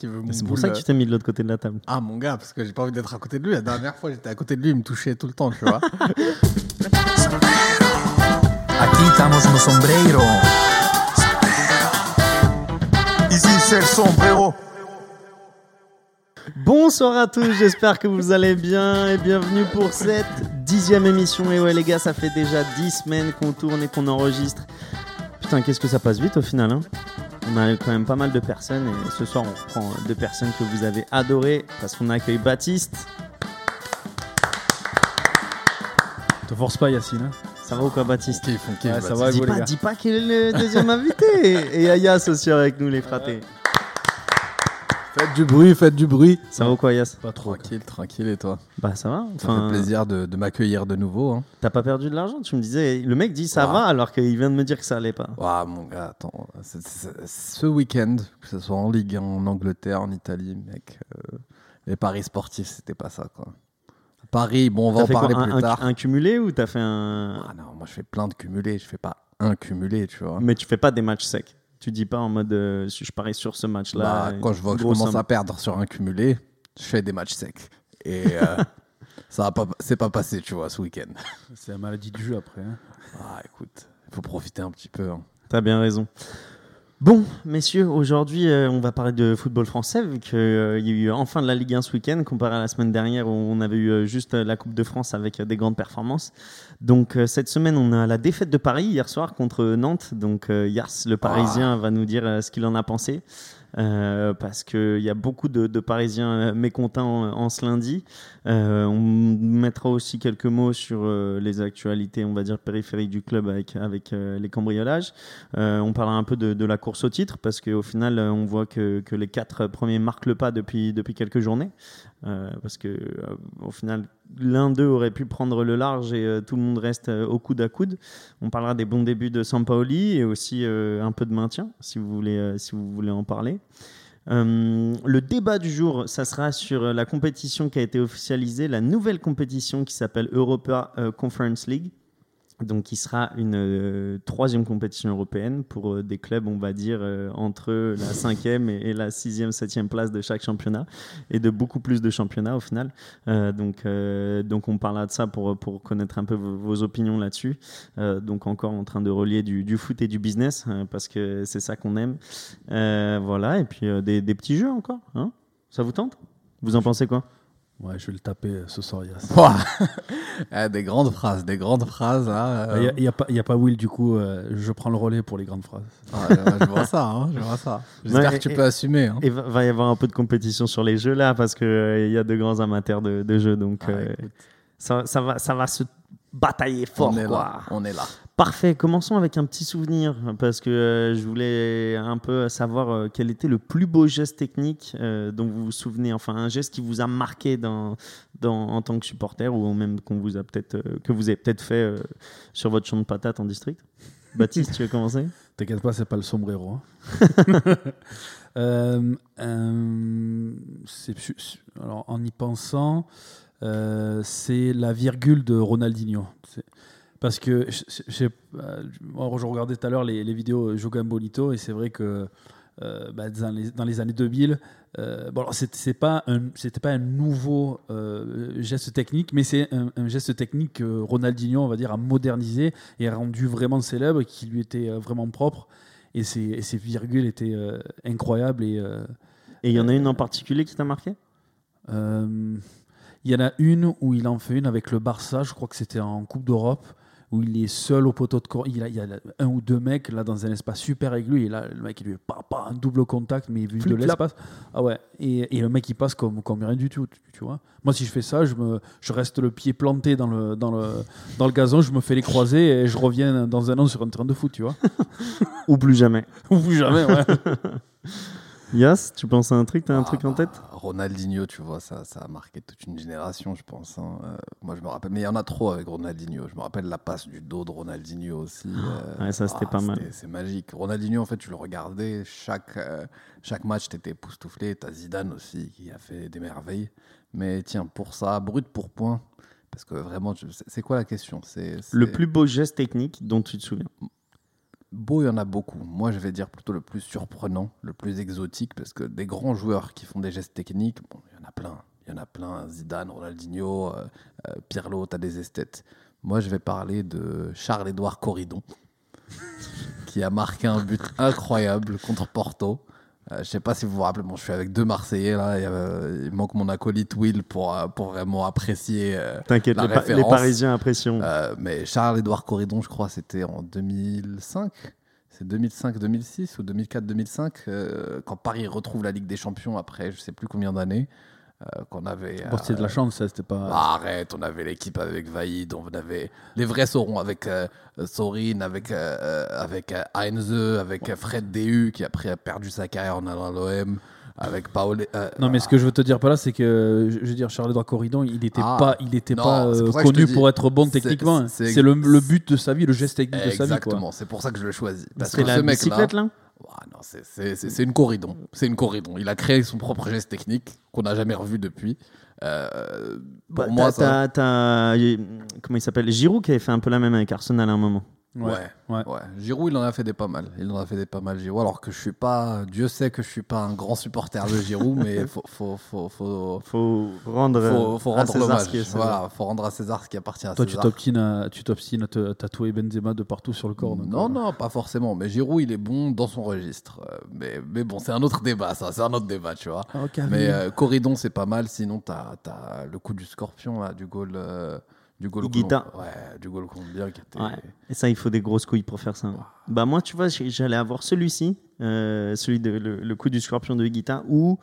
qui veut mon C'est pour ça que tu t'es mis de l'autre côté de la table. Ah, mon gars, parce que j'ai pas envie d'être à côté de lui. La dernière fois, j'étais à côté de lui, il me touchait tout le temps, tu vois. Aquí estamos no sombrero. Ici c'est le sombrero. Bonsoir à tous, j'espère que vous allez bien et bienvenue pour cette dixième émission. Et ouais les gars, ça fait déjà dix semaines qu'on tourne et qu'on enregistre. Putain, qu'est-ce que ça passe vite au final hein On a quand même pas mal de personnes et ce soir on reprend deux personnes que vous avez adorées parce qu'on accueille Baptiste. Te force pas, Yacine. hein. Ça va ou quoi Baptiste? Ouais, ça va, Dis vous, pas, dis pas qu'il est le deuxième invité Et Ayas aussi avec nous les fratés. Faites du bruit, faites du bruit. Ça va ou quoi Ayas Pas trop. Tranquille, tranquille, et toi? Bah ça va. Ça fait plaisir de, de m'accueillir de nouveau. Hein. T'as pas perdu de l'argent? Tu me disais, le mec dit ça va alors qu'il vient de me dire que ça allait pas. Ouah, mon gars, attends. ce week-end, que ce soit en Ligue 1, en Angleterre, en Italie, mec, euh, les paris sportifs, c'était pas ça, quoi. Paris, bon, on va en fait quoi, parler un, plus un- tard. un cumulé ou t'as fait un. Ah non, moi je fais plein de cumulés, je fais pas un cumulé, tu vois. Mais tu fais pas des matchs secs. Tu dis pas en mode euh, si je parie sur ce match-là. Bah, quand je vois que je commence à perdre sur un cumulé, je fais des matchs secs. Et euh, ça pas, c'est pas passé, tu vois, ce week-end. C'est la maladie du jeu après. hein. Ah, écoute, il faut profiter un petit peu. hein. T'as bien raison. Bon, messieurs, aujourd'hui, euh, on va parler de football français, vu qu'il y a eu enfin de la Ligue 1 ce week-end, comparé à la semaine dernière où on avait eu euh, juste euh, la Coupe de France avec euh, des grandes performances. Donc, euh, cette semaine, on a la défaite de Paris hier soir contre Nantes. Donc, euh, Yars, le Parisien, va nous dire euh, ce qu'il en a pensé. Euh, parce qu'il y a beaucoup de, Parisiens euh, mécontents en, ce lundi. Euh, on mettra aussi quelques mots sur les actualités, on va dire, périphériques du club avec, les cambriolages. On parlera un peu de, la course au titre parce qu'au final, on voit que, que les quatre premiers marquent le pas depuis, depuis quelques journées. Euh, parce que euh, au final, l'un d'eux aurait pu prendre le large et euh, tout le monde reste au coude à coude. On parlera des bons débuts de Sampaoli et aussi un peu de maintien, si vous voulez, si vous voulez en parler. Le débat du jour, ça sera sur la compétition qui a été officialisée, la nouvelle compétition qui s'appelle Europa Conference League. Donc, qui sera une euh, troisième compétition européenne pour euh, des clubs, on va dire, euh, entre la cinquième et, la sixième, septième place de chaque championnat et de beaucoup plus de championnats au final. Donc, donc, on parlera de ça pour, pour connaître un peu vos, opinions là-dessus. Donc, encore en train de relier du, du foot et du business euh, parce que c'est ça qu'on aime. Voilà, et puis des, des petits jeux encore. Hein? Ça vous tente? Vous en pensez quoi? Ouais, je vais le taper euh, ce soir, Yass. Ah, des grandes phrases, des grandes phrases. Il euh, n'y a, pas- y a pas Will, du coup, euh, je prends le relais pour les grandes phrases. ah, je vois ça, hein, je vois ça. J'espère Ouais, que tu et- peux assumer. hein. Et va, va y avoir un peu de compétition sur les jeux là parce que il y a de grands amateurs de, de jeux donc Ah, euh, ça, ça va ça va se batailler fort on est quoi. là, on est là. Parfait. Commençons avec un petit souvenir parce que euh, je voulais un peu savoir euh, quel était le plus beau geste technique euh, dont vous vous souvenez. Enfin, un geste qui vous a marqué dans, dans, en tant que supporter ou même qu'on vous a peut-être que vous avez peut-être fait sur votre champ de patates en district? Baptiste, tu veux commencer? T'inquiète pas, c'est pas le sombrero. hein. Alors, en y pensant, c'est la virgule de Ronaldinho. Parce que je, euh, moi, je regardais tout à l'heure les, les vidéos Jogan Bolito et c'est vrai que euh, bah, dans, les, dans les années 2000, euh, bon, pas un, c'était pas un nouveau euh, geste technique, mais c'est un, un geste technique que Ronaldinho, on va dire, a modernisé et a rendu vraiment célèbre, qui lui était euh, vraiment propre. Et ses, et ses virgules étaient euh, incroyables. Et euh, il y en a une en particulier qui t'a marqué? Euh, il y en a une où il en fait une avec le Barça, je crois que c'était en Coupe d'Europe, où il est seul au poteau de corps. Il, il y a un ou deux mecs là dans un espace super aigu, et là le mec il lui pas, pas un double contact, mais vu de l'espace. Ah ouais, et, et le mec il passe comme, comme rien du tout, tu, tu vois. Moi si je fais ça, je, me, je reste le pied planté dans le, dans, le, dans le gazon, je me fais les croisés et je reviens dans un an sur un terrain de foot, tu vois. ou plus jamais Ou plus jamais, ouais. Yas, tu penses à un truc T'as un Ah, truc en bah, tête? Ronaldinho, tu vois, ça, ça a marqué toute une génération, je pense. hein. Euh, moi, je me rappelle, mais il y en a trop avec Ronaldinho. Je me rappelle la passe du dos de Ronaldinho aussi. euh, Ah, ouais, ça, c'était pas mal. C'est magique. Ronaldinho, en fait, tu le regardais, chaque, euh, chaque match, t'étais époustouflé. T'as Zidane aussi qui a fait des merveilles. Mais tiens, pour ça, brut pour point, parce que vraiment, c'est quoi la question? C'est Le plus beau geste technique dont tu te souviens? Beau, il y en a beaucoup. Moi, je vais dire plutôt le plus surprenant, le plus exotique, parce que des grands joueurs qui font des gestes techniques, bon, il y en a plein. Il y en a plein. Zidane, Ronaldinho, euh, euh, Pirlo, t'as des esthètes. Moi, je vais parler de Charles-Édouard Corridon, qui a marqué un but incroyable contre Porto. Euh, je sais pas si vous vous rappelez, bon, je suis avec deux Marseillais là. A- il manque mon acolyte Will pour, euh, pour vraiment apprécier. euh, T'inquiète, les, pa- les. Parisiens euh, mais Charles-Édouard Corridon, je crois, c'était en 2005. C'est 2005-2006 ou 2004-2005 euh, quand Paris retrouve la Ligue des Champions après je sais plus combien d'années. Euh, qu'on avait. Bon, c'était de la euh, chance, ça, c'était pas. bah, arrête, on avait l'équipe avec Vaïd, on avait les vrais saurons avec euh, Sorin, avec, euh, avec euh, Heinze, avec Fred Déhu qui après a perdu sa carrière en allant à l'OM, avec Paolo. euh, Non, mais ce que je veux te dire par là, c'est que, je veux dire, Charles-Édouard Corridon, il n'était Ah, pas, il était non, pas euh, pour connu dis. pour être bon techniquement. c'est- le, le but de sa vie, le geste technique de sa vie. Exactement, c'est pour ça que je le choisis. Parce C'est que la ce mec-là, bicyclette là Non, c'est- une corridon. C'est une corridon. Il a créé son propre geste technique qu'on n'a jamais revu depuis. Euh, pour Bah, moi, ça. comment il s'appelle? Giroud qui avait fait un peu la même avec Arsenal à un moment. Ouais, ouais. ouais. Giroud, il en a fait des pas mal. Il en a fait des pas mal, Giroud. Alors que je suis pas. Dieu sait que je suis pas un grand supporter de Giroud, mais faut, faut, faut, faut, Faut rendre, faut, faut à rendre César l'hommage. ce qui est César. Voilà, faut rendre à César ce qui appartient à Toi, tu César. à, tu t'obstines à te tatouer Benzema de partout sur le corps. donc, Non, euh, non, pas forcément. Mais Giroud, il est bon dans son registre. Euh, Mais, mais bon, c'est un autre débat, ça. C'est un autre débat, tu vois. Ah, ok, Mais euh, Corridon, c'est pas mal. Sinon, t'as as le coup du scorpion, là, du goal. euh, du goal Higuita. Ouais, du goal colombien qui était. Ouais. Et ça, il faut des grosses couilles pour faire ça. Bah moi, tu vois, j'allais avoir celui-ci, euh, celui de le, le coup du scorpion de Higuita, où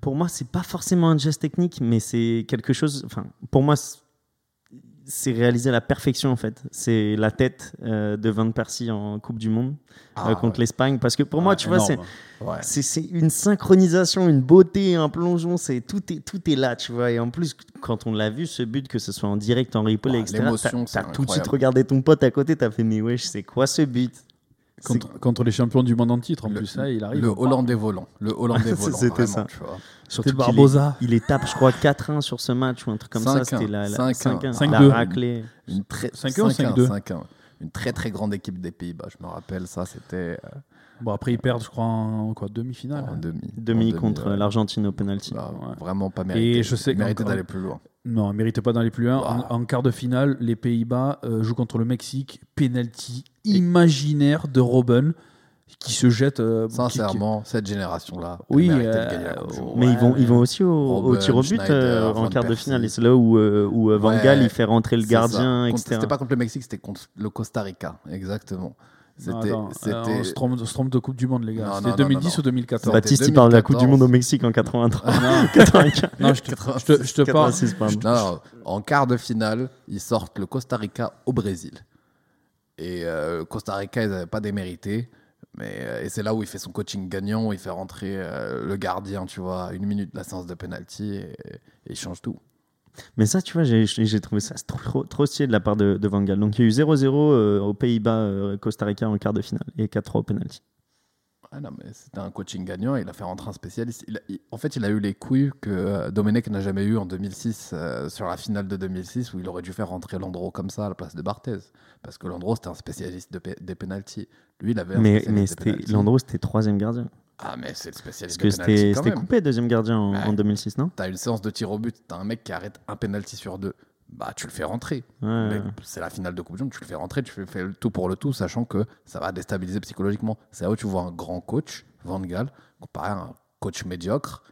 pour moi, c'est pas forcément un geste technique, mais c'est quelque chose. Enfin, pour moi, c'est- réalisé à la perfection en fait. C'est la tête euh, de Van Persie en Coupe du Monde Ah, euh, contre ouais. l'Espagne, parce que pour moi, tu vois, c'est. Ouais. c'est une synchronisation, une beauté, un plongeon, c'est tout est tout est là, tu vois. Et en plus, quand on l'a vu ce but, que ce soit en direct, en replay, Ouais, etc. T'as tout de suite regardé ton pote à côté, t'as fait mais wesh, c'est quoi ce but? Contre, contre les champions du monde en titre, en Le- plus, ça, il arrive. Le Hollandais volant. Le Hollandais volant. C'était ça. Surtout Barbosa. est- Il est tape, je crois, 4-1 sur ce match ou un truc comme ça. 5-1, C'était la, la 5-1, 5-1, la 5-2. raclée. Une très 5-1 ou 5-2? 5-1. Une très très grande équipe des Pays-Bas, je me rappelle. Ça, c'était euh, Bon, après, ils perdent, je crois, en quoi, demi-finale. en demi. Demi En contre ouais. l'Argentine au penalty. Bah, Ouais. Vraiment pas mérité. Et je sais mérité d'aller plus loin. Non, ils ne méritaient pas d'aller plus loin. Bah. En, en quart de finale, les Pays-Bas euh, jouent contre le Mexique. Penalty imaginaire de Robben qui se jette. euh, qui- Sincèrement, cette génération-là, Oui, euh. Mais Ouais, ils vont, ils mais- vont aussi au, tir au but Schneider, euh, en quart de finale. Et c'est là où, euh, où Van Ouais, Gaal il fait rentrer le gardien, etc. C'était pas contre le Mexique, c'était contre le Costa Rica. Exactement. C'était. euh, on se trompe, on se trompe de Coupe du Monde, les gars. Non, non, C'était non, 2010 non, non. ou 2014 Bah, Baptiste, il parle de la Coupe du 2014. Monde au Mexique en 83. Non, 95. non, je te, je te- je te parle. 86, non, en quart de finale, ils sortent le Costa Rica au Brésil. Et euh, Costa Rica, ils n'avaient pas démérité. Mais, euh, et c'est là où il fait son coaching gagnant, où il fait rentrer euh, le gardien, tu vois, à une minute de la séance de penalty et, et il change tout. Mais ça, tu vois, j'ai trouvé ça trop, trop stylé de la part de, de Van Gaal. Donc il y a eu 0-0 euh, aux Pays-Bas, euh, Costa Rica en quart de finale et 4-3 au penalty. Ah non, mais c'était un coaching gagnant, il a fait rentrer un spécialiste. Il a- il- en fait, il a eu les couilles que euh, Domenech n'a jamais eu en 2006, euh, sur la finale de 2006, où il aurait dû faire rentrer Landreau comme ça à la place de Barthez. Parce que Landreau, c'était un spécialiste de des penalties. Lui, il avait un Mais, mais des. Landreau, c'était troisième gardien. Ah, mais c'est le Parce spécialiste que des penalties c'était coupé, deuxième gardien en, Ouais. en 2006, non? T'as une séance de tir au but, t'as un mec qui arrête un penalty sur deux. Bah, tu le fais rentrer. Ouais. C'est la finale de Coupe du Monde, tu le fais rentrer, tu fais- le tout pour le tout, sachant que ça va déstabiliser psychologiquement. C'est là où tu vois un grand coach, Van Gaal, comparé à un coach médiocre.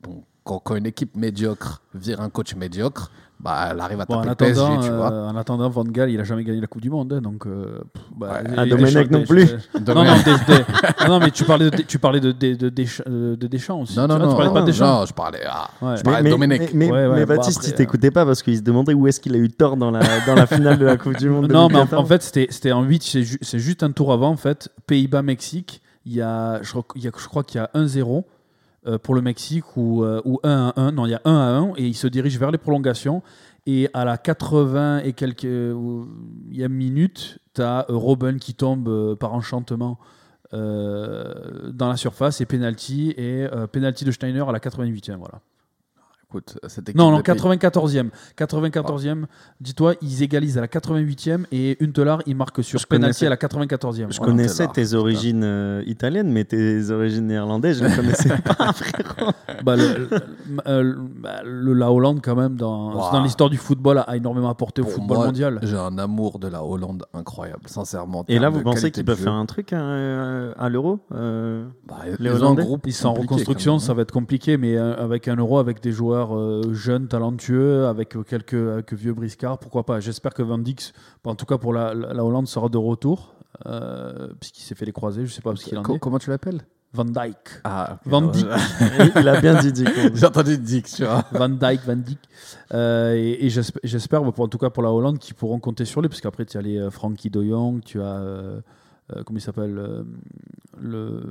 Bon, quand, quand une équipe médiocre vire un coach médiocre, bah, elle arrive à Bon, en, taper le PSG, attendant, tu vois. euh, en attendant, Van Gaal, il a jamais gagné la Coupe du Monde. hein, donc, euh, pff, bah, Ouais. il- Ah, Domenech non plus. Non, non, des- des- non, non, mais tu parlais de, tu parlais de, de, de, Deschamps- euh, de Deschamps aussi. Non, non, Tu vois, non, Tu parlais pas de Deschamps non, je parlais, ah, Ouais. je parlais de Domenech. mais, Ouais, ouais, mais bon, Baptiste, après, il t'écoutait pas parce qu'il se demandait où est-ce qu'il a eu tort dans la, dans la finale de la Coupe du Monde. Non, mais en, 2014. en fait, c'était c'était en 8, c'est ju- c'est juste un tour avant, en fait. Pays-Bas-Mexique, il y a, je, crois- il y a- je crois qu'il y a 1-0 euh, pour le Mexique ou, euh, ou 1-1. Non, il y a 1-1 et il se dirige vers les prolongations. Et à la 80 et quelques euh, minutes, tu as Robben qui tombe euh, par enchantement euh, dans la surface et penalty. Et euh, penalty de Steiner à la 88e. Voilà. Écoute, cette équipe Non, non, de pays- 94e. 94e, dis-toi, ils égalisent à la 88e et Huntelaar, il marque sur penalty à la 94e. Je Voilà, connaissais t'es origines euh, italiennes, mais tes origines néerlandaises, je ne connaissais pas, frérot. Bah, le, le- bah, le- la Hollande, quand même, dans, dans l'histoire du football, a énormément apporté au Pour football moi, mondial. J'ai un amour de la Hollande incroyable, sincèrement. en Et là, vous pensez qu'ils peuvent faire un truc euh, à l'euro euh, Bah, les Hollandais groupe Ils sont en reconstruction, ça hein. va être compliqué, mais euh, avec un euro, avec des joueurs euh, jeunes, talentueux, avec quelques, vieux briscards, pourquoi pas J'espère que Van Dijk, en tout cas pour la, la- la Hollande, sera de retour, euh, puisqu'il s'est fait les croisés, je sais pas ce qu'il en est. Comment tu l'appelles? Van Dijk. Ah, Van. Il a bien dit, Dick. J'ai entendu Dick, tu vois. Van Dijk, Van Dijk. Euh, et et j'esp- j'espère, pour- en tout cas pour la Hollande, qu'ils pourront compter sur lui, parce qu'après, tu as les euh, Frankie de Jong, tu as. euh, comment il s'appelle le,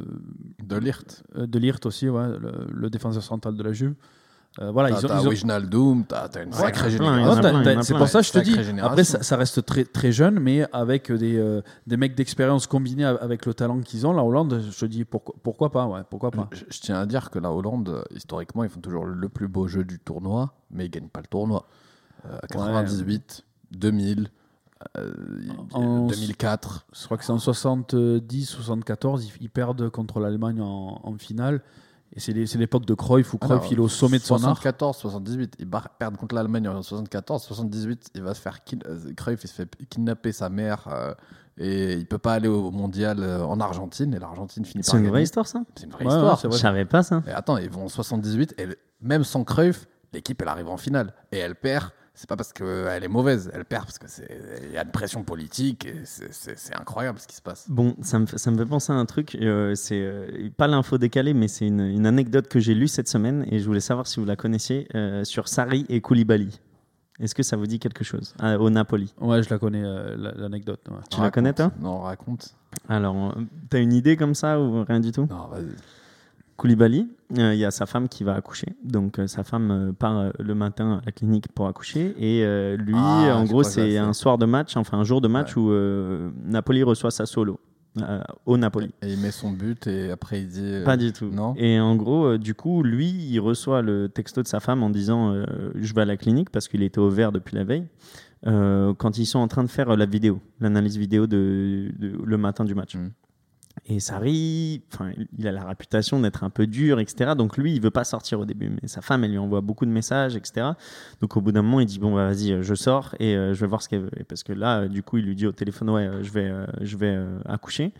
De Lirt. De Ligt aussi, ouais, le, le défenseur central de la Juve. Euh, voilà, T'as ils ont. ils ont- Wijnaldum, t'as t'as une sacrée Ouais, génération. c'est pour ça que je te dis. génération. Après, ça, ça reste très, très jeune, mais avec des, euh, des mecs d'expérience combinés avec le talent qu'ils ont, la Hollande, je te dis pourquoi, pourquoi pas, ouais, pourquoi pas. Je, je tiens à dire que la Hollande, historiquement, ils font toujours le plus beau jeu du tournoi, mais ils gagnent pas le tournoi. Euh, 98, 2000, euh, En- 2004. Je crois que c'est en 70, 74, ils, ils perdent contre l'Allemagne en, en finale. Et c'est l'époque de Cruyff où Cruyff Alors, il est au sommet de son art. 74, 78, ils bar- perdent contre l'Allemagne en 74. 78, il va se faire kin- euh, Cruyff, il se fait kidnapper sa mère euh, et il peut pas aller au mondial euh, en Argentine et l'Argentine finit par C'est une gagner. vraie histoire, ça? C'est une vraie Ouais, ouais, histoire. c'est Je savais pas ça. Et attends, ils vont en 78 et même sans Cruyff, l'équipe elle arrive en finale et elle perd. C'est pas parce qu'elle est mauvaise, elle perd parce que c'est il y a une pression politique et c'est- incroyable ce qui se passe. Bon, ça me, fait- ça me fait penser à un truc, euh, c'est euh, pas l'info décalée, mais c'est une, une anecdote que j'ai lue cette semaine et je voulais savoir si vous la connaissiez euh, sur Sarri et Koulibaly. Est-ce que ça vous dit quelque chose Au Napoli? Ouais, je la connais, euh, la- l'anecdote. ouais. Tu la connais, toi? Non, raconte. Alors, euh, t'as une idée comme ça ou rien du tout? Non, vas-y. Koulibaly, euh, il y a sa femme qui va accoucher. Donc, euh, sa femme euh, part le matin à la clinique pour accoucher. Et lui, Ah, en gros, c'est un soir de match, enfin un jour de match où Napoli reçoit sa solo au Napoli. Et il met son but et après il dit. Pas du tout. non? Et en gros, du coup, lui, il reçoit le texto de sa femme en disant Je vais à la clinique parce qu'il était au vert depuis la veille. quand ils sont en train de faire la vidéo, l'analyse vidéo de, de- le matin du match. Mhm. Et Sarri, enfin, il a la réputation d'être un peu dur, etc. Donc lui, il veut pas sortir au début, mais sa femme, elle lui envoie beaucoup de messages, etc. Donc au bout d'un moment, il dit bon, bah, vas-y, euh, je sors et euh, je vais voir ce qu'elle veut. Et parce que là, euh, du coup, il lui dit au téléphone ouais, je vais, je vais accoucher.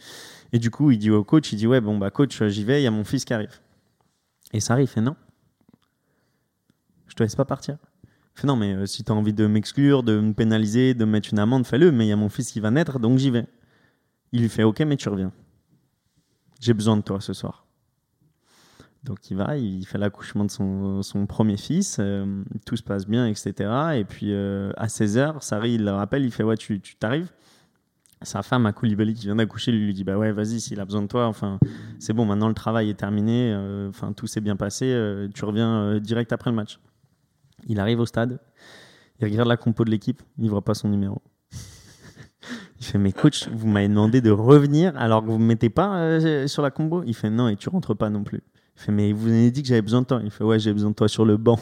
Et du coup, il dit au coach, il dit ouais, bon bah coach, j'y vais, il y a mon fils qui arrive. Et Sarri, il fait non, je te laisse pas partir. Il fait non, mais si tu as envie de m'exclure, de me pénaliser, de me mettre une amende, fais-le. Mais il y a mon fils qui va naître, donc j'y vais. Il lui fait ok, mais tu reviens. J'ai besoin de toi ce soir. Donc il va, il fait l'accouchement de son, son premier fils, euh, tout se passe bien, etc. Et puis euh, à 16h, Sarri il le rappelle, il fait Ouais, tu t'arrives Sa femme, à Koulibaly, qui vient d'accoucher, lui, dit Bah ouais, vas-y, s'il a besoin de toi, enfin, c'est bon, maintenant le travail est terminé, euh, tout s'est bien passé, tu reviens direct après le match. Il arrive au stade, il regarde la compo de l'équipe, il voit pas son numéro. Il fait mais coach, vous m'avez demandé de revenir alors que vous me mettez pas euh, sur la combo. Il fait non et tu rentres pas non plus. Il fait mais vous avez dit que j'avais besoin de toi. Il fait ouais j'ai besoin de toi sur le banc.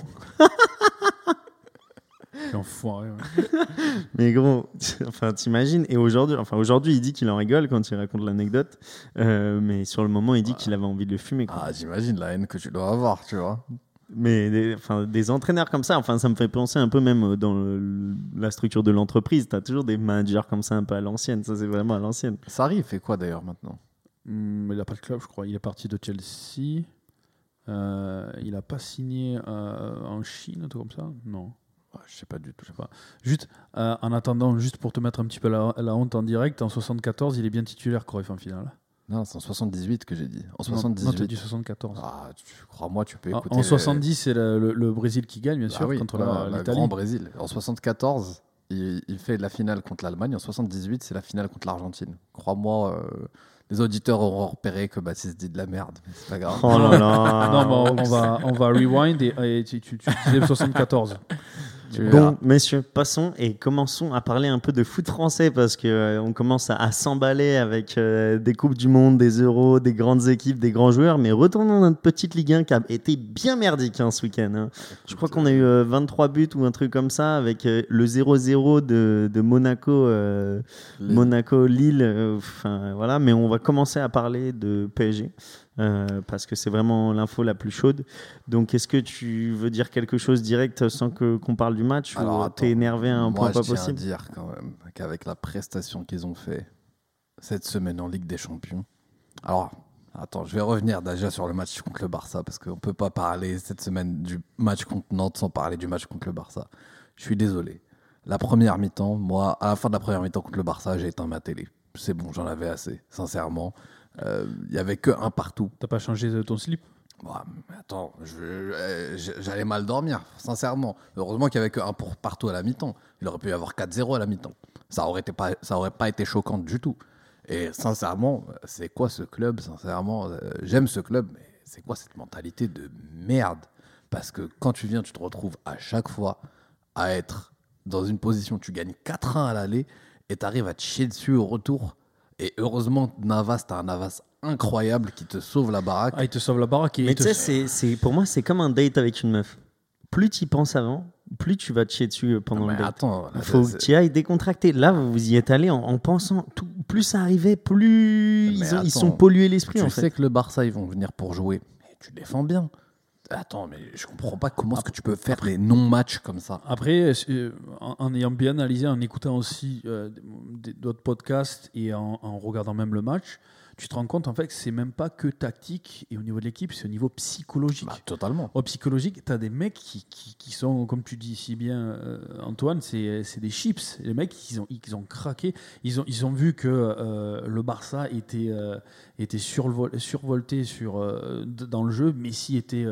Enfoiré, ouais. Mais gros, enfin t'imagines. Et aujourd'hui, enfin aujourd'hui il dit qu'il en rigole quand il raconte l'anecdote, Euh, mais sur le moment il dit qu'il avait envie de le fumer. quoi. Ah, j'imagine la haine que tu dois avoir, tu vois. Mais des, enfin, des entraîneurs comme ça, enfin, ça me fait penser un peu même euh, dans le- la structure de l'entreprise. Tu as toujours des managers comme ça un peu à l'ancienne. Ça, c'est vraiment à l'ancienne. Sarri, il fait quoi d'ailleurs maintenant? Hum, il n'a pas de club, je crois. Il est parti de Chelsea. Euh, il n'a pas signé euh, en Chine, un truc comme ça? Non. Ouais, Je sais pas du tout. Je sais pas. Juste, euh, en attendant, juste pour te mettre un petit peu la, la honte en direct, en 74, il est bien titulaire, Cruyff, en finale. Non, c'est en 78 que j'ai dit. En Non, Non, 78. tu as dit 74. ah, tu- crois-moi, tu peux En- écouter. en les- 70, c'est le, le- le Brésil qui gagne, bien Ah sûr, oui, contre non, la- le l'Italie. grand Brésil. En 74, il, il fait la finale contre l'Allemagne. En 78, c'est la finale contre l'Argentine. Crois-moi, euh, les auditeurs auront repéré que Baptiste dit de la merde. C'est pas grave. Oh là là. Non, mais on, on va, on va rewind et, et tu, tu, tu disais 74. Tu. Bon, messieurs, passons et commençons à parler un peu de foot français parce que euh, on commence à, à s'emballer avec euh, des coupes du monde, des euros, des grandes équipes, des grands joueurs. Mais retournons dans notre petite Ligue 1 qui a été bien merdique hein, ce week-end. hein. Je crois qu'on a eu euh, 23 buts ou un truc comme ça avec euh, le 0-0 de, de Monaco, euh, Monaco, Lille. euh, Enfin voilà, mais on va commencer à parler de PSG. Euh, parce que c'est vraiment l'info la plus chaude. Donc, est-ce que tu veux dire quelque chose direct sans que qu'on parle du match Alors, ou t'es énervé à un Moi, point pas je tiens à possible dire quand même qu'avec la prestation qu'ils ont fait cette semaine en Ligue des Champions. Alors, attends, je vais revenir déjà sur le match contre le Barça parce qu'on peut pas parler cette semaine du match contre Nantes sans parler du match contre le Barça. Je suis désolé. La première mi-temps, moi, à la fin de la première mi-temps contre le Barça, j'ai éteint ma télé. C'est bon, j'en avais assez, sincèrement. Euh, Il y avait que un partout. T'as pas changé ton slip? Bon, mais attends, euh, je- j'allais mal dormir, sincèrement. Heureusement qu'il n'y avait qu'un pour partout à la mi-temps. Il aurait pu y avoir 4-0 à la mi-temps. Ça aurait, été pas, ça aurait pas été choquant du tout. Et sincèrement, c'est quoi ce club? Sincèrement, euh, j'aime ce club, mais c'est quoi cette mentalité de merde? Parce que quand tu viens, tu te retrouves à chaque fois à être dans une position, tu gagnes 4-1 à l'aller et tu arrives à te chier dessus au retour. Et heureusement, Navas, t'as un Navas incroyable qui te sauve la baraque. Ah, il te sauve la baraque. et Mais tu sais, c'est- c'est- pour moi, c'est comme un date avec une meuf. Plus tu y penses avant, plus tu vas te chier dessus euh, pendant Non, le date. attends, là, faut que tu y ailles décontracté. Là, vous y êtes allé en, en pensant. Tout, plus ça arrivait, plus ils, ont- ils attends, sont pollués l'esprit tu en sais fait. que le Barça, ils vont venir pour jouer. Mais tu défends bien. Attends, mais je comprends pas comment est-ce que tu peux faire des non-matchs comme ça. Après, en, ayant bien analysé, en écoutant aussi euh, d'autres podcasts et en, en regardant même le match, tu te rends compte en fait que c'est même pas que tactique et au niveau de l'équipe, c'est au niveau psychologique. Bah, totalement. Au psychologique, tu as des mecs qui, qui, qui sont, comme tu dis si bien, euh, Antoine, c'est des chips. Les mecs, ils ont, ils ont craqué. Ils ont, ils ont vu que euh, le Barça était, euh, était survol- survolté sur, dans le jeu. Messi était,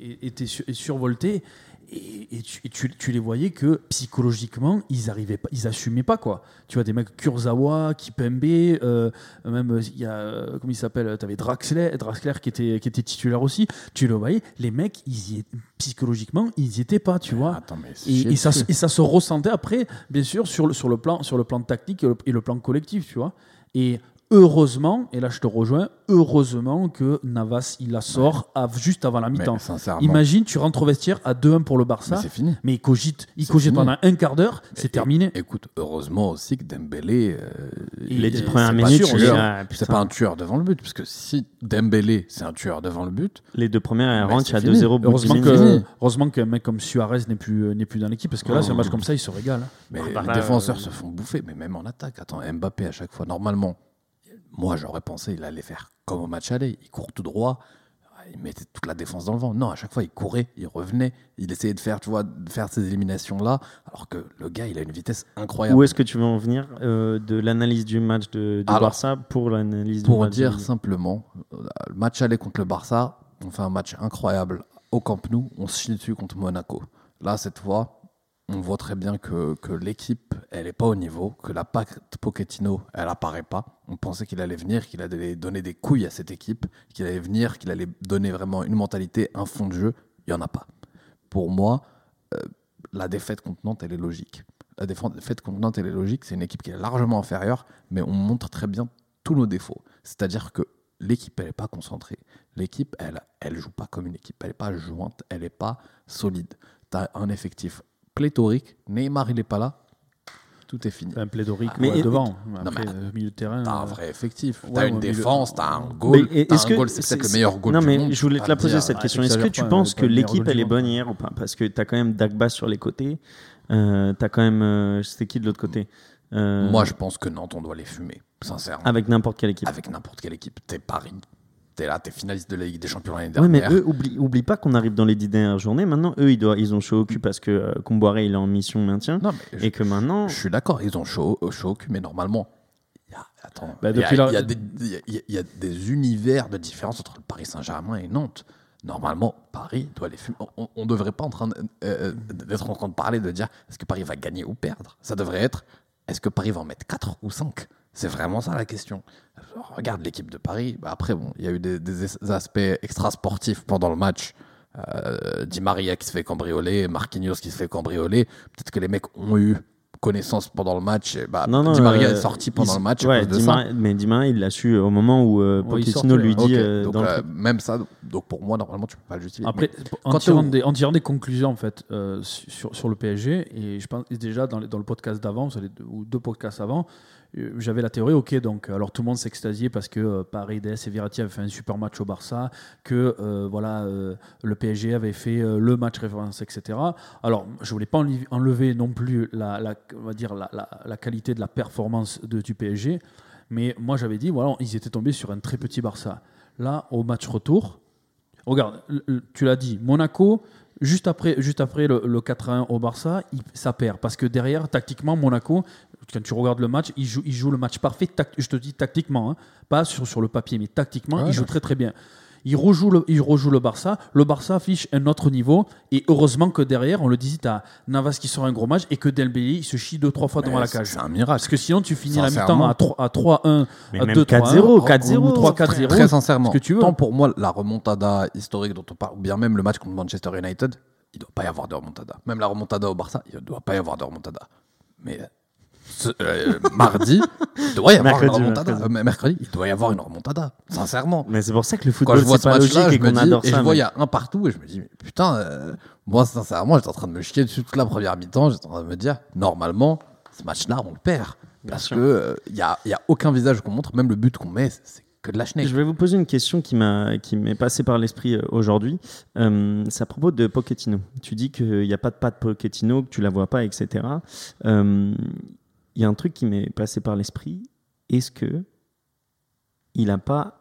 était sur- survolté. Et, et tu, et tu- tu les voyais que psychologiquement, ils arrivaient pas, ils assumaient pas quoi. Tu vois des mecs Kurzawa, Kipembe, euh, même euh, il y a euh, comment il s'appelle, tu avais Draxler, Draxler qui était qui était titulaire aussi. Tu le voyais, les mecs, ils y psychologiquement, ils y étaient pas, tu vois. Attends, mais c'est Et, chier et ça, dessus. et ça se ressentait après, bien sûr, sur le, sur le, plan, sur le plan tactique et le, et le plan collectif, tu vois. Et heureusement, et là je te rejoins, heureusement que Navas, il la sort juste avant la Mais mi-temps. Imagine, tu rentres au vestiaire à 2-1 pour le mais Barça, c'est fini. mais il cogite, il cogite pendant un quart d'heure, Mais c'est terminé. Écoute, heureusement aussi que Dembélé. euh, Il Les est- dix c'est premières pas minutes, c'est putain. pas un tueur devant le but. Parce que si Dembélé, c'est un tueur devant le but, Les deux premières, elles Mais rentrent c'est à fini. 2-0 au bout de Heureusement que, heureusement qu'un mec comme Suarez n'est plus, n'est plus dans l'équipe, parce que là, c'est un match comme ça, il se régale. mais bah les défenseurs euh, se font bouffer. Mais même en attaque, attends, Mbappé à chaque fois, normalement, moi j'aurais pensé il allait faire comme au match aller. Il court tout droit. Il mettait toute la défense dans le vent. Non, à chaque fois, il courait, il revenait, il essayait de faire, tu vois, de faire ces éliminations-là, alors que le gars, il a une vitesse incroyable. Où est-ce que tu veux en venir euh, de l'analyse du match de, Alors, Barça pour l'analyse du Pour match dire de... simplement, euh, le match aller contre le Barça, on fait un match incroyable au Camp Nou, on se chie dessus contre Monaco. Là, cette fois, on voit très bien que, l'équipe, elle n'est pas au niveau, que la pacte Pochettino, elle apparaît pas. On pensait qu'il allait venir, qu'il allait donner des couilles à cette équipe, qu'il allait venir, qu'il allait donner vraiment une mentalité, un fond de jeu. Il n'y en a pas. Pour moi, euh, la défaite contre Nantes, elle est logique. La défaite contre Nantes, elle est logique. C'est une équipe qui est largement inférieure, mais on montre très bien tous nos défauts. C'est-à-dire que l'équipe, elle n'est pas concentrée. L'équipe, elle elle joue pas comme une équipe. Elle n'est pas jointe, elle n'est pas solide. Tu as un effectif pléthorique. Neymar, il n'est pas là. Tout est fini. Un plaidorique Mais- ouais, et- devant. Non, Après, mais euh, milieu de terrain. T'as un euh, vrai effectif. ouais, T'as une mais défense, t'as un goal. Mais t'as un que goal, c'est peut-être le meilleur goal Non, du mais monde. je voulais te la poser dire. cette Ah, question. Est-ce que tu pas, penses que l'équipe elle est bonne hier ou pas? Parce que tu as quand même Dagba sur les côtés. Euh, tu as quand même. euh, C'était qui de l'autre côté? Euh, Moi, je pense que Nantes, on doit les fumer, sincèrement. Avec n'importe quelle équipe. Avec n'importe quelle équipe. T'es Paris. T'es là, t'es finaliste de la Ligue des Champions l'année Ouais, mais dernière. eux, oublie, oublie pas qu'on arrive dans les dix dernières journées. Maintenant, eux, ils, doivent, ils ont chaud au cul parce que euh, Comboiré, il est en mission maintien. Non, mais je- Et que maintenant, Je suis d'accord, ils ont chaud, au- chaud au cul, mais normalement, il y a, attends, Bah, il y a- depuis la- il y a des- il y a- univers de différence entre le Paris Saint-Germain et Nantes. Normalement, Paris doit les fumer. On- ne devrait pas en train euh, d'être en train de parler de dire est-ce que Paris va gagner ou perdre? Ça devrait être est-ce que Paris va en mettre 4 ou 5 C'est vraiment ça la question. Regarde l'équipe de Paris. Bah, après, bon, il y a eu des, des aspects extra-sportifs pendant le match. euh, Di Maria qui se fait cambrioler, Marquinhos qui se fait cambrioler. Peut-être que les mecs ont eu connaissance pendant le match. Et bah, Non, non, Di Maria euh, est sorti pendant il- le match ouais, à cause de Di ça. Maria- mais Di Maria, il l'a su au moment où euh, Pochettino sortait, lui dit euh, donc, dans le euh, même ça, donc pour moi, normalement, tu peux pas le justifier. Après, en quand tirant, des, en tirant des conclusions en fait euh, sur, sur le PSG, et je pense déjà dans, le- dans le podcast d'avant, ou deux podcasts avant, euh, j'avais la théorie, ok, donc alors tout le monde s'extasiait parce que euh, Paredes et Verratti avaient fait un super match au Barça, que euh, voilà, euh, le PSG avait fait euh, le match référence, etc. Alors, je voulais pas enlever- non plus la, on va dire la, qualité de la performance de, du PSG, mais moi j'avais dit, voilà, ils étaient tombés sur un très petit Barça. Là, au match retour, Regarde, tu l'as dit, Monaco, juste après, juste après le, le 4-1 au Barça, il- ça perd. Parce que derrière, tactiquement, Monaco, quand tu regardes le match, il joue, il joue le match parfait, tac- je te dis tactiquement, hein, pas sur, sur le papier, mais tactiquement, Ouais, il joue ouais. très très bien. Il rejoue, le, il rejoue le Barça, le Barça affiche un autre niveau, et heureusement que derrière, on le disait, tu as Navas qui sort un gros match, et que Dembélé, il se chie deux, trois fois devant la cage. C'est un miracle. Parce que sinon, tu finis la mi-temps à 3 à 3-1, Mais à même 2-3-1, 4-0, ou 4-0, 3-4-0. Très sincèrement, que tu veux. tant pour moi, la remontada historique dont on parle, ou bien même le match contre Manchester United, il ne doit pas y avoir de remontada. Même la remontada au Barça, il ne doit pas y avoir de remontada. Mais ce- euh, mardi, il doit y avoir Mercredi, une remontada. mercredi. Euh, mercredi, il doit y avoir une remontada. Sincèrement. Mais c'est pour ça que le football, c'est ce pas logique et qu'on adore et ça. je vois, il y a un partout, et je me dis, mais putain, euh, moi, sincèrement, j'étais en train de me chier dessus toute la première mi-temps. J'étais en train de me dire, normalement, ce match-là, on le perd. Parce qu'il n'y a, y a aucun visage qu'on montre, même le but qu'on met, c'est- que de la schneck. Je vais vous poser une question qui m'a qui m'est passée par l'esprit aujourd'hui. Euh, c'est à propos de Pochettino. Tu dis qu'il n'y a pas de patte Pochettino, que tu la vois pas, etc. Euh, Il y a un truc qui m'est passé par l'esprit. Est-ce que il a pas,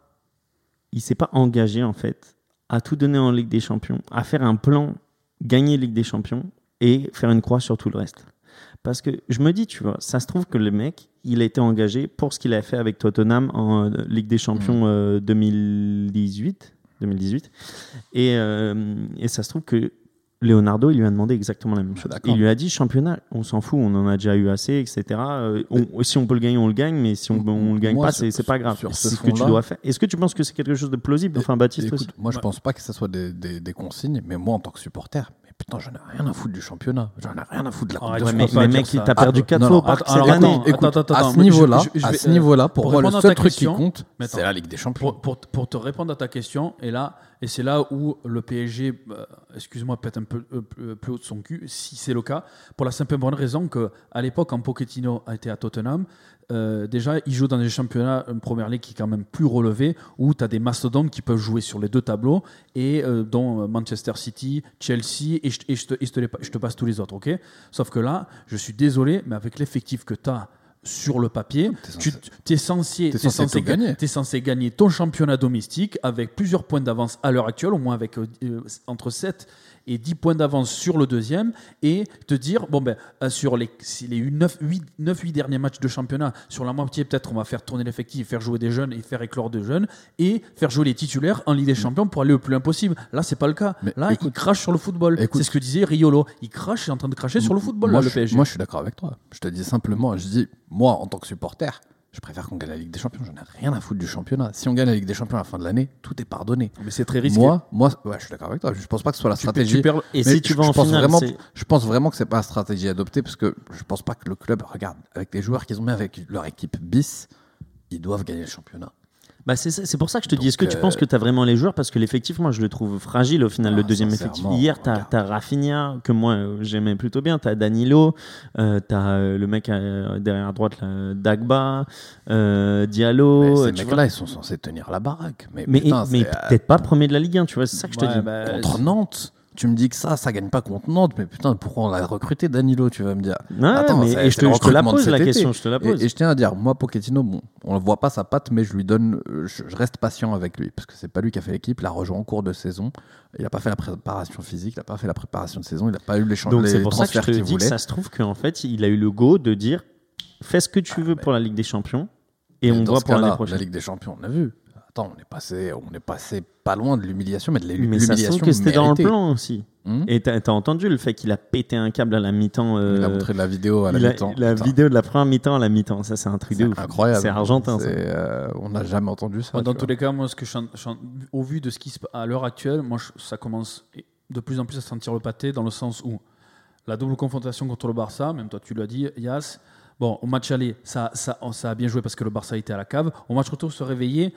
il s'est pas engagé en fait à tout donner en Ligue des Champions, à faire un plan gagner Ligue des Champions et faire une croix sur tout le reste? Parce que je me dis, tu vois, ça se trouve que le mec, il a été engagé pour ce qu'il a fait avec Tottenham en euh, Ligue des Champions euh, 2018. 2018. Et, euh, et ça se trouve que Leonardo, il lui a demandé exactement la même chose. Il lui a dit championnat, on s'en fout, on en a déjà eu assez, etc. Euh, on- si on peut le gagner, on le gagne, mais si on, on le gagne Moi, pas, c'est c'est pas grave. ce C'est ce que tu dois faire. Est-ce que tu penses que c'est quelque chose de plausible? Enfin, Baptiste Écoute, aussi. moi je Ouais. pense pas que ce soit des, des- des consignes, mais moi en tant que supporter, putain, j'en ai rien à foutre du championnat. J'en ai rien à foutre de la Coupe Arrête, de mais, mais mec, t'as perdu Ah, 4 non, fois au parc cette année. à ce niveau-là, à ce euh, niveau-là, pour, moi, le seul truc qui compte, c'est la Ligue des Champions. Pour, te répondre à ta question, et là, et c'est là où le PSG, euh, excuse-moi, peut-être un peu euh, plus- plus haut de son cul, si c'est le cas, pour la simple et bonne raison que à l'époque, quand Pochettino a été à Tottenham, euh, déjà, il joue dans des championnats, une première ligue qui est quand même plus relevée, où tu as des mastodontes qui peuvent jouer sur les deux tableaux, et euh, dont euh, Manchester City, Chelsea, et je, et je te, et je te les pa- je te passe tous les autres, ok? Sauf que là, je suis désolé, mais avec l'effectif que tu as sur le papier, tu censé- es censé, t'es censé gagner. es censé gagner ton championnat domestique avec plusieurs points d'avance à l'heure actuelle, au moins avec euh, entre 7 et 10 points d'avance sur le deuxième, et te dire, bon ben, euh, sur les, les 9, 8, 9, 8 derniers matchs de championnat, sur la moitié peut-être on va faire tourner l'effectif, faire jouer des jeunes et faire éclore des jeunes, et faire jouer les titulaires en Ligue des Champions pour aller le plus loin possible. Là, c'est pas le cas. Mais Là, il crache sur le football. écoute- C'est ce que disait Riolo. Il crache, il est en train de cracher sur le football, moi, là, le je, PSG. moi, je suis d'accord avec toi. Je te dis simplement, je dis, moi, en tant que supporter, je préfère qu'on gagne la Ligue des Champions. J'en ai rien à foutre du championnat. Si on gagne la Ligue des Champions à la fin de l'année, tout est pardonné. mais c'est très risqué. Moi, moi, ouais, je suis d'accord avec toi. Je pense pas que ce soit la tu, stratégie. Et Mais si tu je- vas je en pense finale, vraiment, je pense vraiment que c'est pas la stratégie adoptée parce que je pense pas que le club regarde avec les joueurs qu'ils ont mis avec leur équipe bis, ils doivent gagner le championnat. Bah c'est pour ça que je te dis, est-ce que tu euh, penses que tu as vraiment les joueurs? Parce que l'effectif, moi, je le trouve fragile au final, le Ah, deuxième effectif. Hier, tu as, Rafinha, que moi, euh, j'aimais plutôt bien. Tu as Danilo, tu as le mec euh, derrière à droite, là, Dagba, euh, Diallo. Mais euh, ces tu mecs-là, vois. ils sont censés tenir la baraque. Mais, mais putain, mais c'est, euh, peut-être pas premier de la Ligue 1, tu vois, c'est ça que je te Ouais, dis. bah, contre Nantes. Tu me dis que ça, ça gagne pas contre Nantes, mais putain, pourquoi on l'a recruté Danilo, tu vas me dire? Ouais, Attends, mais, et je te, je te la pose la question, je te la pose. et je tiens à dire, moi, Pochettino, bon, on ne voit pas sa patte, mais je lui donne, je, je reste patient avec lui, parce que c'est pas lui qui a fait l'équipe, il a rejoint en cours de saison, il n'a pas fait la préparation physique, il n'a pas fait la préparation de saison, il n'a pas eu les, chan- Donc c'est pour ça que je te dis que ça se trouve qu'en fait, il a eu le go de dire fais ce que tu veux pour la Ligue des Champions et Mais on voit pour l'année prochaine. La Ligue des Champions, on a vu. Attends, on est passé, on est passé pas loin de l'humiliation, mais de Mais ça se l'humiliation trouve que c'était dans le plan aussi. Hmm Et t'as as entendu le fait qu'il a pété un câble à la mi-temps euh, Il a montré la vidéo à la mi-temps. La Putain, vidéo de la première mi-temps à la mi-temps, ça c'est un truc de c'est ouf. incroyable. C'est argentin. ça. Euh, on n'a jamais entendu ça. Dans tous vois. les cas, moi, ce que je, suis en- je suis en- au vu de ce qui se passe à l'heure actuelle, moi, je- ça commence de plus en plus à sentir le pâté dans le sens où la double confrontation contre le Barça, même toi tu l'as dit, Yas. Bon, au match aller, ça, ça, ça a bien joué parce que le Barça était à la cave. Au match retour, se réveiller,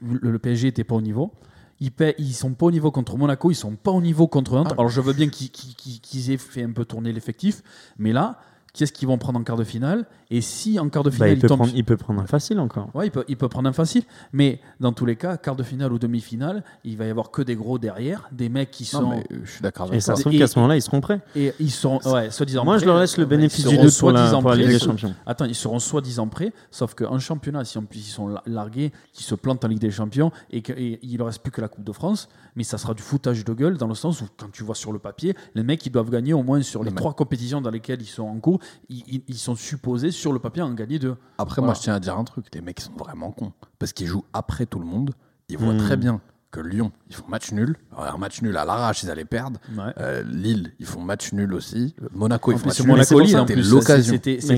le PSG n'était pas au niveau. Ils, paient- ils sont pas au niveau contre Monaco, ils sont pas au niveau contre Nantes. Ah. Alors je veux bien qu'ils aient fait un peu tourner l'effectif, mais là, qu'est-ce qu'ils vont prendre en quart de finale Et si en quart de Bah, finale, il, ils peut tombent prendre, il peut prendre un facile encore. Ouais, il peut, il peut prendre un facile, mais dans tous les cas, quart de finale ou demi-finale, il va y avoir que des gros derrière, des mecs qui Non, sont mais euh, je suis d'accord Et avec ça se trouve qu'à ce moment-là, ils seront prêts. et ils seront ouais, soi-disant Moi, je leur laisse le bénéfice du doute pour la, pour la Ligue des Champions. Attends, ils seront soi-disant prêts, sauf qu'en championnat, si en plus ils sont la- largués, qu'ils se plantent en Ligue des Champions et qu'il ne reste plus que la Coupe de France, mais ça sera du foutage de gueule dans le sens où quand tu vois sur le papier, les mecs ils doivent gagner au moins sur les mais- trois compétitions dans lesquelles ils sont en cours, ils, ils- ils sont supposés sur le papier en gagner deux. Après, Voilà. moi, je tiens à dire un truc. Les mecs, ils sont vraiment cons. Parce qu'ils jouent après tout le monde. Ils voient Hmm. très bien que Lyon, ils font match nul. Alors, un match nul à l'arrache, ils allaient perdre. Ouais. Euh, Lille, ils font match nul aussi. Monaco, En ils font plus, match nul. Monaco. C'était l'occasion. C'était c'est-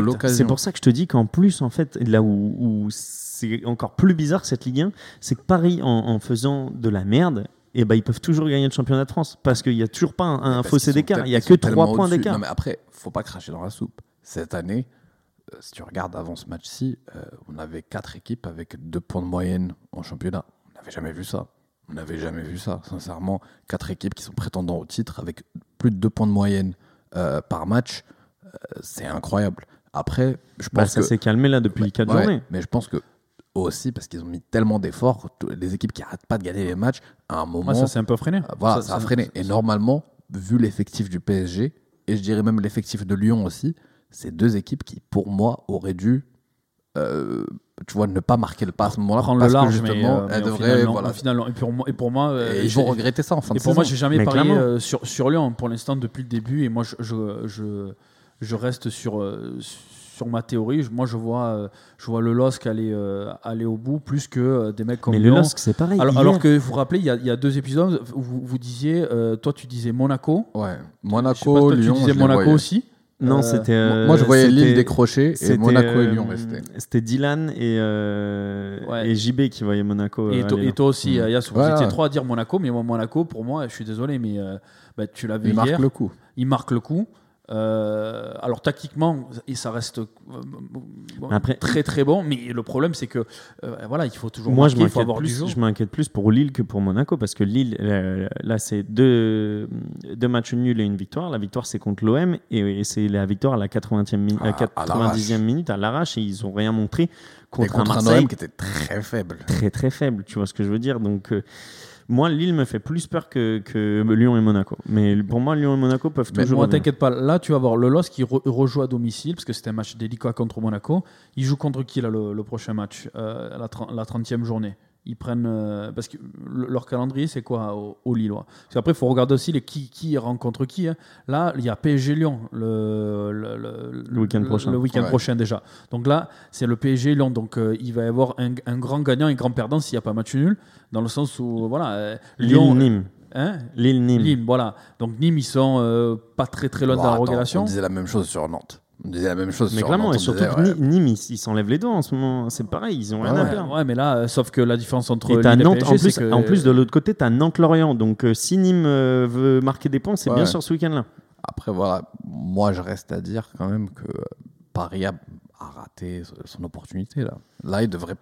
l'occasion. C'est pour ça que je te dis qu'en plus, en fait, là où, où c'est encore plus bizarre cette Ligue 1, c'est que Paris, en, en faisant de la merde, eh ben, ils peuvent toujours gagner le championnat de France parce qu'il n'y a toujours pas un, fossé d'écart. Il n'y a que sont 3 tellement points d'écart. Non, mais après, faut pas cracher dans la soupe. Cette année, euh, si tu regardes avant ce match-ci, euh, on avait quatre équipes avec deux points de moyenne en championnat. On n'avait jamais vu ça. On n'avait jamais vu ça. Sincèrement, quatre équipes qui sont prétendants au titre avec plus de deux points de moyenne euh, par match, c'est incroyable. Après, je Bah, pense ça que s'est calmé là depuis 4 Ouais, journées. Mais je pense que aussi parce qu'ils ont mis tellement d'efforts, les équipes qui arrêtent pas de gagner les matchs, à un moment, Ouais, ça c'est un peu freiné. euh, voilà, ça, a freiné. Et normalement, vu l'effectif du PSG, et je dirais même l'effectif de Lyon aussi, c'est deux équipes qui, pour moi, auraient dû, euh, tu vois, ne pas marquer le pas à ce moment-là, prendre parce le large, que mais, justement, euh, mais elles au devraient, final, voilà. Et pour moi, et pour moi, euh, et ils vont regretter ça en fin Et de pour saison. moi, j'ai jamais Mais parié euh, sur, sur Lyon pour l'instant depuis le début. Et moi, je, je, je, je reste sur, euh, sur ma théorie. Moi, je vois, euh, je vois le LOSC aller, euh, aller au bout plus que euh, des mecs comme Mais le. LOSC, c'est pareil. alors, Hier- alors que vous vous rappelez, il y a, il y a deux épisodes où vous, vous disiez, euh, toi tu disais Monaco. Ouais. Je sais pas, Monaco, toi, Lyon, tu disais Monaco voyais. aussi. Non, Euh, c'était. euh, Moi, je voyais Lille décrocher et c'était, Monaco et Lyon restaient. C'était Dylan et, euh, Ouais. et JB qui voyaient Monaco. Et, to- et toi aussi, Mm. euh, Yass, vous Ouais, étiez trois à dire Monaco, mais moi, Monaco, pour moi, je suis désolé, mais euh, bah, tu l'as vu Ils marquent hier. le coup. il marque le coup. Euh, alors tactiquement, et ça reste euh, bon, Après- très très bon, mais le problème c'est que euh, voilà, il faut toujours Moi, je marquer, il faut m'inquiète avoir du plus, je m'inquiète plus pour Lille que pour Monaco parce que Lille, là, c'est deux, deux matchs nuls et une victoire. La victoire, c'est contre l'OM et, et c'est la victoire à la 80e mi- À- à à 90e minute à l'arrache et ils ont rien montré contre, contre un un Marseille OM qui était très faible. très très faible. Tu vois ce que je veux dire? Donc, euh, moi, Lille me fait plus peur que, que Lyon et Monaco. Mais pour moi, Lyon et Monaco peuvent Mais toujours. moi, t'inquiète pas, là tu vas voir le LOS qui re- rejoue à domicile parce que c'était un match délicat contre Monaco. Il joue contre qui là le, le prochain match, euh, la, la 30e journée? Ils prennent euh, parce que le- leur calendrier c'est quoi au, au Lillois? Parce qu'après il faut regarder aussi les qui, qui rencontre qui hein. là il y a PSG Lyon le, le, le- Le week-end prochain. le week-end Ouais. prochain déjà donc là c'est le PSG Lyon donc euh, il va y avoir un, un grand gagnant et un grand perdant s'il n'y a pas match nul dans le sens où voilà euh, Lyon Lille-Nîmes. hein? Lille-Nîmes. Nîmes, voilà. Donc Nîmes, ils sont euh, pas très très loin de la attends, relégation. On disait la même chose sur Nantes. On disait la même chose Mais sur clairement, et surtout disait, que ouais, Ni- Nîmes, ils s'enlèvent les doigts en ce moment. C'est pareil, ils ont rien Ouais, à perdre. Ouais, mais là, euh, sauf que la différence entre Et et Nantes, PSG, en plus, c'est que- en plus de l'autre côté, t'as Nantes-Lorient. Donc euh, si Nîmes euh, veut marquer des points, c'est Ouais. bien sûr ce week-end-là. Après, voilà, moi, je reste à dire quand même que Paris a, a raté son opportunité. Là, là il devrait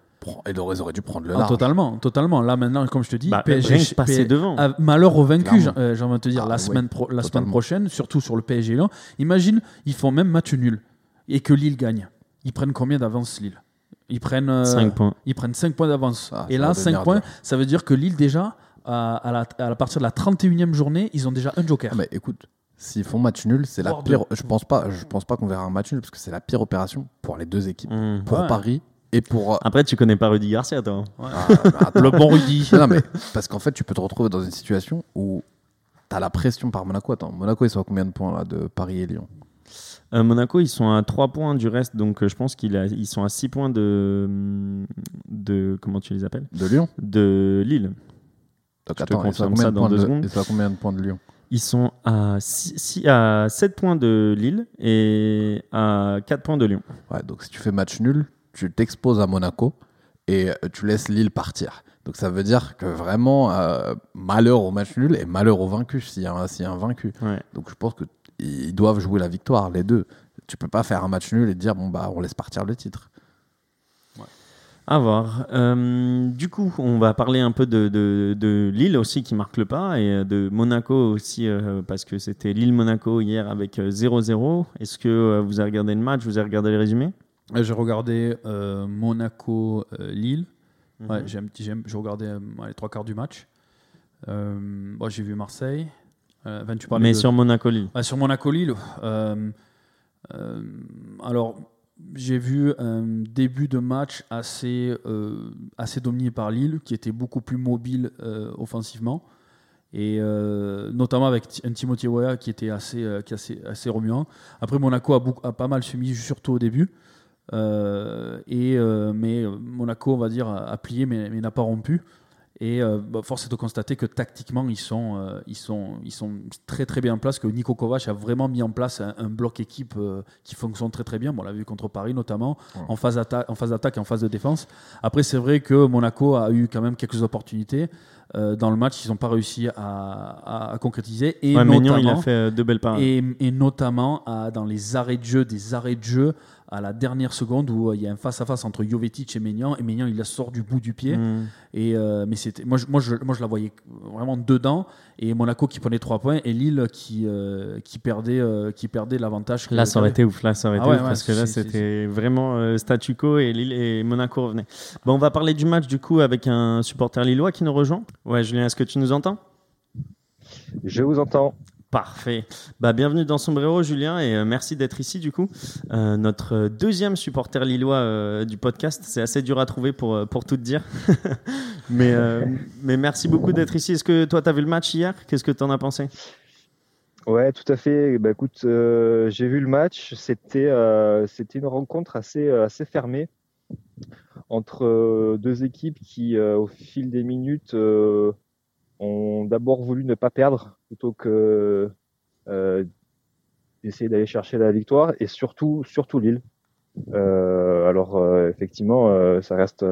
ils auraient dû prendre le Ah, large. totalement, totalement. Là maintenant, comme je te dis, Bah, PSG, rien que passer P- devant. Ah, malheur aux vaincus, Clairement. j'ai euh, j'ai envie de te dire, Ah, la, semaine, pro- la semaine prochaine, surtout sur le PSG Lyon. Imagine, ils font même match nul et que Lille gagne. Ils prennent combien d'avance Lille? Ils prennent euh, 5 points. Ils prennent 5 points d'avance. Ah, et là, va 5 devenir points, ça veut dire que Lille, déjà, à, à la, à la partir de la 31e journée, ils ont déjà un joker. Ah, mais écoute, s'ils font match nul, c'est la pire. Je pense pas. Je pense pas qu'on verra un match nul parce que c'est la pire opération pour les deux équipes, Mmh. pour Ouais. Paris et pour. Après, tu connais pas Rudy Garcia, toi. Ah, mais attends. Le bon Rudy. non, mais parce qu'en fait, tu peux te retrouver dans une situation où tu as la pression par Monaco. Attends, Monaco, ils sont à combien de points là de Paris et Lyon? Euh, Monaco, ils sont à 3 points du reste, donc euh, je pense qu'ils sont à 6 points de, de. Comment tu les appelles? De Lyon? De Lille. Donc Je te attends, confirme ça de dans points deux de- secondes. Ils sont à combien de points de Lyon? Ils sont à, à 7 points de Lille et à 4 points de Lyon. Ouais, donc si tu fais match nul, tu t'exposes à Monaco et euh, tu laisses Lille partir. Donc ça veut dire que vraiment, euh, malheur au match nul et malheur au vaincu s'il y, a un- s'il y a un vaincu. Ouais. Donc je pense qu'ils doivent jouer la victoire, les deux. Tu peux pas faire un match nul et te dire, bon, bah, on laisse partir le titre. À voir. Euh, du coup, on va parler un peu de, de- de Lille aussi qui marque le pas et de Monaco aussi euh, parce que c'était Lille-Monaco hier avec euh, 0-0. Est-ce que vous avez regardé le match Vous avez regardé le résumé Euh, J'ai regardé euh, Monaco-Lille. Mhm. Ouais, j'ai regardé euh, les trois quarts du match. Euh, bon, j'ai vu Marseille. Euh, tu Mais de- sur Monaco-Lille. Ah, sur Monaco-Lille, euh, euh, alors j'ai vu un début de match assez, euh, assez dominé par Lille, qui était beaucoup plus mobile euh, offensivement, et euh, notamment avec un Timothy Weah qui était assez, euh, qui assez, assez remuant. Après, Monaco a, beaucoup- a pas mal subi, surtout au début. Euh, et, euh, mais euh, Monaco, on va dire, a, a plié mais, mais n'a pas rompu. Et bah, force est de constater que tactiquement, ils sont, ils sont, ils sont très très bien en place, que Nico Kovac a vraiment mis en place un, un bloc équipe qui fonctionne très très bien. Bon, on l'a vu contre Paris notamment, Ouais. en phase d'attaque et en phase de défense. Après, c'est vrai que Monaco a eu quand même quelques opportunités. euh, dans le match, ils n'ont pas réussi à, à- à concrétiser. Et Ouais, notamment, il a fait deux belles parades. et, et notamment à- dans les arrêts de jeu, des arrêts de jeu à la dernière seconde où euh, il y a un face-à-face entre Jovetic et Maignan, et Maignan il la sort du bout du pied. Mm. Et, euh, mais c'était, moi, je, moi, je, moi je la voyais vraiment dedans, et Monaco qui prenait 3 points, et Lille qui, euh, qui perdait, euh, qui perdait l'avantage. Là, ça aurait été ouf. Là, ça aurait Ah été ouais, ouf ouais, parce que là, c'était vraiment euh, statu quo et, Lille et Monaco revenaient. Bon, on va parler du match du coup avec un supporter lillois qui nous rejoint. Ouais, Julien, est-ce que tu nous entends? Je vous entends. Parfait. Bah, bienvenue dans Sombrero, Julien, et euh, merci d'être ici du coup. Euh, notre euh, deuxième supporter lillois du podcast, c'est assez dur à trouver pour, pour tout te dire. mais, mais merci beaucoup d'être ici. Est-ce que toi, tu as vu le match hier? Qu'est-ce que tu en as pensé? Ouais, tout à fait. Bah, écoute, j'ai vu le match. C'était une rencontre assez, assez fermée entre deux équipes qui, au fil des minutes, ont d'abord voulu ne pas perdre plutôt que euh, d'essayer d'aller chercher la victoire et surtout, surtout Lille. Euh, alors, euh, effectivement, ça reste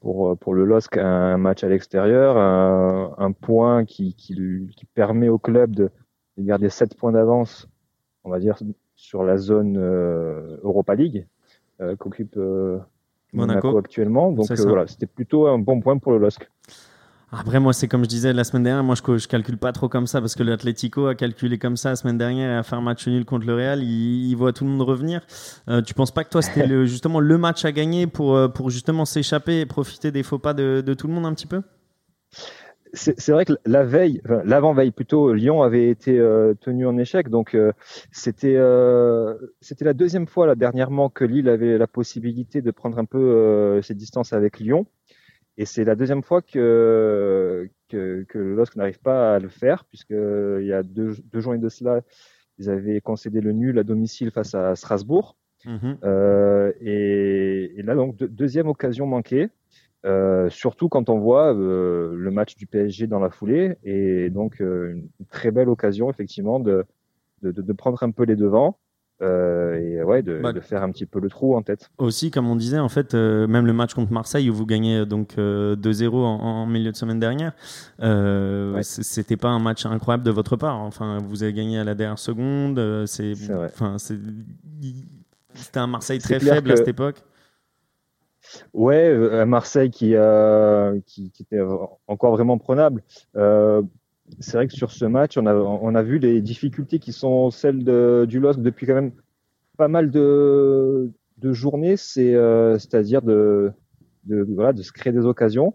pour, pour le LOSC un match à l'extérieur, un, un point qui, qui, lui- qui permet au club de, de garder 7 points d'avance, on va dire, sur la zone Europa League qu'occupe Monaco. Monaco. actuellement. Donc voilà, c'était plutôt un bon point pour le LOSC. Après, moi, c'est comme je disais la semaine dernière, moi, je, je calcule pas trop comme ça parce que l'Atlético a calculé comme ça la semaine dernière et a fait un match nul contre le Real. Il, il voit tout le monde revenir. Euh, tu penses pas que toi, c'était le- justement le match à gagner pour, euh, pour justement s'échapper et profiter des faux pas de, de tout le monde un petit peu? C'est c'est vrai que la veille, enfin, l'avant-veille plutôt, Lyon avait été euh, tenu en échec. Donc euh, c'était euh, c'était la deuxième fois là dernièrement que Lille avait la possibilité de prendre un peu euh, ses distances avec Lyon. Et c'est la deuxième fois que que, que le LOSC n'arrive pas à le faire, puisque euh, il y a deux, deux journées de cela, ils avaient concédé le nul à domicile face à Strasbourg. Mhm. Euh, et, et là, donc, deux- deuxième occasion manquée, euh, surtout quand on voit euh, le match du PSG dans la foulée, et donc une très belle occasion, effectivement, de, de- de prendre un peu les devants euh, et ouais, de, Bah, de faire un petit peu le trou en tête. Aussi, comme on disait, en fait, euh, même le match contre Marseille où vous gagnez euh, donc euh, 2-0 en, en milieu de semaine dernière, Ouais. c'était pas un match incroyable de votre part. Enfin, vous avez gagné à la dernière seconde. c'est, enfin, c'était un Marseille très faible à cette époque. Ouais, à Marseille qui, qui, qui était encore vraiment prenable. C'est vrai que sur ce match, on a, on a vu les difficultés qui sont celles de, du LOSC depuis quand même pas mal de, de journées, c'est, euh, c'est-à-dire de, de, voilà, de se créer des occasions.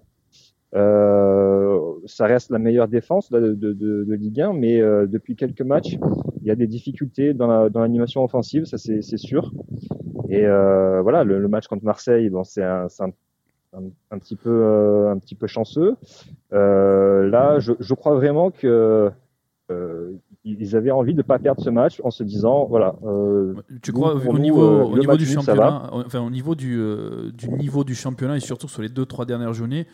Euh, ça reste la meilleure défense là, de, de, de, de Ligue 1, mais euh, depuis quelques matchs, il y a des difficultés dans, la, dans l'animation offensive, ça c'est, c'est sûr. Et euh, voilà, le, le match contre Marseille, bon, c'est un, c'est un, un, un petit peu, euh, un petit peu chanceux. Euh, là, je, je crois vraiment que euh, ils avaient envie de pas perdre ce match en se disant voilà. euh, Tu crois au nous, niveau, euh, au niveau du championnat, enfin au niveau du, euh, du niveau du championnat et surtout sur les deux trois dernières journées,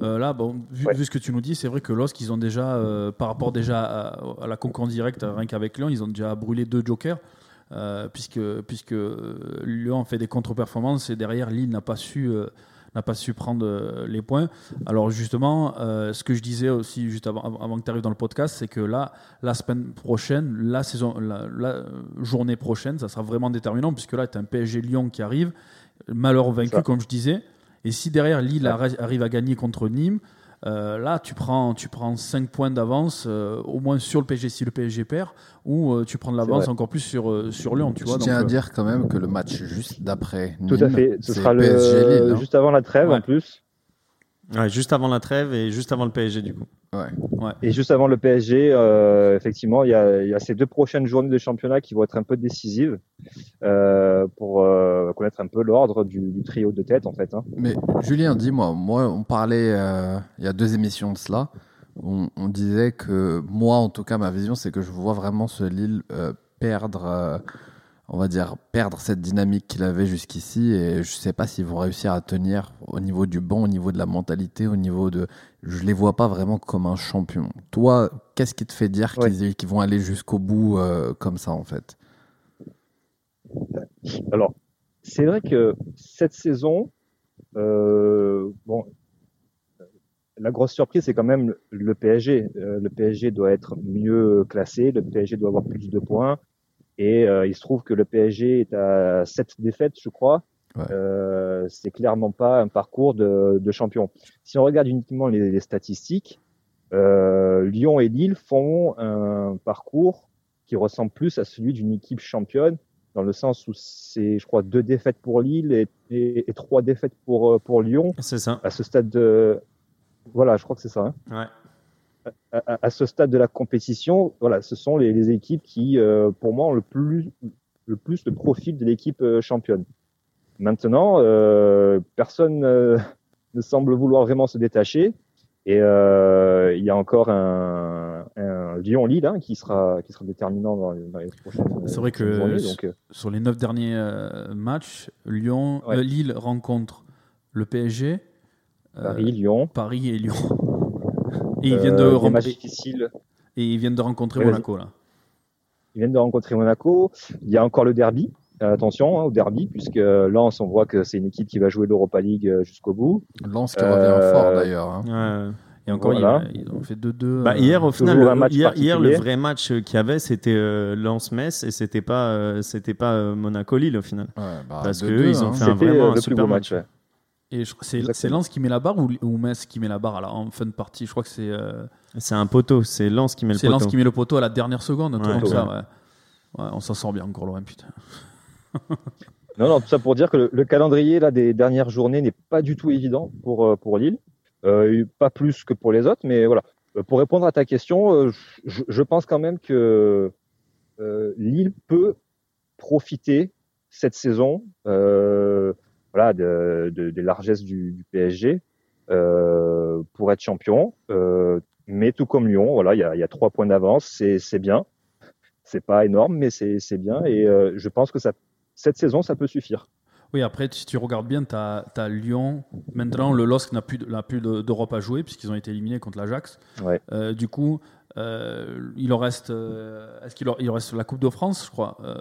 là, bon, vu, Ouais. vu ce que tu nous dis, c'est vrai que LOSC ils ont déjà, par rapport déjà à, à la concurrence directe, rien qu'avec Lyon, ils ont déjà brûlé deux jokers. puisque puisque Lyon fait des contre-performances et derrière Lille n'a pas su n'a pas su prendre euh, les points. Alors justement, euh, ce que je disais aussi juste avant, avant que tu arrives dans le podcast, c'est que là, la semaine prochaine, la saison, la, la journée prochaine, ça sera vraiment déterminant puisque là, tu as un PSG Lyon qui arrive, malheur vaincu comme je disais. Et si derrière Lille arri- arrive à gagner contre Nîmes, euh, là, tu prends, tu prends 5 points d'avance, euh, au moins sur le PSG si le PSG perd, ou euh, tu prends de l'avance encore plus sur, euh, sur Lyon. Tu vois, Je donc, tiens à euh, dire quand même que le match juste d'après tout à fait. Ce sera le PSG Lille. juste avant la trêve Ouais. en plus. Ouais, juste avant la trêve et juste avant le PSG du coup. Ouais. Et juste avant le PSG, euh, effectivement, il y, a, il y a ces deux prochaines journées de championnat qui vont être un peu décisives euh, pour euh, connaître un peu l'ordre du, du trio de tête en fait. Hein. Mais Julien, dis-moi, moi, on parlait euh, il y a deux émissions de cela. On, on disait que moi, en tout cas, ma vision, c'est que je vois vraiment ce Lille euh, perdre, euh, on va dire, perdre cette dynamique qu'il avait jusqu'ici. Et je sais pas s'ils vont réussir à tenir au niveau du banc, au niveau de la mentalité, au niveau de. Je les vois pas vraiment comme un champion. Toi, qu'est-ce qui te fait dire Ouais. qu'ils vont aller jusqu'au bout euh, comme ça, en fait? Alors, c'est vrai que cette saison, euh, bon, la grosse surprise, c'est quand même le- le PSG. Euh, le PSG doit être mieux classé, le PSG doit avoir plus de points. Et euh, il se trouve que le PSG est à sept défaites, je crois. Ouais. Euh, c'est clairement pas un parcours de, de champion. Si on regarde uniquement les, les statistiques, euh, Lyon et Lille font un parcours qui ressemble plus à celui d'une équipe championne dans le sens où c'est, je crois, deux défaites pour Lille et, et, et trois défaites pour, euh, pour Lyon. C'est ça. À ce stade de... Voilà, je crois que c'est ça. hein. Ouais. À, ce stade de la compétition, voilà, ce sont les, les équipes qui, euh, pour moi, ont le plus le, plus le profil de l'équipe euh, championne. Maintenant, euh, personne euh, ne semble vouloir vraiment se détacher. Et il y a encore un, un Lyon-Lille hein, qui sera qui sera déterminant dans les, dans les prochaines C'est vrai que prochaines journées, donc, sur les neuf derniers matchs, Lyon, Ouais. euh, Lille rencontre le PSG, Paris, Lyon. Paris et Lyon. Et ils viennent de, Euh, matchs et- difficiles. et ils viennent de rencontrer Ouais, Monaco là. Ils viennent de rencontrer Monaco. Il y a encore le derby. Euh, Attention hein, au derby, puisque Lens, on voit que c'est une équipe qui va jouer l'Europa League euh, jusqu'au bout. Lens qui Euh, revient fort d'ailleurs. hein. Ouais. Et encore, Voilà. ils, ils ont fait 2-2. Bah, euh, hier, au final, le- hier, hier, le vrai match euh, qu'il y avait, c'était euh, Lens-Metz et c'était pas, euh, c'était pas euh, Monaco-Lille au final. Ouais, bah, Parce que 2-2, eux, ils ont hein. fait un- vraiment euh, un super match. match. ouais. Et c'est c'est Lens qui met la barre ou, ou Metz qui met la barre là, en fin de partie Je crois que c'est euh, C'est un poteau, c'est Lens qui met le c'est poteau. Lens qui met le poteau à la dernière seconde. un truc Ouais. comme ça, ouais. Ouais, on s'en sort bien encore loin, putain. Non, non, tout ça pour dire que le, le calendrier là des dernières journées n'est pas du tout évident pour euh, pour Lille, euh, pas plus que pour les autres, mais voilà. Euh, Pour répondre à ta question, euh, je, je pense quand même que euh, Lille peut profiter cette saison, euh, voilà, de, de- des largesses du, du PSG euh, pour être champion. Euh, mais tout comme Lyon, voilà, il y a, il y a trois points d'avance, c'est bien. C'est pas énorme, mais c'est bien, et euh, je pense que ça cette saison, ça peut suffire. Oui, après, si tu regardes bien, tu as, Lyon. Maintenant, le LOSC n'a plus, d'Europe à jouer puisqu'ils ont été éliminés contre l'Ajax. Ouais. Euh, du coup, euh, il leur reste. euh, Est-ce qu'il il reste la Coupe de France, je crois, euh,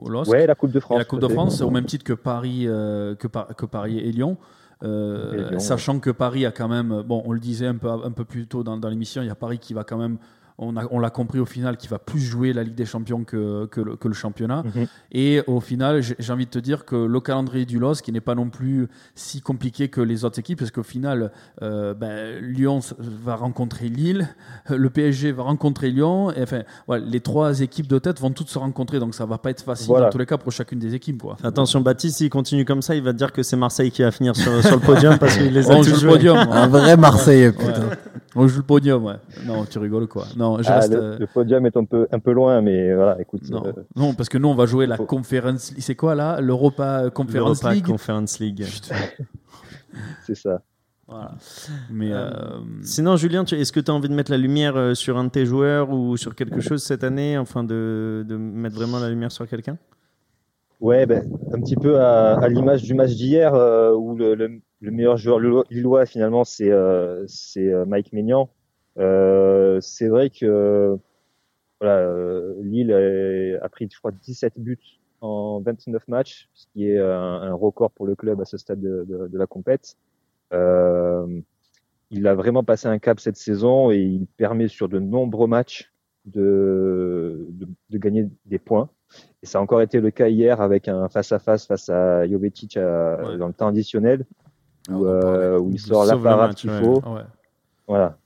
au LOSC? Ouais, la Coupe de France. Et la Coupe de. France, au même titre que Paris, euh, que, Par- que Paris et Lyon. Et Lyon, sachant que Paris a quand même, bon, on le disait un peu, un peu plus tôt dans, dans l'émission, il y a Paris qui va quand même, on, a- on l'a compris au final, qui va plus jouer la Ligue des Champions que, que, le, que le championnat. Mhm. Et au final, j'ai j'ai envie de te dire que le calendrier du LOS, qui n'est pas non plus si compliqué que les autres équipes, parce qu'au final, euh, ben, Lyon va rencontrer Lille, le PSG va rencontrer Lyon, et enfin, les trois équipes de tête vont toutes se rencontrer, donc ça va pas être facile Voilà. dans tous les cas pour chacune des équipes. Quoi. Attention, Baptiste, s'il continue comme ça, il va te dire que c'est Marseille qui va finir sur, sur le podium parce qu'il les a On tous joue le joués. podium. Un ouais. vrai Marseillais, putain. Ouais. On joue le podium, ouais. Non, tu rigoles quoi. Non, je Ah, reste. le, euh, le podium est un peu, un peu loin, mais voilà, écoute. Non. euh, non, parce que nous, on va jouer la Faut- Conference C'est quoi là? L'Europa Conference L'Europa League? Conference League. C'est ça. Voilà. Mais Euh, euh, Sinon, Julien, est-ce que tu as envie de mettre la lumière euh, sur un de tes joueurs ou sur quelque chose cette année, enfin de, de mettre vraiment la lumière sur quelqu'un? Ouais, ben, un petit peu à, à l'image du match d'hier euh, où le, le- le meilleur joueur lillois- finalement c'est euh, c'est euh, Mike Maignan. Euh, c'est vrai que voilà, euh, Lille a, a pris je crois 17 buts en 29 matchs, ce qui est un, un record pour le club à ce stade de, de, de la compète. Euh, il a vraiment passé un cap cette saison et il permet sur de nombreux matchs de, de, de gagner des points. Et ça a encore été le cas hier avec un face-à-face face à Jovetic à- Ouais. dans le temps additionnel, où, On en parlait. euh, où il sort la parade qu'il faut. ouais. Voilà.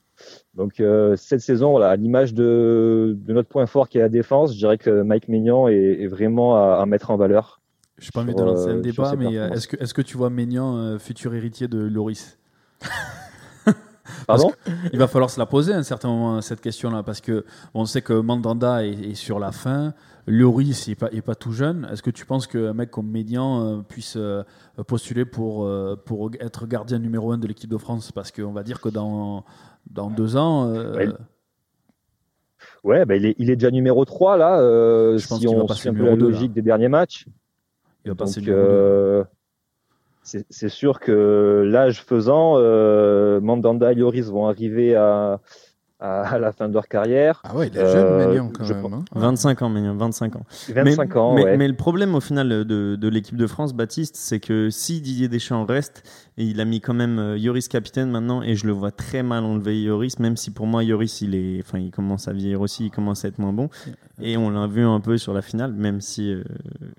Donc euh, cette saison, voilà, à l'image de, de notre point fort qui est la défense, je dirais que Mike Maignan est, est vraiment à, à mettre en valeur. Je n'ai pas envie de lancer euh, un débat, mais euh, est-ce que, est que tu vois Maignan euh, futur héritier de Loris? Il va falloir se la poser à un certain moment, cette question-là, parce que on sait que Mandanda est, sur la fin. Lloris n'est pas, tout jeune. Est-ce que tu penses qu'un mec comme Médian euh, puisse euh, postuler pour, euh, pour être gardien numéro 1 de l'équipe de France? Parce qu'on va dire que dans, dans deux ans. ouais, bah, il, est, déjà numéro 3 là. Je si on suit un peu la logique des derniers matchs. Il va passer Donc, numéro c'est sûr que l'âge faisant, euh, Mandanda et Lloris vont arriver à, à, à la fin de leur carrière. Ah ouais, il est Euh, jeune, Maignan, quand je même. hein. 25 ans, Maignan, 25 ans. 25 mais, ans, mais, ouais. mais le problème au final de, de l'équipe de France, Baptiste, c'est que si Didier Deschamps reste, et il a mis quand même euh, Yoris capitaine maintenant, et je le vois très mal enlever Yoris, même si pour moi Yoris il est, enfin il commence à vieillir aussi, il commence à être moins bon, et on l'a vu un peu sur la finale, même si euh,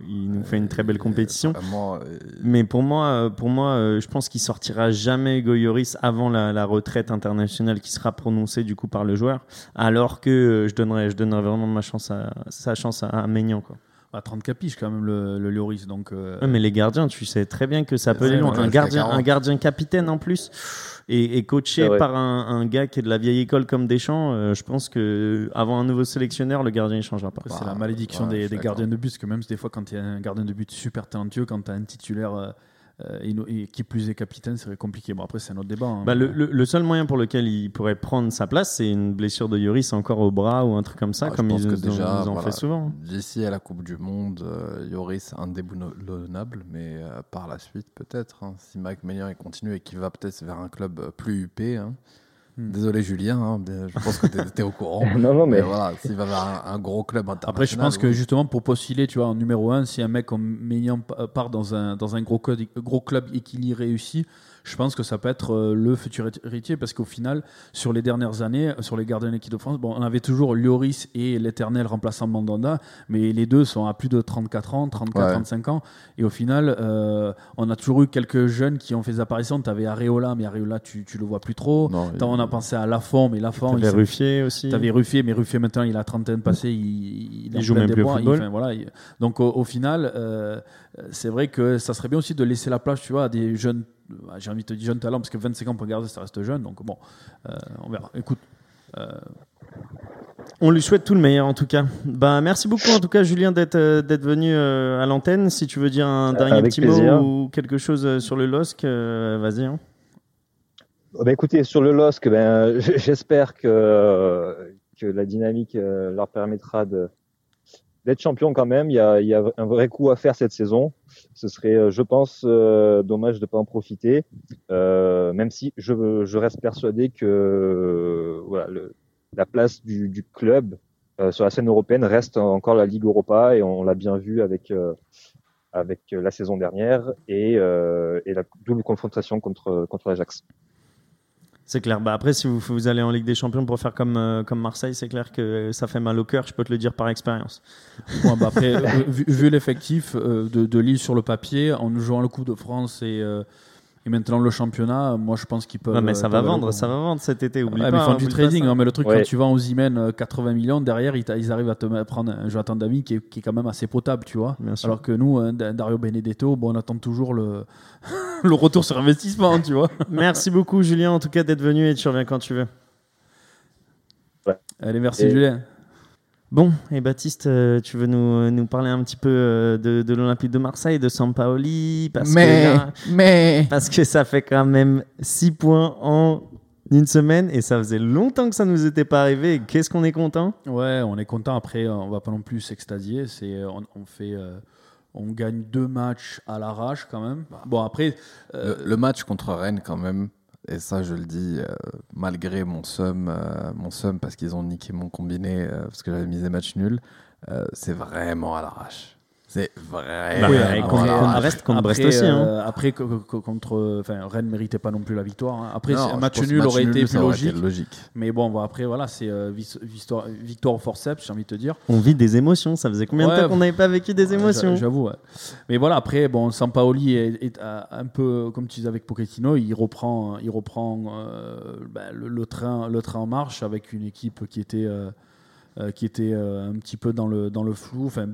il nous fait une très belle compétition. Vraiment, euh, Mais pour moi, euh, pour moi, euh, je pense qu'il sortira jamais Hugo Lloris avant la, la retraite internationale qui sera prononcée du coup par le joueur, alors que euh, je donnerais, je donnerais vraiment ma chance à, sa chance à, à Maignan quoi. À 34 piges quand même le, le Lloris, donc euh, Ouais, mais les gardiens, tu sais très bien que ça peut aller loin. Un gardien, 40. un gardien capitaine en plus, et, et coaché par un, un gars qui est de la vieille école comme Deschamps, euh, je pense que avant un nouveau sélectionneur, le gardien il changera pas. C'est Bah, la malédiction ouais, des, gardiens de but, parce que même des fois, quand il y a un gardien de but super talentueux, quand tu as un titulaire euh, et, no- et qui plus est capitaine, c'est compliqué. Bon, après, c'est un autre débat. hein. Bah, le, le- le seul moyen pour lequel il pourrait prendre sa place, c'est une blessure de Yoris encore au bras ou un truc comme ça, ah, je comme pense ils, que nous ont- déjà, ont voilà, fait souvent. D'ici à la Coupe du Monde, euh, Yoris indéboulonnable, mais euh, par la suite, peut-être. hein, si Mike il continue et qu'il va peut-être vers un club euh, plus huppé. hein. Hmm. Désolé, Julien, hein, je pense que tu étais au courant. non, non, Mais mais voilà, s'il va vers un, un gros club international. Après, je pense que justement, pour postuler, tu vois, en numéro 1, si un mec comme Maignan pa- part dans un, dans un gros, club, gros club et qu'il y réussit, je pense que ça peut être euh, le futur héritier parce qu'au final, sur les dernières années, sur les gardiens de l'équipe de France, bon, on avait toujours Lloris et l'éternel remplaçant Mandanda, mais les deux sont à plus de 34 ans, 34, Ouais. 35 ans. Et au final, euh, on a toujours eu quelques jeunes qui ont fait des apparitions. Tu avais Areola, mais Areola, tu, tu le vois plus trop. Non, on a pensé à Lafont, mais Lafont, il T'avais s'est- Ruffier aussi. T'avais Ruffier, mais Ruffier maintenant il a trentaine passée, il, Il est en joue même plus au il- football. enfin, voilà, il- donc au, au final, euh, c'est vrai que ça serait bien aussi de laisser la place, tu vois, à des jeunes, euh, j'ai envie de te dire jeunes talents, parce que 25 ans pour garder, ça reste jeune, donc bon, euh, on verra. Écoute, euh, On lui souhaite tout le meilleur en tout cas. Bah, merci beaucoup en tout cas Julien d'être euh, d'être venu euh, à l'antenne. Si tu veux dire un dernier avec petit plaisir. mot ou quelque chose euh, sur le LOSC, euh, vas-y. hein. Bah, écoutez, sur le LOSC, ben, j'espère que, que la dynamique euh, leur permettra de d'être champion quand même. Il y, a, un vrai coup à faire cette saison. Ce serait, euh, je pense, euh, dommage de pas en profiter. Euh, même si je, reste persuadé que la place du, club sur la scène européenne reste encore la Ligue Europa et on l'a bien vu avec la saison dernière et, et la double confrontation contre contre l'Ajax. C'est clair. Bah, après, si vous, vous allez en Ligue des Champions pour faire comme, euh, comme Marseille, c'est clair que ça fait mal au cœur. Je peux te le dire par expérience. bon, bah, après, euh, vu, vu l'effectif euh, de, de Lille sur le papier, en jouant le Coupe de France et, euh, et maintenant le championnat, moi je pense qu'ils peuvent. Ouais, mais ça euh, va vendre, ça va vendre cet été. Oublie Ouais, pas. mais ils font hein, du trading, hein, mais le truc, Ouais. quand tu vas aux Imen euh, 80 millions, derrière, ils, arrivent à te prendre un Jonathan David qui est, qui est quand même assez potable, tu vois. Bien sûr. Alors que nous, hein, Da- Dario Benedetto, bon, on attend toujours le, le retour sur investissement, tu vois. Merci beaucoup, Julien, en tout cas, d'être venu et tu reviens quand tu veux. Allez, merci Et- Julien. Bon, et Baptiste, euh, tu veux nous, nous parler un petit peu euh, de, de l'Olympique de Marseille, de Sampaoli parce que Mais, là- mais. Parce que ça fait quand même 6 points en une semaine et ça faisait longtemps que ça nous était pas arrivé. Qu'est-ce qu'on est content? Ouais, on est content. Après, on va pas non plus s'extasier. C'est, on, on fait, euh, on gagne deux matchs à l'arrache quand même. Bon, après, euh, Le, le match contre Rennes, quand même, et ça je le dis, euh, malgré mon seum, euh, mon parce qu'ils ont niqué mon combiné, euh, parce que j'avais misé match nul, c'est vraiment à l'arrache. C'est Oui, contre- contre Brest, contre après, Brest aussi, hein. euh, après, co- co- contre, enfin, Rennes méritait pas non plus la victoire. hein. Après, Non, un match nul match aurait été nul, plus logique. été logique. Mais bon, après, voilà, c'est euh, victoire, victoire au forceps, j'ai envie de te dire. On vit des émotions. Ça faisait combien de temps qu'on n'avait pas vécu des Ouais, émotions j'a- J'avoue. ouais. Mais voilà, après, bon, Sampaoli est, est, euh, un peu comme tu disais avec Pochettino, il reprend, il reprend euh, bah, le, le train, le train en marche avec une équipe qui était, euh, qui était euh, un petit peu dans le, dans le flou, enfin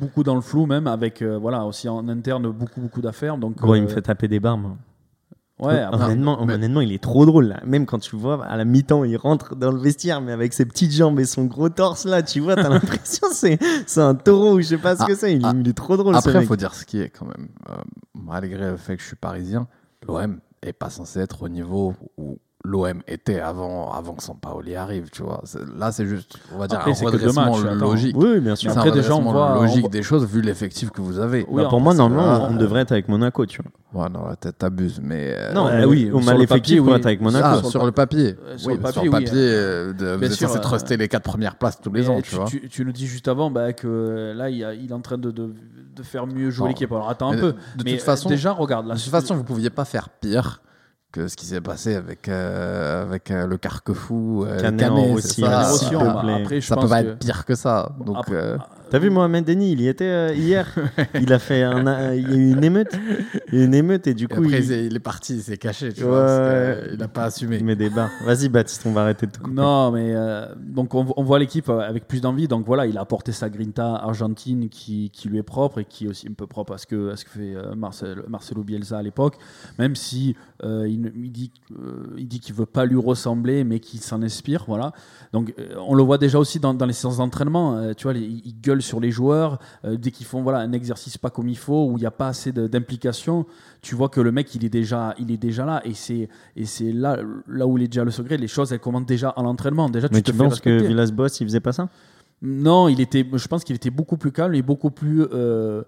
beaucoup dans le flou même, avec euh, voilà aussi en interne beaucoup beaucoup d'affaires. Donc Gros, il me fait taper des barres. moi. ouais, après- honnêtement, mais- honnêtement, il est trop drôle là. Même quand tu le vois à la mi-temps, il rentre dans le vestiaire, mais avec ses petites jambes et son gros torse là, tu vois, t'as l'impression c'est c'est un taureau ou je sais pas ce Ah, que c'est. Il, ah. il est trop drôle. Après, il mec. faut dire ce qui est quand même. Euh, malgré le fait que je suis parisien, l'OM est pas censé être au niveau où l'OM était avant, avant que Sampaoli arrive, tu vois. Là, c'est juste, on va dire, Après, un c'est que deux redressement matchs, logique. Oui, oui, bien sûr. C'est un après, déjà, on voit- on logique voit- des choses vu l'effectif que vous avez. Oui, Bah, pour en moi, normalement, c'est- on devrait être avec Monaco, tu vois. Ouais, non, t'abuses, mais. euh, Non, euh, oui, on sur a le l'effectif papier, pour oui. être avec Monaco. Ah, sur sur, le papier. Euh, sur oui, le papier, sur le oui. papier, euh, de- vous Bien êtes sûr, censé euh, truster les quatre premières places tous les ans, tu, tu vois. tu- tu nous dis juste avant bah, que là, il, est en train de, de, de faire mieux jouer l'équipe. Alors attends un peu. de toute façon- déjà, regarde. Là, De toute façon, vous pouviez pas faire pire que ce qui s'est passé avec, euh, avec euh, le Carquefou. euh, Canet ça. hein, aussi, je ça peut pas que- être pire que ça. Donc, Après- T'as vu Mohamed Denis, il y était euh, hier. il a fait un, un- il y a eu une émeute, il y a eu une émeute et du et coup après, il, est parti, il s'est caché, tu Ouais. vois. euh, il n'a pas assumé. il met des barres. Vas-y Baptiste, on va arrêter de te couper. Non, mais euh, donc on, on voit l'équipe avec plus d'envie. Donc voilà, il a apporté sa grinta argentine qui, qui lui est propre et qui est aussi un peu propre à ce que, à ce que fait Marcel, Marcelo Bielsa à l'époque. Même si euh, il, dit, euh, il dit qu'il veut pas lui ressembler, mais qu'il s'en inspire. Voilà. Donc euh, on le voit déjà aussi dans, dans les séances d'entraînement. euh, tu vois, il gueule sur les joueurs euh, dès qu'ils font voilà un exercice pas comme il faut où il n'y a pas assez d'implication. Tu vois que le mec il est déjà, il est déjà là et c'est et c'est là là où il est déjà le secret. Les choses elles commencent déjà à l'entraînement. Déjà Mais tu te tu fais penses que. Villas-Boas il faisait pas ça? Non, il était, je pense qu'il était beaucoup plus calme et beaucoup plus euh,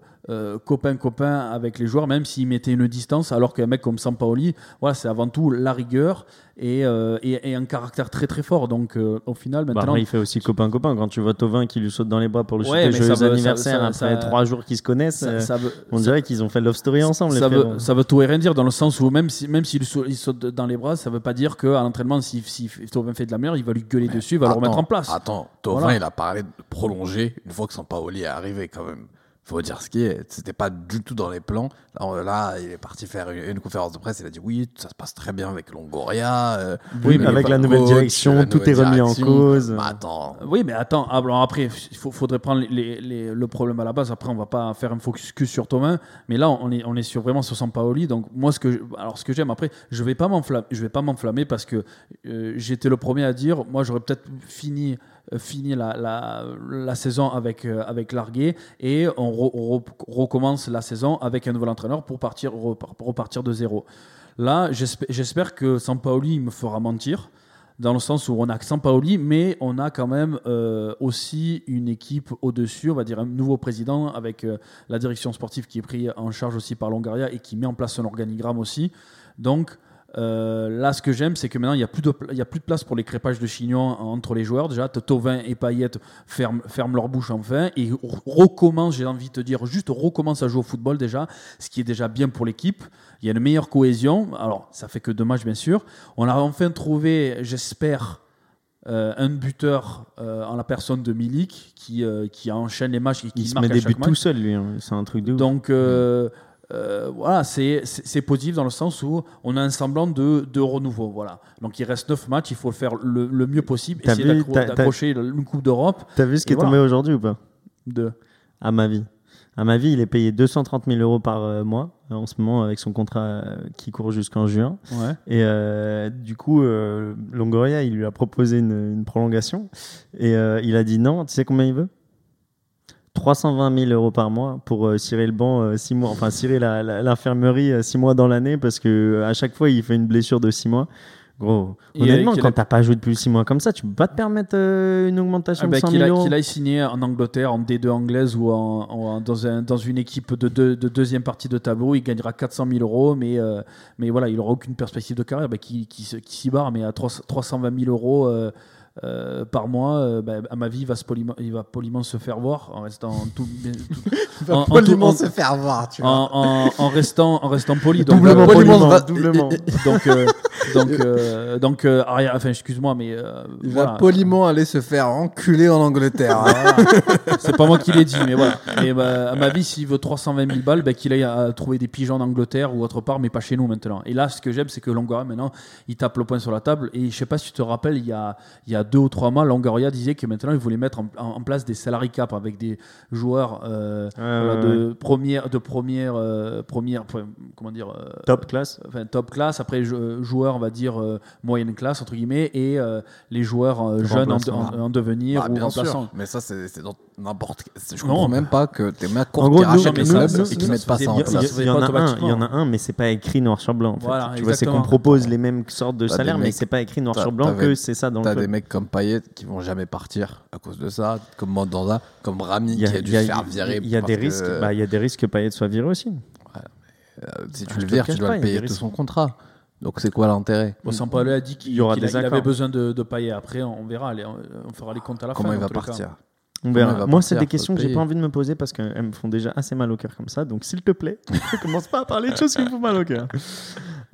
copain-copain avec les joueurs, même s'il mettait une distance, alors qu'un mec comme Sampaoli, voilà, c'est avant tout la rigueur et, euh, et, et un caractère très très fort. Donc euh, au final, Bah, maintenant, il fait aussi copain-copain. Quand tu vois Tovin qui lui saute dans les bras pour le Ouais, souhaiter joyeux anniversaire ça- ça- après ça- trois jours qu'ils se connaissent, ça, euh, ça veut, on dirait qu'ils ont fait love story ensemble. ça les veut, ça veut tout et rien dire dans le sens où même si même s'il saute, il saute dans les bras, ça veut pas dire qu'à l'entraînement, si, si Thauvin fait de la merde, il va lui gueuler dessus, il va le remettre en place. Attends, Tovin, Voilà. il a parlé de prolonger une fois que Sampaoli est arrivé quand même. Faut dire ce qui est. C'était pas du tout dans les plans. Là, il est parti faire une, une conférence de presse. Il a dit oui, ça se passe très bien avec Longoria. euh, Oui, mais avec la coach, nouvelle direction, la tout nouvelle est remis en cause. Bah, attends. Oui, mais attends, ah, alors après, il faut- faudrait prendre les- les- les- le problème à la base. Après, on va pas faire un focus que sur Thomas, mais là, on est, on est sur, vraiment sur Sampaoli. Donc, moi, ce que, je- alors, ce que j'aime, après, je vais pas m'enflammer, je vais pas m'enflammer parce que euh, j'étais le premier à dire, moi, j'aurais peut-être fini, euh, fini la, la, saison avec, euh, avec Larguet et on re- re- recommence la saison avec un nouvel entraîneur pour partir, repartir de zéro. Là, j'espère que Sampaoli me fera mentir dans le sens où on a Sampaoli, mais on a quand même euh, aussi une équipe au-dessus, on va dire un nouveau président avec la direction sportive qui est pris en charge aussi par Longaria et qui met en place un organigramme aussi. Donc euh, là, ce que j'aime, c'est que maintenant, il n'y a, plus de y a plus de place pour les crépages de chignons entre les joueurs. Déjà, Tovin et Payet ferment, ferment leur bouche enfin et re- recommencent, j'ai envie de te dire, juste recommencent à jouer au football déjà, ce qui est déjà bien pour l'équipe. Il y a une meilleure cohésion. Alors, ça fait que deux matchs, bien sûr. On a enfin trouvé, j'espère, euh, un buteur euh, en la personne de Milik qui, qui enchaîne les matchs et qui Il se marque met des buts match. tout seul, lui. hein. C'est un truc de ouf. Donc euh, voilà, c'est positif dans le sens où on a un semblant de, de renouveau. Voilà. Donc il reste 9 matchs, il faut le faire le, le mieux possible, essayer d'accrocher une Coupe d'Europe. T'as vu ce qui est voilà. tombé aujourd'hui ou pas? De... À ma vie. À ma vie, il est payé 230 000 euros par euh, mois en ce moment avec son contrat euh, qui court jusqu'en juin. Ouais. Et euh, du coup, euh, Longoria, il lui a proposé une, une prolongation et il a dit non. Tu sais combien il veut? 320 000 euros par mois pour euh, cirer le banc 6 mois, enfin cirer l'infirmerie 6 mois dans l'année parce que euh, à chaque fois il fait une blessure de 6 mois. Gros, Et honnêtement, quand a- t'as pas joué depuis 6 mois comme ça, tu peux pas te permettre euh, une augmentation Ah bah, de 100 qu'il 000 a- euros. qu'il aille signer en Angleterre, en D2 anglaise ou, en, ou en- dans, un- dans une équipe de, deux- de deuxième partie de tableau, il gagnera 400 000 euros, mais, euh, mais voilà, il n'aura aucune perspective de carrière, bah, qui, qui, se- qui s'y barre, mais à 300 320 000 euros euh, par mois, euh, bah, à ma vie, il va, se poliment, il va poliment se faire voir en restant tout, tout- en- en poliment tout- en- se faire voir, tu vois. en, en- en restant, en restant poli. Donc, Doublement euh, poliment, va- doublement. donc, euh, donc, euh, donc euh, arrière- enfin, excuse-moi, mais euh, Il voilà. va poliment aller se faire enculer en Angleterre. hein. Voilà. C'est pas moi qui l'ai dit, mais voilà. Et bah, à ma vie, s'il veut 320 000 balles, bah, qu'il aille à trouver des pigeons en Angleterre ou autre part, mais pas chez nous maintenant. Et là, ce que j'aime, c'est que Longoria, maintenant, il tape le poing sur la table. Et je sais pas si tu te rappelles, il y a, il y a deux ou trois mois, Longoria disait que maintenant, il voulait mettre en, en- en place des salary cap avec des joueurs euh, voilà, ouais, de première, de première, euh, première, comment dire, euh, Top classe. enfin, top classe, après jou- joueurs, on va dire euh, moyenne classe entre guillemets, et euh, les joueurs euh, jeunes en, en devenir Ah, ou remplaçants. sûr. Mais ça, c'est dans n'importe. Je Non, comprends mais- même pas que tes mecs En courent gros, qui rachètent les clubs et qui mettent pas ça en place. il y en a un, mais c'est pas écrit noir sur blanc. en fait. Voilà, tu vois, c'est qu'on propose les mêmes sortes de salaires, mais c'est pas écrit noir sur blanc que c'est ça dans le T'as des mecs comme Payet qui vont jamais partir à cause de ça, comme Mandanda, comme Rami Il y a, qui a dû se faire virer. il y a des risques. que, bah, il y a des risques que Payet soit viré aussi. si Ah, tu je le vires, tu dois pas, le payer tout risques. son contrat. Donc c'est quoi l'intérêt? Bon, Sampaoli a dit qu'il Il y aura qu'il des a- il avait besoin de, de pailler. Après, on verra. allez, on, fera les comptes à la Comment fin. il dans va partir? On Comment verra. il va Moi, c'est des questions que j'ai pas envie de me poser parce qu'elles me font déjà assez mal au cœur comme ça. Donc, s'il te plaît, ne commence pas à parler de choses qui me font mal au cœur.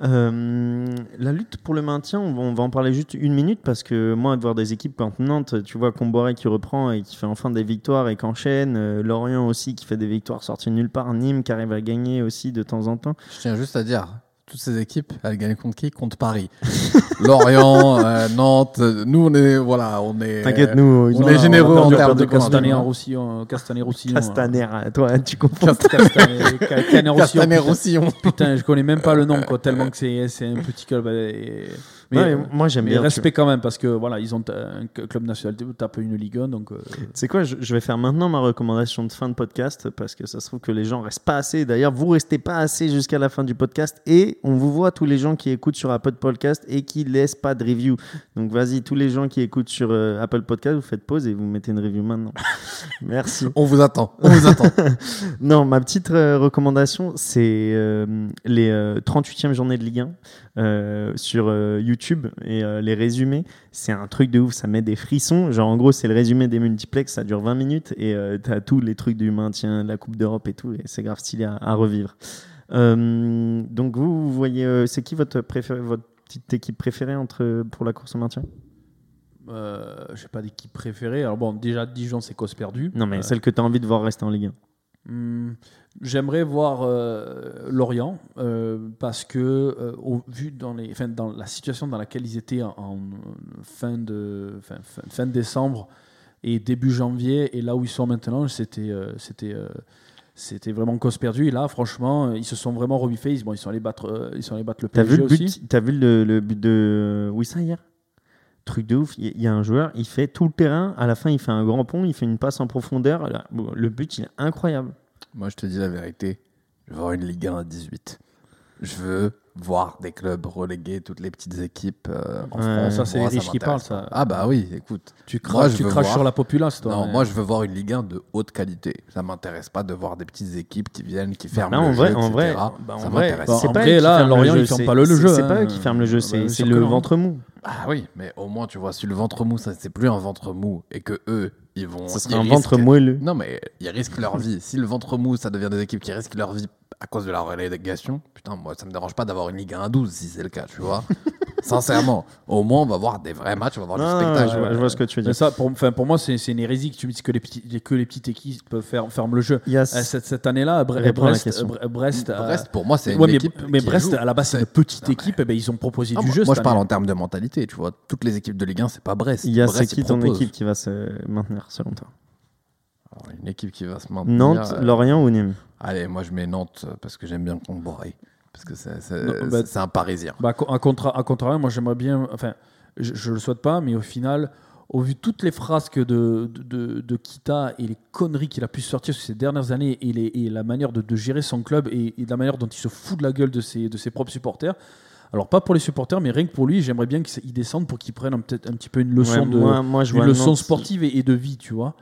Euh, la lutte pour le maintien, on va, on va en parler juste une minute parce que moi, de voir des équipes comme Nantes, tu vois Comboré qui reprend et qui fait enfin des victoires et qu'enchaîne, euh, Lorient aussi qui fait des victoires sorties de nulle part, Nîmes qui arrive à gagner aussi de temps en temps. Je tiens juste à dire, toutes ces équipes, elles gagnent contre qui? Contre Paris. Lorient, euh, Nantes, euh, nous on est, voilà, on est. T'inquiète, nous, on est généreux en termes de Castaner, Castaner. Roussillon, Castaner, Roussillon. Castaner, toi, tu comprends. Castaner, Roussillon. Castaner putain. Roussillon. Putain, je connais même pas le nom, quoi, tellement que c'est c'est un petit club. et- Mais, Ouais, moi, j'aime bien. respect quand même, parce que voilà, ils ont un club national, tape une Ligue 1, donc. euh, C'est quoi je, je vais faire maintenant ma recommandation de fin de podcast parce que ça se trouve que les gens restent pas assez. D'ailleurs, vous restez pas assez jusqu'à la fin du podcast et on vous voit tous les gens qui écoutent sur Apple Podcast et qui laissent pas de review. Donc vas-y, tous les gens qui écoutent sur euh, Apple Podcast, vous faites pause et vous mettez une review maintenant. Merci. On vous attend, on vous attend. Non, ma petite euh, recommandation, c'est euh, les euh, 38e journées de Ligue 1 euh, sur euh, YouTube et euh, les résumés. C'est un truc de ouf, ça met des frissons. Genre, en gros, c'est le résumé des multiplex, ça dure 20 minutes et t'as tous les trucs du maintien, de la Coupe d'Europe et tout, et c'est grave stylé à, à revivre. Donc, vous, vous voyez, c'est qui votre, préféré, votre petite équipe préférée entre, pour la course au maintien? Je sais pas d'équipe préférée. Alors bon, déjà Dijon, c'est cause perdue. Non, mais celle que tu as envie de voir rester en Ligue 1. Hmm, J'aimerais voir euh, Lorient euh, parce que euh, au vu dans les, enfin, dans la situation dans laquelle ils étaient en, en fin de fin, fin- fin décembre et début janvier et là où ils sont maintenant, c'était c'était c'était vraiment cause perdue. Et là, franchement, ils se sont vraiment remis face. Bon, ils sont allés battre, ils sont allés battre le PSG vu, le aussi. but, t'as vu le, le but de Wissa hier? Truc de ouf. Il y- a un joueur, il fait tout le terrain. À la fin, il fait un grand pont, il fait une passe en profondeur. Le but, il est incroyable. Moi, je te dis la vérité. Je veux voir une Ligue 1 à 18. Je veux voir des clubs reléguer toutes les petites équipes euh, en Ouais, France. ça, c'est les riches qui parlent, pas. ça. Ah bah oui, écoute. Tu craches, je tu veux craches voir- sur la populace, toi. Non, mais- moi je veux voir une Ligue 1 de haute qualité. Ça m'intéresse pas de voir des petites équipes qui viennent, qui ferment Bah, en le vrai, jeu, en vrai, bah, en ça vrai, m'intéresse. Bah, c'est en pas vrai, eux qui là, ferment Lorient, le ils jeu, ferment c'est- pas le- c'est- jeu, C'est pas hein. eux qui ferment le jeu, Bah, c'est sûr le non. ventre mou. Ah oui, mais au moins tu vois, si le ventre mou, ça c'est plus un ventre mou et que eux, ils vont. Serait un risquent- ventre moelleux. Non, mais ils risquent leur vie. Si le ventre mou, ça devient des équipes qui risquent leur vie à cause de la relégation, putain, moi ça me dérange pas d'avoir une Ligue 1 à 12 si c'est le cas, tu vois. Sincèrement, au moins on va voir des vrais matchs, on va voir du spectacle. je, vois, je vois ce que tu veux dire. ça, pour, enfin, pour moi, c'est une hérésie que tu me dis que les, petits, que les petites équipes peuvent faire, ferment le jeu. Euh, cette, cette année-là, Bre- Brest, question. Bre- Brest, euh, Brest, pour moi, c'est une mais, équipe. mais qui Brest, joue. à la base, c'est une petite Non, mais- équipe. eh ben, ils ont proposé du moi, jeu. moi, je parle en termes de mentalité, tu vois. Toutes les équipes de Ligue 1, c'est pas Brest. Il y a Brest, c'est qui ton équipe qui va se maintenir selon toi? Une équipe qui va se maintenir. Nantes, euh, Lorient ou Nîmes Allez, moi je mets Nantes euh, parce que j'aime bien Comboré. Parce que c'est c'est- Non, bah, c'est un Parisien. Bah, à, contra, à contrario, moi j'aimerais bien. Enfin, je, je le souhaite pas, mais au final, au vu de toutes les frasques de, de, de- de Kita et les conneries qu'il a pu sortir sur ces dernières années et, les- et la manière de, de gérer son club et, et la manière dont il se fout de la gueule de ses, de ses propres supporters. Alors, pas pour les supporters, mais rien que pour lui, j'aimerais bien qu'il descende pour qu'il prenne un, peut-être un petit peu une leçon, Ouais, de, moi, moi, je une leçon sportive et, et de vie, tu vois.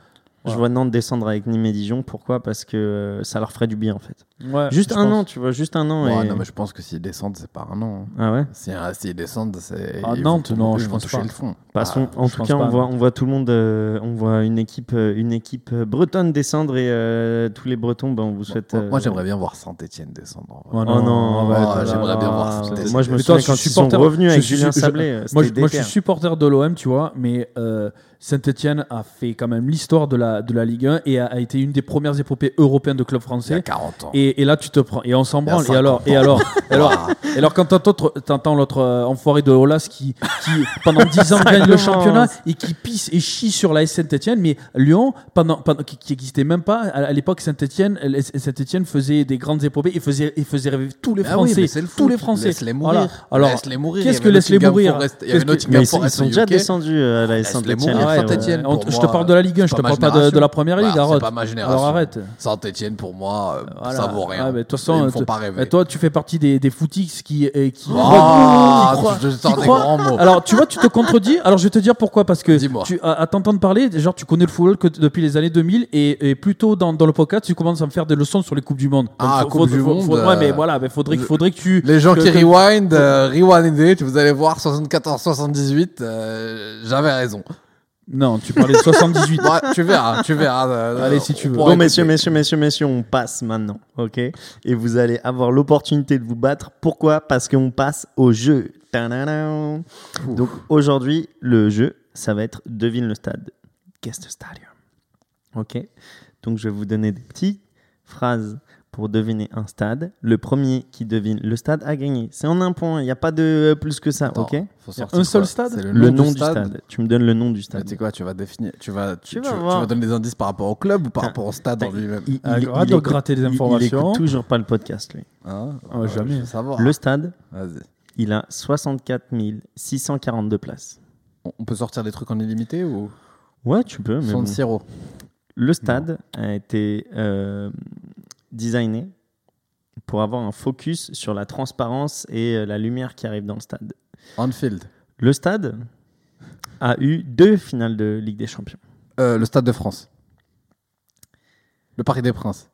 Je vois Nantes descendre avec Nîmes et Dijon. Pourquoi? Parce que euh, ça leur ferait du bien en fait. Ouais, Juste un pense. an, tu vois, juste un an. Ouais, et- non, mais je pense que s'ils descendent, c'est pas un an. Ah ouais? Si- S'ils descendent, c'est. Ah, ils Nantes, vont- non, ils je vont pense toucher pas. le fond. Passons. Ah, en je tout cas, on voit, non. on voit tout le monde, euh, on voit une équipe, euh, une équipe bretonne descendre et euh, tous les Bretons, ben, on vous souhaite. Moi, euh, moi, j'aimerais bien voir Saint-Etienne descendre. en. Ouais, Oh non, ouais, ouais, voilà. j'aimerais bien voir Saint-Étienne. Moi, je me souviens quand je suis ils sont revenus avec Julien Sablé. Moi, je, suis supporter de l'OM, tu vois, mais euh, Saint-Etienne a fait quand même l'histoire de la, de la Ligue 1 et a, a été une des premières épopées européennes de club Il y a français. 40 ans. Et, et là, tu te prends. Et on s'en branle. Et 50 alors, et alors, et alors, et alors quand t'entends t'entends l'autre euh, enfoiré de Olas qui, qui pendant 10 ans gagne le championnat et qui pisse et chie sur la Saint-Etienne, mais Lyon, pendant, pendant- qui qui existait même pas, à, à l'époque, Saint-Etienne Saint-Etienne faisait des grandes épopées et faisait, et faisait rêver tous les Ah oui, Français. c'est le tous les Français. Laisse-les mourir. Voilà. Alors, Laisse-les mourir. qu'est-ce que laisse-les mourir Forest- Il y Qu'est-ce avait que- ils, sont- déjà descendus euh, à la Laisse-les Saint-Etienne. Ah ouais, je te parle de la Ligue 1, je te parle pas de, de la première ligue. Bah, arrête. C'est pas ma génération. Alors arrête. Saint-Etienne, pour moi, euh, Voilà. ça vaut rien. Ah, mais de toute Ils façon, me font pas rêver. Et toi, tu fais partie des, des footix qui, euh, qui, Ah, croient- te qui sors des croient- grands mots. Alors, tu vois, tu te contredis. Alors, je vais te dire pourquoi. Parce que tu, à, à t'entendre parler, genre, tu connais le football que depuis les années 2000 et, et plutôt dans, dans le podcast, tu commences à me faire des leçons sur les Coupes du Monde. Donc, Ah, Coupe du Monde, ouais, euh, mais voilà, mais faudrait, faudrait que tu. Les gens qui rewind, euh, rewindez, vous allez voir 74-78, euh, j'avais raison. Non, tu parlais de 78. Ouais, tu verras, tu verras. euh, Allez, si tu veux. Bon, messieurs, messieurs, messieurs, messieurs, on passe maintenant, ok? Et vous allez avoir l'opportunité de vous battre. Pourquoi? Parce qu'on passe au jeu. Tadadam. Donc aujourd'hui, le jeu, ça va être devine le stade. Guess the stadium. Ok? Donc je vais vous donner des petites phrases pour deviner un stade. Le premier qui devine le stade a gagné. C'est en un point, il n'y a pas de euh, plus que ça, Attends, ok faut sortir un seul quoi stade C'est Le nom du stade. Tu me donnes le nom du Mais stade. Tu sais quoi, tu vas définir, tu vas, tu, Tu vas tu- tu voir. vas donner des indices par rapport au club ou par Putain. rapport au stade en lui-même Il, Ah, il- arrête il de écoute- gratter des il- Il informations. écoute toujours pas le podcast, lui. Hein Ah, Euh, jamais. je veux savoir. Le stade, Vas-y. il a 64 642 places. On- On peut sortir des trucs en illimité ou? Ouais, tu peux. Mais San bon. Siro Le stade a été euh, designé pour avoir un focus sur la transparence et euh, la lumière qui arrive dans le stade. Anfield. Le stade a eu deux finales de Ligue des Champions. Euh, le Stade de France. Le Paris des Princes.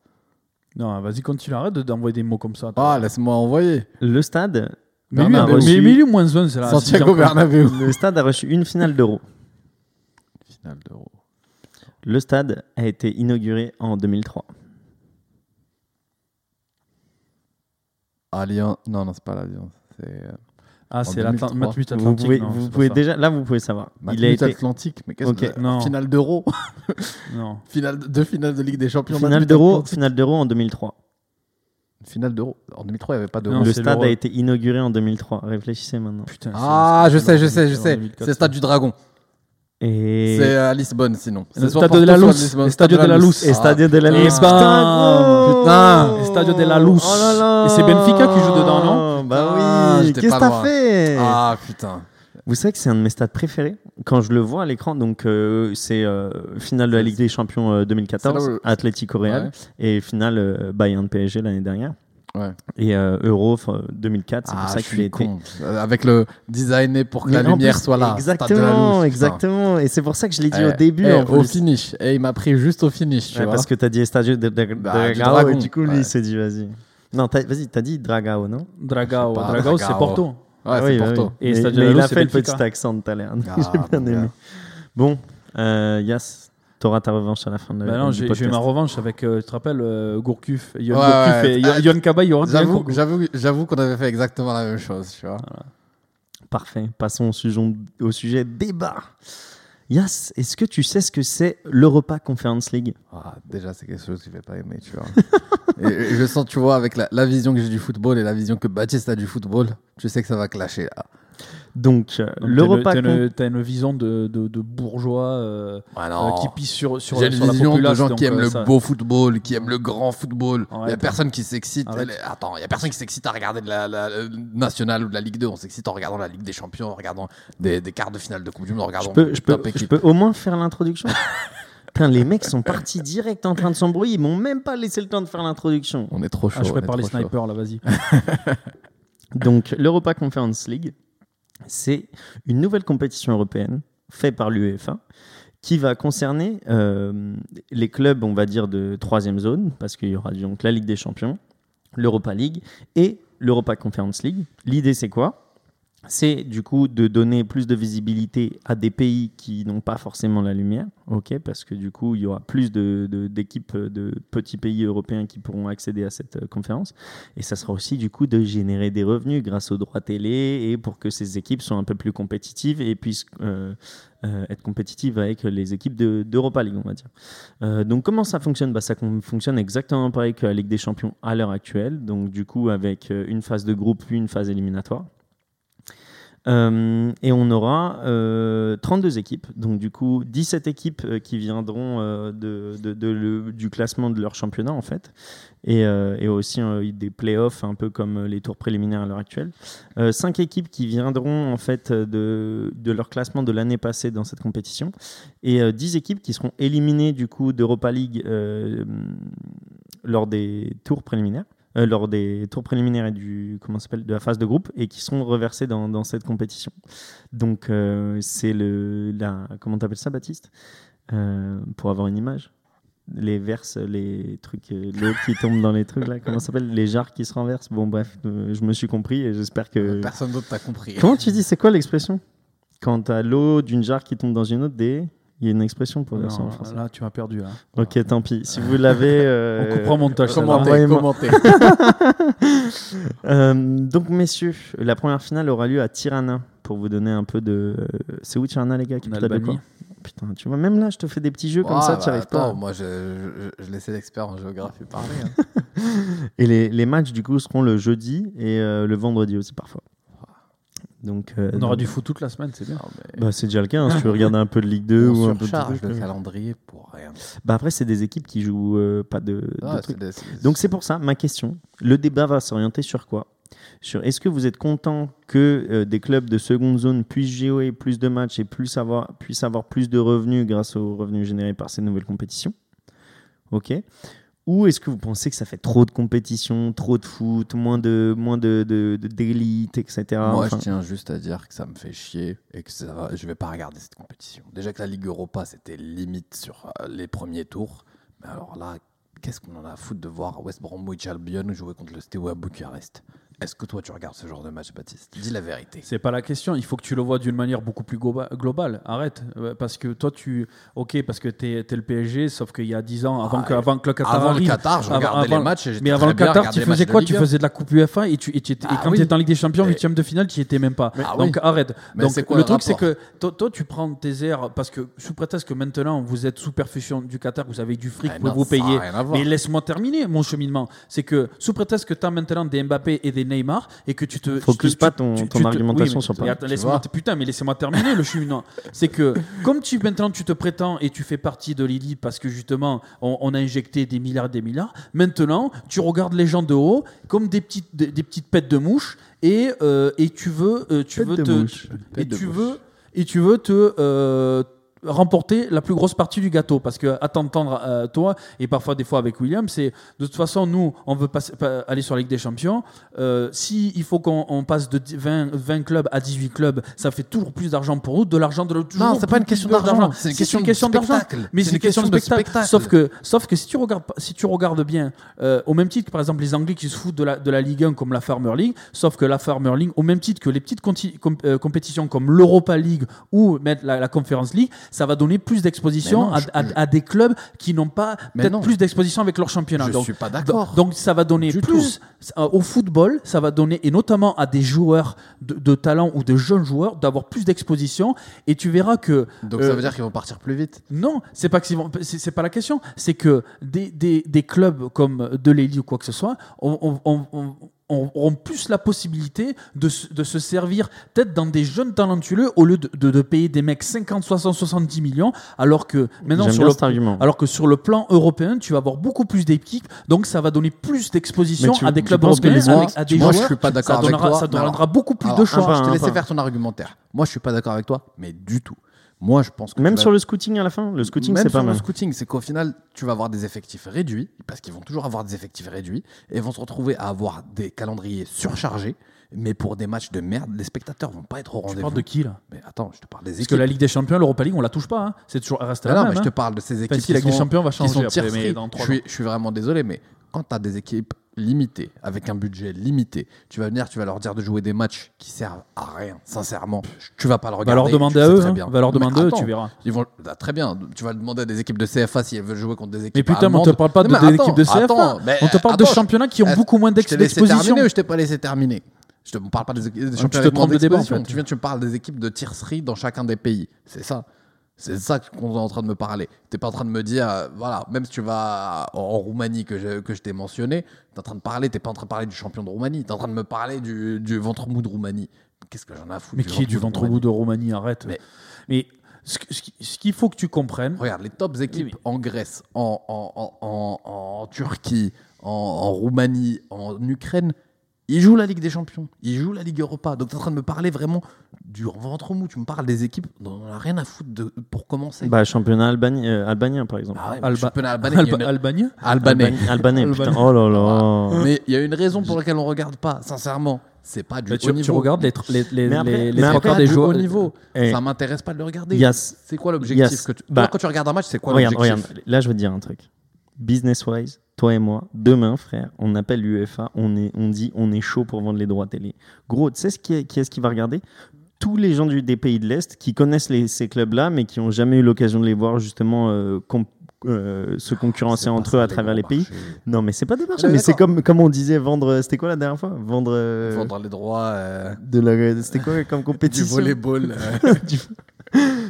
Non, vas-y, continue. Arrête de- d'envoyer des mots comme ça. Ah, laisse-moi envoyer. Le stade, mais, lui, mais, reçu- mais lui, moins 1, c'est la Santiago. Bernabéu. le stade a reçu une finale d'Euro. Finale d'Euro. Le stade a été inauguré en 2003. Alliance. Non, non, c'est pas l'Alliance. C'est euh, Ah, c'est 2003. l'Atlant- Matmut Vous pouvez, non, vous pouvez déjà, là, vous pouvez savoir. Il a été Atlantique. Mais qu'est-ce Ok, que c'est non. Finale d'Euro. Non. finale, deux finales de Ligue des Champions. finale d'Euro, finale d'Euro en 2003. Finale d'Euro. En 2003, il n'y avait pas d'Euro. Non, le stade a été inauguré en 2003. Réfléchissez maintenant. Putain, Ah, je sais, je sais, je 2004, sais. 2004, C'est le Stade du Dragon. Et C'est à Lisbonne, sinon. Le C'est soit Stade de la soit Luz. Lisbonne. De la Luz. Et Ah, Stadio de la Luz. Putain, putain. gros. Stadio de la Luz. Oh là là. Et c'est Benfica qui joue dedans, non Bah Ah, oui. j'étais Qu'est-ce que t'as fait Ah, putain. Vous savez que c'est un de mes stades préférés quand je le vois à l'écran. Donc euh, c'est euh, finale de la Ligue des Champions euh, 2014, C'est là où- Atlético Real, Ouais. et finale euh, Bayern PSG l'année dernière. Ouais. Et euh, Euro enfin, 2004, c'est Ah, pour ça je qu'il con. Euh, Avec le designé pour que la Mais lumière plus, soit là. De Exactement, exactement. Et c'est pour ça que je l'ai dit Eh, au début. eh, en au plus. finish. Et il m'a pris juste au finish, tu Ouais, vois. parce que t'as dit Estadio de, de, de Bah, du Dragao, dragon, et du coup, lui, ouais. il s'est dit, vas-y. Non, t'as- vas-y, t'as dit Dragao, non? Dragao. pas Dragao, c'est. Porto. Ouais, Ah c'est oui, bah Porto. oui. Et Mais- Stadio mais de il a fait le petit accent tout à l'heure. Ah, J'ai bien aimé. Bon, euh, Yas, t'auras ta revanche à la fin de Bah non, du j'ai j'ai eu ma revanche avec, euh, tu te rappelles, euh, Gourcuff, Yon Ouais, Gourcuff ouais. et Yon Kaba, J'avoue, qu'on avait fait exactement la même chose, tu vois. Parfait. Passons au sujet, au sujet débat. Yas, est-ce que tu sais ce que c'est l'Europa Conference League? Ah, déjà, c'est quelque chose que je vais pas aimer, tu vois. et, et je sens, tu vois, avec la, la vision que j'ai du football et la vision que Baptiste a du football, tu sais que ça va clasher là. Donc, euh, Donc, l'Europa T'as une, t'as une- vision de, de, de bourgeois euh, Ouais, euh, qui pisse sur, sur, J'ai une sur la vision de gens qui aiment euh, le ça- beau football, qui aiment le grand football. Il y a personne qui s'excite. Attends, il y a personne qui s'excite à regarder de la, la- la nationale ou de la Ligue 2. On s'excite en regardant la Ligue des Champions, en regardant des, des quarts de finale de Coupe du Monde, en Je regardant peux, je, peux, je peux au moins faire l'introduction Putain, les mecs sont partis direct en train de s'embrouiller. Ils m'ont même pas laissé le temps de faire l'introduction. On est trop chaud. Ah, je on est prépare les chaud. snipers là, vas-y. Donc, l'Europa Conference League, c'est une nouvelle compétition européenne faite par l'UEFA qui va concerner euh, les clubs, on va dire, de troisième zone, parce qu'il y aura donc la Ligue des Champions, l'Europa League et l'Europa Conference League. L'idée, c'est quoi? C'est du coup de donner plus de visibilité à des pays qui n'ont pas forcément la lumière, parce que du coup il y aura plus de- de- d'équipes de, petits pays européens qui pourront accéder à cette euh, conférence, et ça sera aussi du coup de générer des revenus grâce aux droits télé et pour que ces équipes soient un peu plus compétitives et puissent euh, euh, être compétitives avec les équipes de- d'Europa League, on va dire. Donc comment ça fonctionne? Bah, Ça fonctionne exactement pareil que la Ligue des Champions à l'heure actuelle, donc du coup avec une phase de groupe puis une phase éliminatoire. Euh, et on aura euh, 32 équipes, donc du coup 17 équipes euh, qui viendront euh, du classement de leur championnat en fait, et, et aussi des playoffs un peu comme les tours préliminaires à l'heure actuelle. 5 équipes qui viendront en fait de, leur classement de l'année passée dans cette compétition, et euh, 10 équipes qui seront éliminées du coup d'Europa League lors des tours préliminaires euh, lors des tours préliminaires et du comment s'appelle de la phase de groupe et qui seront reversés dans, dans cette compétition. Donc euh, c'est le la comment t'appelles ça Baptiste? Euh, pour avoir une image. Les verses les trucs l'eau qui tombe dans les trucs là comment ça s'appelle? Les jarres qui se renversent. Bon bref euh, je me suis compris et j'espère que Personne d'autre t'a compris. comment tu dis c'est quoi l'expression? Quand t'as l'eau d'une jarre qui tombe dans une autre des il y a une expression pour dire ça en français là, tu m'as perdu. Là. ok tant pis si vous l'avez euh, On coupera au montage. Commentez, commentez. Euh, donc, messieurs, la première finale aura lieu à Tirana. Pour vous donner un peu de. C'est où Tirana, les gars capitale de quoi Putain, tu vois, même là, je te fais des petits jeux comme ça, bah, tu arrives pas. attends, Moi, je, je, je laissais l'expert en géographie parler. hein. Et les, les matchs, du coup, seront le jeudi et euh, le vendredi aussi, parfois. Donc, euh, On aura donc- du foot toute la semaine, c'est bien. Mais Bah, c'est déjà le cas. hein, si tu veux regarder un peu de Ligue 2 ou un on peu de surcharge trucs, le euh. calendrier pour rien. Bah, après, c'est des équipes qui jouent euh, pas de, de Ah, trucs. des- Donc c'est pour ça, ma question, le débat va s'orienter sur quoi? Sur est-ce que vous êtes content que euh, des clubs de seconde zone puissent jouer plus de matchs et plus avoir, puissent avoir plus de revenus grâce aux revenus générés par ces nouvelles compétitions? Ok Ou est-ce que vous pensez que ça fait trop de compétitions, trop de foot, moins de moins de, de, de- d'élite, etc. Moi, Enfin, je tiens juste à dire que ça me fait chier et que ça je vais pas regarder cette compétition. Déjà que la Ligue Europa, c'était limite sur euh, les premiers tours. Mais alors là, qu'est-ce qu'on en a à foutre de voir West Bromwich Albion jouer contre le Steaua Bucarest? Est-ce que toi, tu regardes ce genre de match, Baptiste? Dis la vérité. C'est pas la question. Il faut que tu le vois d'une manière beaucoup plus globa- globale. Arrête. Euh, Parce que toi, tu. Ok, parce que t'es es le PSG, sauf qu'il y a 10 ans, avant, Ah, que, avant que le Qatar Avant le. Qatar, je regardais avant- les matchs. et Mais avant le Qatar, tu faisais quoi? Tu 1. faisais de la Coupe UEFA et, tu, et, tu étais- et Ah quand oui. tu étais en Ligue des Champions, Et- huitième de finale, tu y étais même pas. Ah Donc oui. arrête. Mais Donc quoi le le truc, c'est que toi, toi, tu prends tes airs parce que sous prétexte que maintenant vous êtes sous perfusion du Qatar, vous avez du fric pour vous payer. Mais laisse-moi terminer mon cheminement. C'est que sous prétexte que tu as maintenant des Mbappé et des Neymar et que tu te. Focus tu- pas ton- tu- ton tu te- argumentation sur Paris, laisse-moi Putain, mais laissez-moi terminer le cheminement. C'est que comme tu maintenant tu te prétends et tu fais partie de l'élite parce que justement on, on a injecté des milliards des milliards, maintenant tu regardes les gens de haut comme des petites, des, des petites pètes de mouche et, euh, et tu veux, euh, tu Pète veux te, mouche. et tu veux et tu veux te euh, remporter la plus grosse partie du gâteau parce que à t'entendre euh, toi et parfois des fois avec William c'est de toute façon nous on veut passer, pas- aller sur la Ligue des Champions euh, si il faut qu'on on passe de 10 20, 20 clubs à 18 clubs ça fait toujours plus d'argent pour nous de l'argent de toujours Non, c'est pas une question d'argent. C'est une question de d'argent spectacle. mais c'est une question de spectacle. Sauf que, sauf que si tu regardes, si tu regardes bien, euh, au même titre que par exemple les Anglais qui se foutent de la, de la Ligue 1 comme la Farmer League, sauf que la Farmer League, au même titre que les petites com- euh, compétitions comme l'Europa League ou mettre la, la Conference League, ça va donner plus d'exposition à, je- à- à des clubs qui n'ont pas peut-être plus d'exposition avec leur championnat. Je donc, suis pas d'accord. donc ça va donner Du plus au football, ça va donner et notamment à des joueurs de, de talent ou de jeunes joueurs d'avoir plus d'exposition et tu verras que Donc euh, ça veut dire qu'ils vont partir plus vite. non, c'est pas que c'est pas la question. C'est que des, des, des clubs comme de l'Eli ou quoi que ce soit, on, on- on- auront plus la possibilité de, se- de se servir peut-être dans des jeunes talentueux au lieu de, de- de payer des mecs 50, 60, 70 millions, alors que maintenant sur le, alors que sur le plan européen, tu vas avoir beaucoup plus d'équipes, donc ça va donner plus d'exposition à des clubs européens, les avec- à des moi, joueurs. je suis pas d'accord ça avec donnera, toi. Ça mais alors- donnera beaucoup plus Alors, de je choix. te un laissais faire ton argumentaire. Moi, je suis pas d'accord avec toi, mais du tout. Moi, je pense que Même tu sur vas- le scouting à la fin, le scouting Même c'est sur pas le mal. scouting, c'est qu'au final, tu vas avoir des effectifs réduits, parce qu'ils vont toujours avoir des effectifs réduits, et ils vont se retrouver à avoir des calendriers surchargés. Mais pour des matchs de merde, les spectateurs vont pas être au Tu rendez-vous. parles de qui là? Mais attends, je te parle des Parce équipes. que la Ligue des Champions, l'Europa League, on la touche pas. hein. C'est toujours elle reste Mais la non, même. mais je te hein. parle de ces équipes Enfin, si qui la Ligue des Champions va changer après, mais dans je, trois suis, je suis vraiment désolé, mais quand tu as des équipes limitées, avec un budget limité, tu vas venir, tu vas leur dire de jouer des matchs qui servent à rien, sincèrement. Tu vas pas le Va regarder. leur tu demander à eux. très hein. Va leur demander à eux, tu verras. Ils vont, ah, très bien, tu vas demander à des équipes de CFA si elles veulent jouer contre des équipes Mais putain, mais on allemandes. te parle pas de Non, des équipes de CFA. attends, On te parle de championnats qui ont beaucoup moins d'exposition. je t'ai pas laissé terminer? Je te parle pas des, équipes- des championnats te avec moins d'exposition. Tu viens, tu me parles des équipes de tiercerie dans chacun des pays. C'est ça. C'est ça qu'on est en train de me parler. T'es pas en train de me dire, euh, voilà, même si tu vas en, Roumanie que je, que je t'ai mentionné, t'es en train de parler, t'es pas en train de parler du champion de Roumanie, t'es en train de me parler du, du ventre mou de Roumanie. Qu'est-ce que j'en ai à foutre Mais qui est du mou de ventre Roumanie bout de Roumanie Arrête. Mais- Mais ce qu'il faut que tu comprennes, Regarde, les tops équipes Oui, oui. en Grèce, en, en, en, en- Turquie, en, en Roumanie, en Ukraine, ils jouent la Ligue des Champions, ils jouent la Ligue Europa. Donc tu es en train de me parler vraiment du ventre mou. Tu me parles des équipes dont on n'a rien à foutre de, pour commencer. Bah, championnat albani- euh, albanien par exemple. Ah ouais, Alba- championnat albanais, Alba- une- albanais. Albanais, Albanais. putain. Oh là là. Mais il y a une raison pour laquelle on regarde pas, sincèrement. C'est pas du Bah, haut tu, niveau. tu regardes les, les, les, Mais après- les, mais après, des joueurs. haut niveau. Ça m'intéresse pas de le regarder. ce- C'est quoi l'objectif Yes. que tu... Bah, Toi, quand tu regardes un match, c'est quoi l'objectif regarde, là je veux te dire un truc. Business wise, toi et moi, demain, frère, on appelle l'UEFA, on, est, on dit on est chaud pour vendre les droits télé. Gros, tu sais ce qui est, qui est-ce qui va regarder? Tous les gens du, des pays de l'Est qui connaissent les- ces clubs-là, mais qui n'ont jamais eu l'occasion de les voir justement euh, com- euh, se concurrencer entre eux à travers les pays. Non, mais c'est pas des marchés, Mais mais c'est comme, comme on disait vendre. C'était quoi la dernière fois? Vendre. euh, Vendre les droits euh, de la, c'était quoi comme du compétition? volleyball. euh,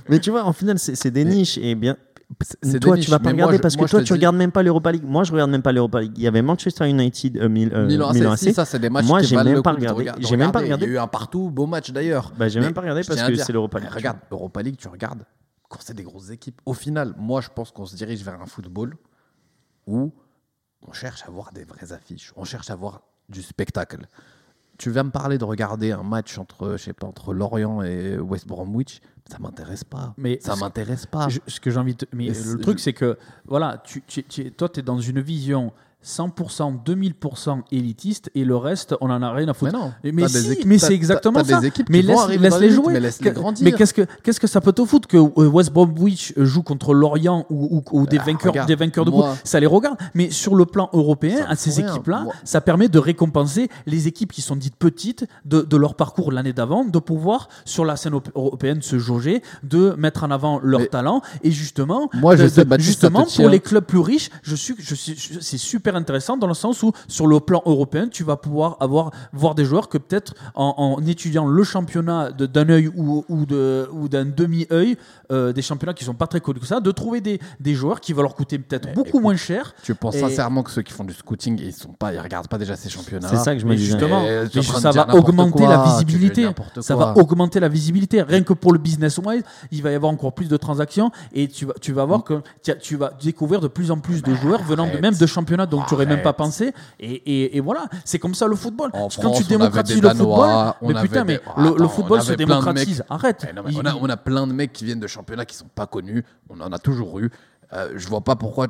Mais tu vois, en final, c'est c'est des Mais- niches. Et bien, c'est toi, tu vas pas mais regarder parce moi, que toi, tu dis- regardes même pas l'Europa League. Moi, je regarde même pas l'Europa League. Il y avait Manchester United, euh, Mil- euh, Milan AC. ça, c'est des matchs Moi, j'ai même pas regardé. J'ai même pas regardé. Il y a eu un partout, beau match d'ailleurs. Bah, j'ai même pas regardé parce que c'est l'Europa League. Regarde, Europa League, tu regardes quand c'est des grosses équipes. Au final, moi, je pense qu'on se dirige vers un football où on cherche à voir des vraies affiches, on cherche à voir du spectacle. Tu vas me parler de regarder un match entre, je sais pas, entre Lorient et West Bromwich, ça m'intéresse pas. Mais ça m'intéresse pas. Je- ce que j'ai envie de. Mais le truc, c'est que, voilà, tu, tu- tu- toi, tu es dans une vision 100%, 2000% élitiste et le reste, on en a rien à Mais foutre. non, Mais, mais si, c'est exactement ça. des équipes mais laisse, laisse les jouer. mais laisse-les Que- grandir. Mais qu'est-ce que qu'est-ce que ça peut te foutre que euh, West Bromwich joue contre Lorient ou, ou- ou des Ah, vainqueurs regarde, des vainqueurs de moi- groupe? Ça les regarde. Mais sur le plan européen, à ces équipes-là, ça permet de récompenser les équipes qui sont dites petites de, de leur parcours l'année d'avant, de pouvoir sur la scène op- européenne se jauger, de mettre en avant leur talent et justement, Moi, je sais, de- Baptiste, justement pour les clubs plus riches, je suis, je suis, je- c'est super intéressant dans le sens où sur le plan européen, tu vas pouvoir avoir voir des joueurs que peut-être en, en étudiant le championnat d'un œil ou, ou de ou d'un demi œil, des championnats qui sont pas très connus que ça, de trouver des, des joueurs qui vont leur coûter peut-être beaucoup écoute, moins cher. Tu penses Et- sincèrement que ceux qui font du scouting, ils sont pas, ils regardent pas déjà ces championnats C'est ça que je me disais. justement, Et mais de ça va augmenter quoi, la dis visibilité. Ça va augmenter la visibilité. Rien que pour le business wise, il va y avoir encore plus de transactions et tu vas, tu vas voir que tu, vas découvrir de plus en plus de joueurs venant de, même de championnats dont tu n'aurais même pas pensé. Et, et, et voilà, c'est comme ça le football. En Quand France, tu démocratises le Danois, football, mais putain, des- mais Attends, le, football se démocratise. mecs- Arrête. Eh non, mais Il- on, a, on a plein de mecs qui viennent de championnats qui sont pas connus. On en a toujours eu. Euh, je vois pas pourquoi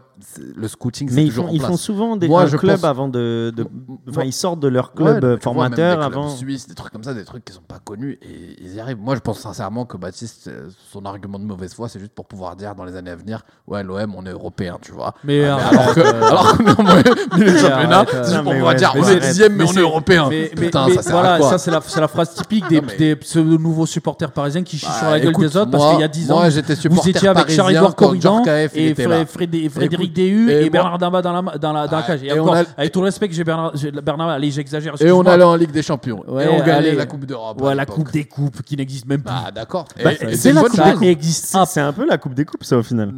le scouting c'est Mais ils toujours font, en ils place. font souvent des Moi, un je club pense- avant de. de- Enfin, ils sortent de leur Ouais, club vois, formateur des clubs avant. suisses, des trucs comme ça, des trucs qui sont pas connus et ils y arrivent. Moi, je pense sincèrement que Baptiste, euh, son argument de mauvaise foi, c'est juste pour pouvoir dire dans les années à venir, ouais, l'OM, on est européen, tu vois. Mais, Ah, arrête, alors que, euh, alors qu'on est en moyen- milieu de championnat, arrête, euh, c'est juste non, pour mais pouvoir ouais, dire, mais on est dixième, mais, Mais on est européen. Mais, mais- Putain, mais ça sert voilà, à quoi ça c'est la, c'est la phrase typique des, Non, mais- pseudo-nouveaux supporters parisiens qui chient Bah, sur la gueule des autres parce qu'il y a 10 ans, vous supporter étiez avec quand Corrigan il et était Fré- là. Frédé- Frédéric Déhu et Bernard Damba dans la, dans la, dans la Ouais, cage. Et, et on encore, a- avec tout le respect que j'ai Bernard, Bernard allez, j'exagère. Et on allait en Ligue des Champions. Ouais, et on gagnait allez. la Coupe d'Europe. Ouais, la. Coupe des Coupes qui n'existe même plus. Bah, d'accord. Bah, c'est la Coupe des Coupes. existe. C'est un peu la Coupe des Coupes, ça, au final.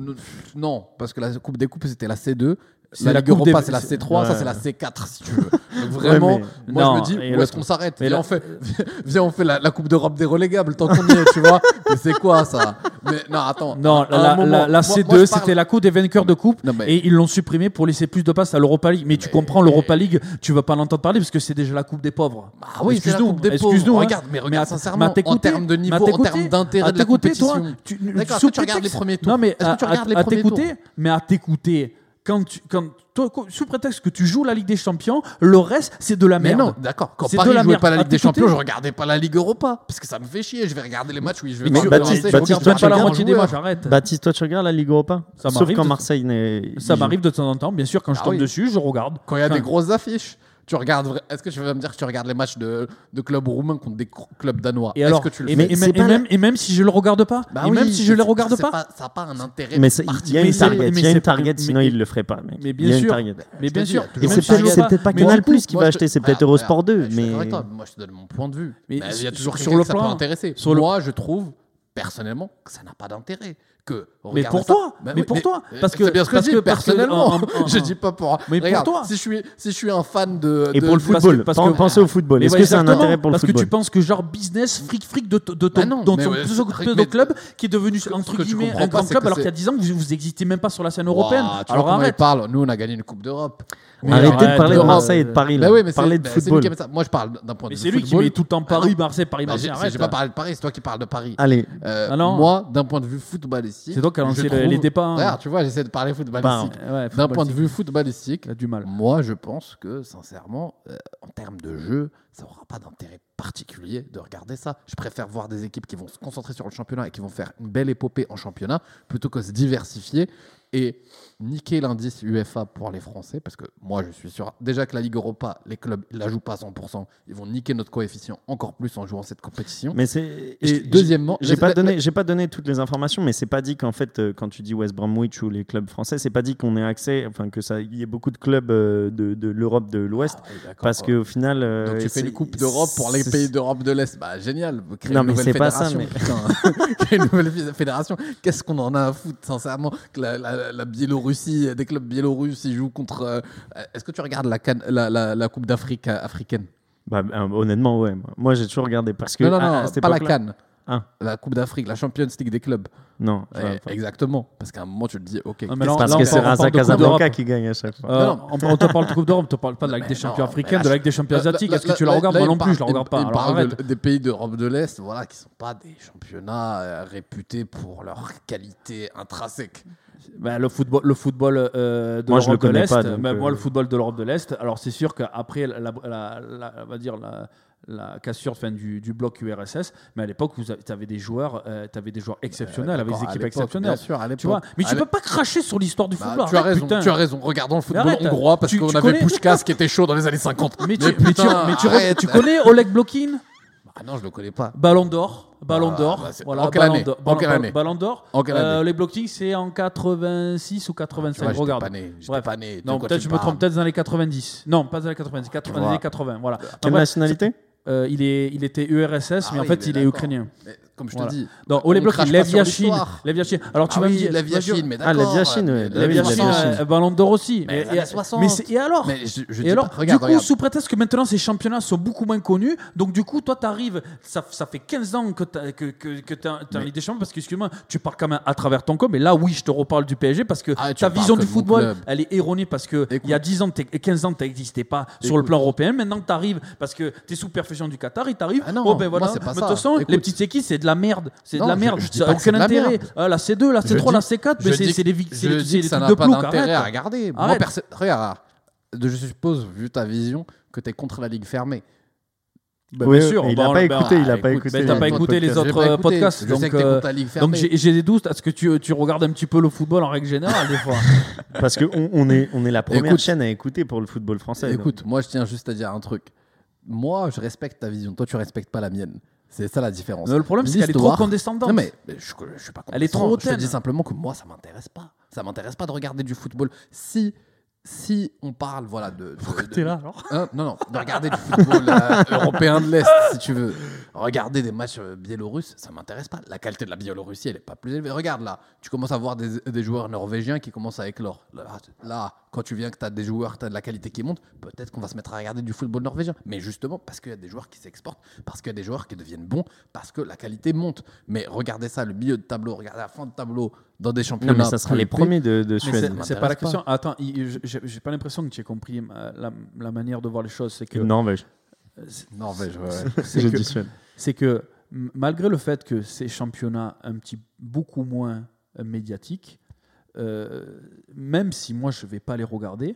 Non, parce que la Coupe des Coupes, c'était la C2 c'est la, Europa, c'est la C3, ça c'est la C4 si tu veux. Donc vraiment, moi je me dis où est-ce qu'on s'arrête Viens, la... on fait, viens, on fait la, Coupe d'Europe des relégables tant qu'on y est, tu vois. Mais c'est quoi ça? Mais, Non, attends. Non, la, C2, c'était la Coupe des vainqueurs de Coupe et ils l'ont supprimée pour laisser plus de place à l'Europa League. Mais, tu comprends, l'Europa League, tu vas pas l'entendre parler parce que c'est déjà la Coupe des pauvres. Ah oui, excuse-nous. Excuse-nous. Hein. Regarde, mais regarde sincèrement, en termes de niveau, en termes d'intérêt de la compétition. Tu regardes les premiers tours. Non, mais à t'écouter, mais à t'écouter quand, tu, quand toi, sous prétexte que tu joues la Ligue des Champions, le reste c'est de la merde. Mais non, d'accord. Quand Paris ne jouait pas la ah, Ligue des Champions, je regardais pas la Ligue Europa parce que ça me fait chier. Je vais regarder les matchs, où je vais. Mais Baptiste, toi tu regardes des matchs. Baptiste, toi tu regardes la Ligue Europa. Sauf quand Marseille n'est. Ça m'arrive de temps en temps, bien sûr. Quand je ah tombe dessus, je regarde. Quand il y a des grosses affiches. Tu regardes. Est-ce que tu vas me dire que tu regardes les matchs de, de clubs roumains contre des clubs danois? Et que tu le fais? et, et, même, et, même, si je le regarde pas, bah et oui, même si je le regarde pas, pas, ça n'a pas un intérêt. Mais il y a une target. Il y a une target. Sinon, il le ferait pas. Mec. Mais bien sûr. Mais bien sûr. Et c'est peut-être pas Canal Plus qui va acheter. C'est ah, peut-être Eurosport 2. Bah, mais moi, je te donne mon point de vue. Bah, il y a toujours sur le plan. Sur moi, je trouve personnellement ça n'a pas d'intérêt. Que mais pour toi, mais pour toi, parce que parce que, personnellement, parce que, en, en, je dis pas pour. Mais pour toi, si je suis si je suis un fan de et pour le football, parce que, parce pensez au football. Est-ce que c'est un intérêt pour le parce football Parce que tu penses que genre business fric fric de, de, ton, bah non, dans ton, club qui est devenu entre guillemets un grand club alors qu'il y a 10 ans vous vous n'existez même pas sur la scène européenne. Alors arrête. Parle, nous on a gagné une coupe d'Europe. Arrêtez de parler de euh, Marseille et de Paris. Ben mais Parlez de bah, football. Qui ça. Moi, je parle d'un point de vue. football. C'est lui qui met tout le temps ah Paris, Marseille, Paris, ben, Marseille. Bah, j'ai pas hein. parlé de Paris, c'est toi qui parles de Paris. Allez. Euh, ah moi, d'un point de vue footballistique. C'est toi qui as lancé les débats. Hein. Regarde, tu vois, j'essaie de parler bah, footballistique. D'un point de vue footballistique, du mal. moi, je pense que, sincèrement, euh, en termes de jeu, ça n'aura pas d'intérêt particulier de regarder ça. Je préfère voir des équipes qui vont se concentrer sur le championnat et qui vont faire une belle épopée en championnat plutôt que se diversifier et niquer l'indice UEFA pour les Français, parce que moi je suis sûr, déjà que la Ligue Europa, les clubs ils ne la jouent pas à 100%, ils vont niquer notre coefficient encore plus en jouant cette compétition. Mais c'est deuxièmement, j'ai pas donné, j'ai pas donné toutes les informations, mais c'est pas dit qu'en fait euh, quand tu dis West Bromwich ou les clubs français, c'est pas dit qu'on ait accès, enfin que ça, il y ait beaucoup de clubs euh, de l'Europe de l'Ouest, ah, parce qu'au final, euh, donc tu fais une coupe d'Europe pour les pays d'Europe de l'Est, bah génial, créer non, une mais nouvelle fédération, pas ça, mais... nouvelle fédération, qu'est-ce qu'on en a à foutre sincèrement que la, la, la Biélorussie Biélorussie, des clubs biélorusses, ils jouent contre. Euh, est-ce que tu regardes la, can la, la, Coupe d'Afrique euh, africaine? Bah, euh, Honnêtement, ouais. Moi, j'ai toujours regardé parce que. Non, non, non, pas la Cannes. Hein la Coupe d'Afrique, la Champions League des clubs. Non. Exactement. Parce qu'à un moment, tu te dis, ok. Non, mais là, parce que c'est Raza Casablanca qui gagne à chaque fois. Non, non. on, te parle de Coupe d'Europe, on te parle pas de la Ligue des Champions africaine, de la Ligue des Champions asiatiques. Est-ce que tu la regardes Moi non plus, je la regarde pas. Des pays d'Europe de l'Est, voilà, qui sont pas des championnats réputés pour leur qualité intrinsèque. Bah, le football, le football euh, de moi, l'Europe je le de l'Est, pas, moi le euh, football de l'Europe de l'Est. Alors c'est sûr qu'après la, la, va dire la, cassure fin, du, bloc URSS, mais à l'époque vous avais des joueurs, euh, des joueurs bah, exceptionnels avec des équipes exceptionnelles. Sûr, tu vois, mais tu peux pas cracher sur l'histoire du bah, football. Bah, tu, as raison, tu as raison. Regardons le football hongrois parce qu'on avait Pushkas qui était chaud dans les années 50. Mais, tu, connais Oleg Blokin? Ah non, je ne le connais pas. Ballon d'or. Ballon d'or. Voilà, Ballon d'or. Les blockings, c'est en 86 ou 85. Ah, Regarde. Pas né, Bref. Pas né, non, peut-être je me trompe, peut-être dans les 90. Non, pas dans les 90, 90 80, voilà. Quelle nationalité euh, il, est, il était URSS, mais en fait, il est ukrainien comme je te dis. Dans on les blocs, la Viachine. La Viachine. Alors tu ah vas oui, me dire. La Viachine, mais ah, d'accord. Ah, euh, la Viachine, ouais. La Viachine, euh, Ballon d'Or aussi. Mais, mais, et, 60. mais et alors mais je, je Et alors, regarde, du coup, regarde. sous prétexte que maintenant ces championnats sont beaucoup moins connus, donc du coup, toi, t'arrives, ça, ça fait 15 ans que t'es que, que, que mais... Ligue des Champions, parce que, excuse-moi, tu parles quand même à travers ton com, mais là, oui, je te reparle du PSG, parce que ah, ta vision du football, elle est erronée, parce que il y a 10 ans, 15 ans, t'existais pas sur le plan européen. Maintenant que t'arrives, parce que t'es sous perfection du Qatar, il t'arrive. Ah non, oh ben voilà, de toute façon, les petites équipes, c'est de la merde. C'est de la merde. Ça n'a aucun intérêt. Ah, la C2, la C3, la C4, mais c'est des victimes. Ça n'a pas d'intérêt à regarder. Moi, regarde, je suppose, vu ta vision, que tu es contre la ligue fermée. Bah, oui, bien sûr, il n'a bah, pas, bah, écouté, il a pas écouté. T'as pas écouté les autres euh, écouté. podcasts, Je donc, euh, donc j'ai des doutes. Est-ce que tu, tu, regardes un petit peu le football en règle générale des fois Parce que on, on, est on est la première écoute, chaîne à écouter pour le football français. Écoute, donc. moi je tiens juste à dire un truc. Moi, je respecte ta vision. Toi, tu respectes pas la mienne. C'est ça la différence. Mais le problème, c'est qu'elle est trop condescendante. Non, mais, je, suis pas Elle est trop hautaine. Je dis simplement que moi, ça m'intéresse pas. Ça m'intéresse pas de regarder du football. Si si on parle voilà de, de- de- là alors Hein, non, non, de regarder du football euh, européen de l'Est, si tu veux. Regarder des matchs euh, biélorusses, ça m'intéresse pas. La qualité de la Biélorussie, elle est pas plus élevée. Regarde là, tu commences à voir des, des joueurs norvégiens qui commencent à éclore. Là, là, quand tu viens que tu as des joueurs, tu as de la qualité qui monte, peut-être qu'on va se mettre à regarder du football norvégien. Mais justement, parce qu'il y a des joueurs qui s'exportent, parce qu'il y a des joueurs qui deviennent bons, parce que la qualité monte. Mais regardez ça, le milieu de tableau, regardez la fin de tableau dans des championnats. Non, mais ça sera les premiers de, de Mais Suède. c'est- pas la pas. question. Attends, il- je- j'ai pas l'impression que tu aies compris ma- la, la manière de voir les choses. C'est que, Norvège. Norvège, ouais, c'est Je que- dis Suède. c'est que malgré le fait que ces championnats un petit beaucoup moins euh, médiatiques, euh, même si moi je vais pas les regarder,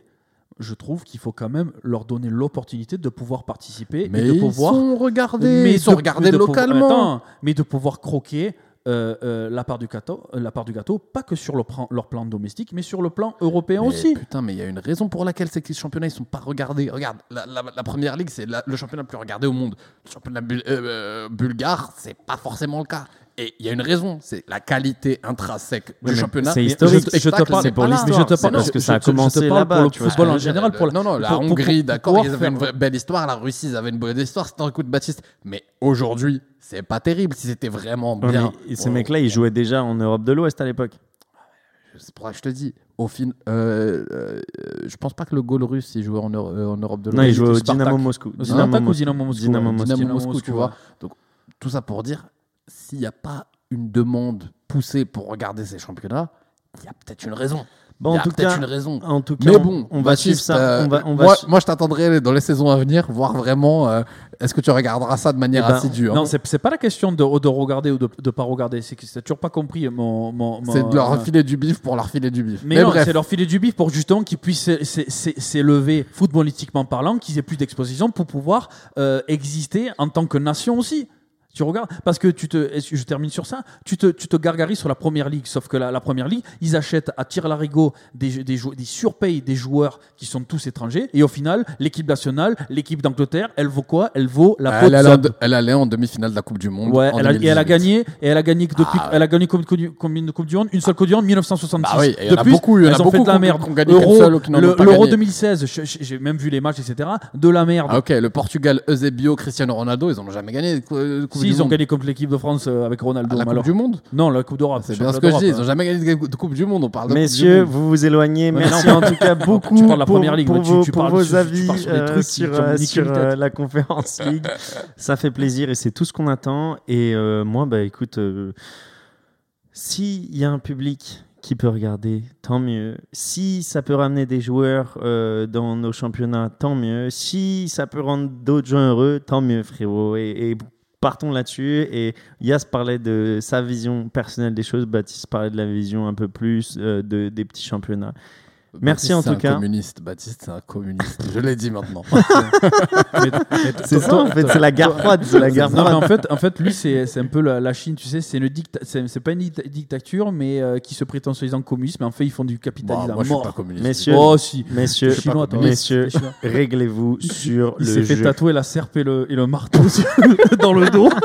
je trouve qu'il faut quand même leur donner l'opportunité de pouvoir participer Mais et de ils pouvoir sont regardés, ils sont de- regardés de pouvoir- localement. Attends, mais de pouvoir croquer euh, euh, la, part du gâteau, la part du gâteau, pas que sur le plan- leur plan domestique, mais sur le plan européen Mais aussi. Putain, mais il y a une raison pour laquelle ces championnats ils sont pas regardés. Regarde, la, la- la première ligue, c'est le championnat le plus regardé au monde. Le championnat bul- euh, bulgare, c'est pas forcément le cas. Et il y a une raison, c'est la qualité intrinsèque du mais championnat. c'est historique. Je te parle- c'est pour là. l'histoire, Mais je te parle- parce que ça a commencé là-bas, pour le football en général. Pour la- non, non, la Hongrie, d'accord, ils avaient une belle histoire. La Russie, ils avaient une bonne histoire. C'était un coup de Baptiste. Mais aujourd'hui, c'est pas terrible. Si c'était vraiment bien. ces Bon, mecs-là, ils jouaient déjà en Europe de l'Ouest à l'époque. C'est pour ça que je te dis. Au fin, euh, euh, je pense pas que le goal russe il jouait en, Euro- euh, en Europe de l'Ouest. Non, ils jouaient au. Dynamo Moscou. Dynamo Moscou Dynamo. Moscou. Dynamo Moscou, tu vois. Donc, tout ça pour dire, s'il n'y a pas une demande poussée pour regarder ces championnats, il y a peut-être une raison. Bon, il y en a tout peut-être cas, une raison. en tout cas, Mais bon, on va suivre ça. euh, on va, on va moi, su- moi, je t'attendrai dans les saisons à venir, voir vraiment. euh, Est-ce que tu regarderas ça de manière Eh ben, assidue hein Non, c'est pas la question de, de regarder ou de ne pas regarder. C'est que tu toujours pas compris mon. mon, mon- C'est de leur euh, filer du bif pour leur filer du bif. Mais, Mais, non, c'est leur filer du bif pour justement qu'ils puissent s'é- s'é- s'é- s'élever footballistiquement parlant, qu'ils aient plus d'exposition pour pouvoir euh, exister en tant que nation aussi. Tu regardes parce que tu te, je termine sur ça. Tu te, tu te gargarises sur la première ligue, sauf que la, la première ligue, ils achètent à tir larigot des, des, des surpayent des joueurs qui sont tous étrangers, et au final, l'équipe nationale, l'équipe d'Angleterre, elle vaut quoi? Elle vaut la elle, allait en, elle allait en demi-finale de la Coupe du Monde. Ouais, en elle a, et elle a 2018. gagné, et elle a gagné depuis, Ah elle a gagné combien de Coupe du- Monde Une seule Coupe du Monde, 1966. Bah oui, et il y en a beaucoup, y en a elles ont beaucoup fait de la merde. L'Euro gagné. 2016, je- je- j'ai même vu les matchs, etc. De la merde. Ah, ok, le Portugal, Eusebio, Cristiano Ronaldo, ils n'ont jamais gagné de Coupe si, du ils ont gagné contre l'équipe de France euh, avec Ronaldo. Ah, la alors- Coupe du Monde Non, la Coupe d'Europe. C'est bien ce que je dis, ils n'ont jamais gagné de Coupe du Monde, on parle de Coupe du Messieurs, vous vous éloignez. Merci en tout cas beaucoup Tu parles de la pour, première ligue, pour mais tu- vos, tu pour parles- vos tu- tu avis parles sur euh, trucs sur, euh, sur, euh, la conférence ligue. Ça fait plaisir et c'est tout ce qu'on attend. Et euh, moi, bah écoute, s'il y a un public qui peut regarder, tant mieux. Si ça peut ramener des joueurs euh, dans nos championnats, tant mieux. Si ça peut rendre d'autres gens heureux, tant mieux, frérot. Et, et partons là-dessus. Et Yas parlait de sa vision personnelle des choses. Baptiste parlait de la vision un peu plus euh, de, des petits championnats. Merci Baptiste, en c'est tout un cas. communiste, Baptiste, c'est un communiste. Je l'ai dit maintenant. C'est ça, en fait, c'est la guerre froide. C'est la guerre Non, mais en fait, en fait, lui, c'est c'est un peu la, la Chine, tu sais, c'est c'est c'est pas une dicta- dictature, mais euh, qui se prétend soi-disant communiste, mais en fait, ils font du capitalisme moi, à je suis mort. pas communiste. Messieurs, Oh, si. messieurs, Chinois, réglez-vous sur Il le s'est fait tatouer la serpe et le, et le marteau dans le dos.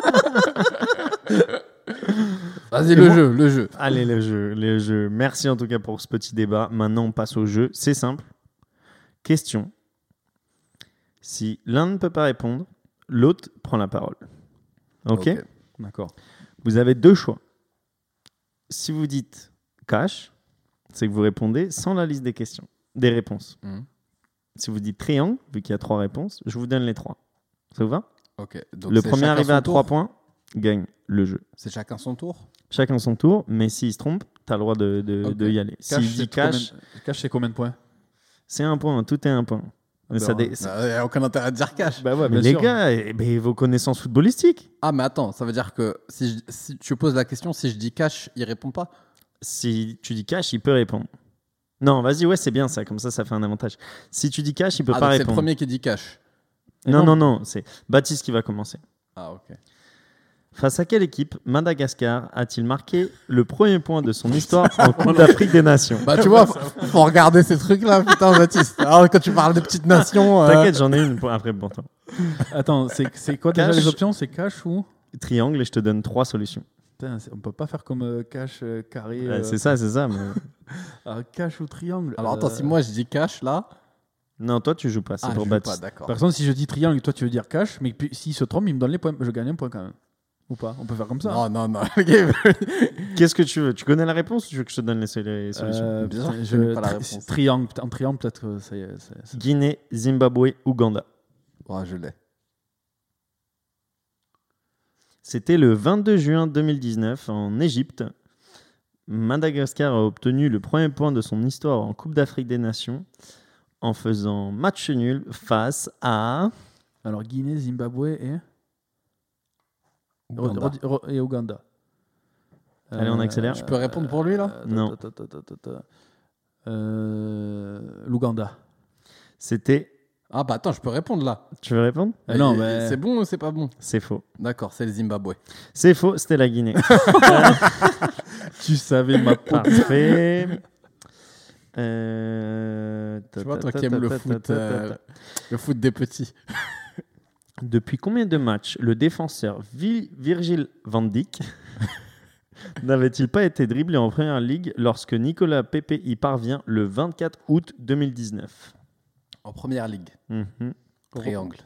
Vas-y, le jeu, le jeu. Allez, le jeu, le jeu. Merci en tout cas pour ce petit débat. Maintenant, on passe au jeu. C'est simple. Question. Si l'un ne peut pas répondre, l'autre prend la parole. ok D'accord. Vous avez deux choix. Si vous dites cash, c'est que vous répondez sans la liste des questions, des réponses. Mhm. Si vous dites triangle, vu qu'il y a trois réponses, je vous donne les trois. Ça vous va Ok. donc Le premier arrivé à trois points gagne le jeu. C'est chacun son tour Chacun son tour, mais s'il se trompe, tu as le droit de, de- y aller. S'il Cash, dit c'est cash, combien- cash, c'est combien de points c'est un point, tout est un point. Mais bah, ça dé- Il n'y a aucun intérêt à dire cash. Bah ouais, mais les sûr. gars, eh ben, vos connaissances footballistiques. Ah, mais attends, ça veut dire que si, je- si tu poses la question, si je dis cash, il répond pas Si tu dis cash, il peut répondre. Non, vas-y, ouais, c'est bien ça, comme ça, ça fait un avantage. Si tu dis cash, il peut Ah, pas donc c'est le répondre. premier qui dit cash. Non, non, non, c'est Baptiste qui va commencer. Ah, ok. Face à quelle équipe Madagascar a-t-il marqué le premier point de son histoire en Coupe d'Afrique des Nations Bah, tu vois, faut, faut regarder ces trucs-là, putain, Baptiste. Alors, quand tu parles de petites nations. euh, T'inquiète, j'en ai une pour- après pour toi. Attends, c'est c'est quoi déjà Cash. les options? C'est cash ou? Triangle et je te donne trois solutions. Putain, c'est- on peut pas faire comme euh, cash, euh, carré. Ouais, euh, c'est ça, c'est ça. mais- ah, cash ou triangle. Alors attends, Euh, si moi je dis cash là. Non, toi, tu joues pas. C'est Ah, pour joue pas, Baptiste. d'accord. Par exemple, si je dis triangle toi tu veux dire cash, mais puis, s'il se trompe, il me donne les points. Je gagne un point quand même. Ou pas On peut faire comme ça. Non, non, non. game- Qu'est-ce que tu veux Tu connais la réponse ou tu veux que je te donne les, les solutions? Euh, Bien sûr je pas la réponse. triangle, en triangle, peut-être que ça y est. Guinée, Zimbabwe, Ouganda. Ouais, je l'ai. C'était le 22 juin 2019 en Égypte. Madagascar a obtenu le premier point de son histoire en Coupe d'Afrique des Nations en faisant match nul face à. Alors Guinée, Zimbabwe et, Ouganda. Et Ouganda. Allez, on accélère. Je peux répondre pour lui, là euh, Non. Euh, L'Ouganda. C'était. Ah bah attends, je peux répondre là. Tu veux répondre Ah non, mais- C'est bon ou c'est pas bon? C'est faux. D'accord, c'est le Zimbabwe. C'est faux, c'était la Guinée. Tu savais ma. Parfait. Euh, Tu vois, toi qui aimes le foot, euh, le foot des petits. Depuis combien de matchs le défenseur Vi- Virgil van Dijk n'avait-il pas été dribblé en première ligue lorsque Nicolas Pepe y parvient le 24 août 2019 En première ligue, Mhm. triangle.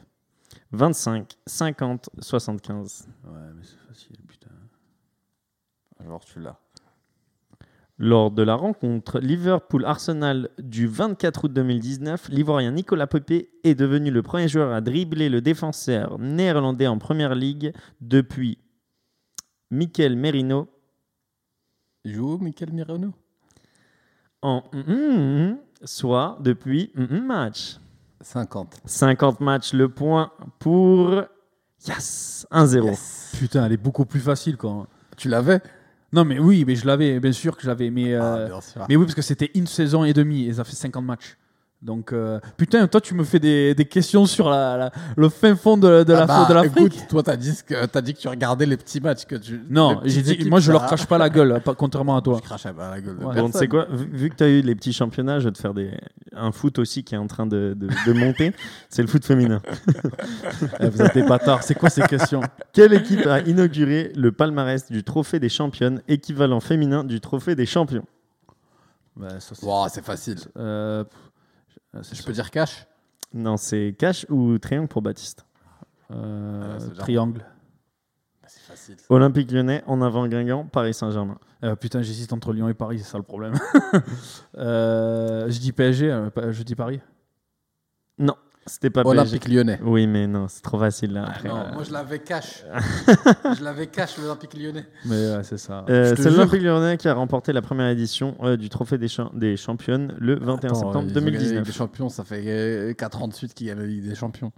25, 50, 75. Ouais, mais c'est facile, putain. Alors tu l'as. Lors de la rencontre Liverpool-Arsenal du 24 août 2019, l'Ivoirien Nicolas Pepe est devenu le premier joueur à dribbler le défenseur néerlandais en première ligue depuis Mikel Merino joue où, Michael Mirano en mm, mm, soit depuis mm, mm, match. 50. 50 matchs, le point pour Yes 1-0. Yes. Putain, elle est beaucoup plus facile quand. Tu l'avais? Non, mais oui, mais je l'avais, bien sûr que je l'avais. Mais, Ah, euh, bien sûr. mais oui, parce que c'était une saison et demie et ça fait 50 matchs. Donc, euh, putain, toi, tu me fais des, des questions sur la, la- le fin fond de, de Ah la bah, de l'Afrique. écoute, toi, t'as dit, que, t'as dit que tu regardais les petits matchs. Que tu, Non, j'ai dit, moi, je leur crache pas la gueule, pas- contrairement à toi. Je crache pas la gueule Ouais. Bon, tu sais quoi, vu, vu que tu as eu les petits championnats, je vais te faire des, un foot aussi qui est en train de, de- de monter. C'est le foot féminin. Eh, vous êtes des bâtards. C'est quoi ces questions? Quelle équipe a inauguré le palmarès du trophée des championnes, équivalent féminin du trophée des champions? Bah, c'est- Wow, facile. Euh, Je sûr. peux dire cash? Non, c'est cash ou triangle pour Baptiste? Euh, Ah, triangle. C'est facile. Olympique lyonnais, en avant Guingamp, Paris Saint-Germain. Euh, putain, j'hésite entre Lyon et Paris, c'est ça le problème. Euh, je dis PSG, euh, je dis Paris? Non, c'était pas PSG. Olympique lyonnais. Oui, mais non, c'est trop facile là. Ah après. non, moi je l'avais cash. je l'avais cash, l'Olympique lyonnais. Mais ouais, c'est ça. Euh, c'est l'Olympique lyonnais qui a remporté la première édition euh, du trophée des, cha- des championnes le 21 Attends, septembre ils ont gagné la Ligue 2019. des champions, ça fait 4 ans de suite qu'ils gagnent la Ligue des champions.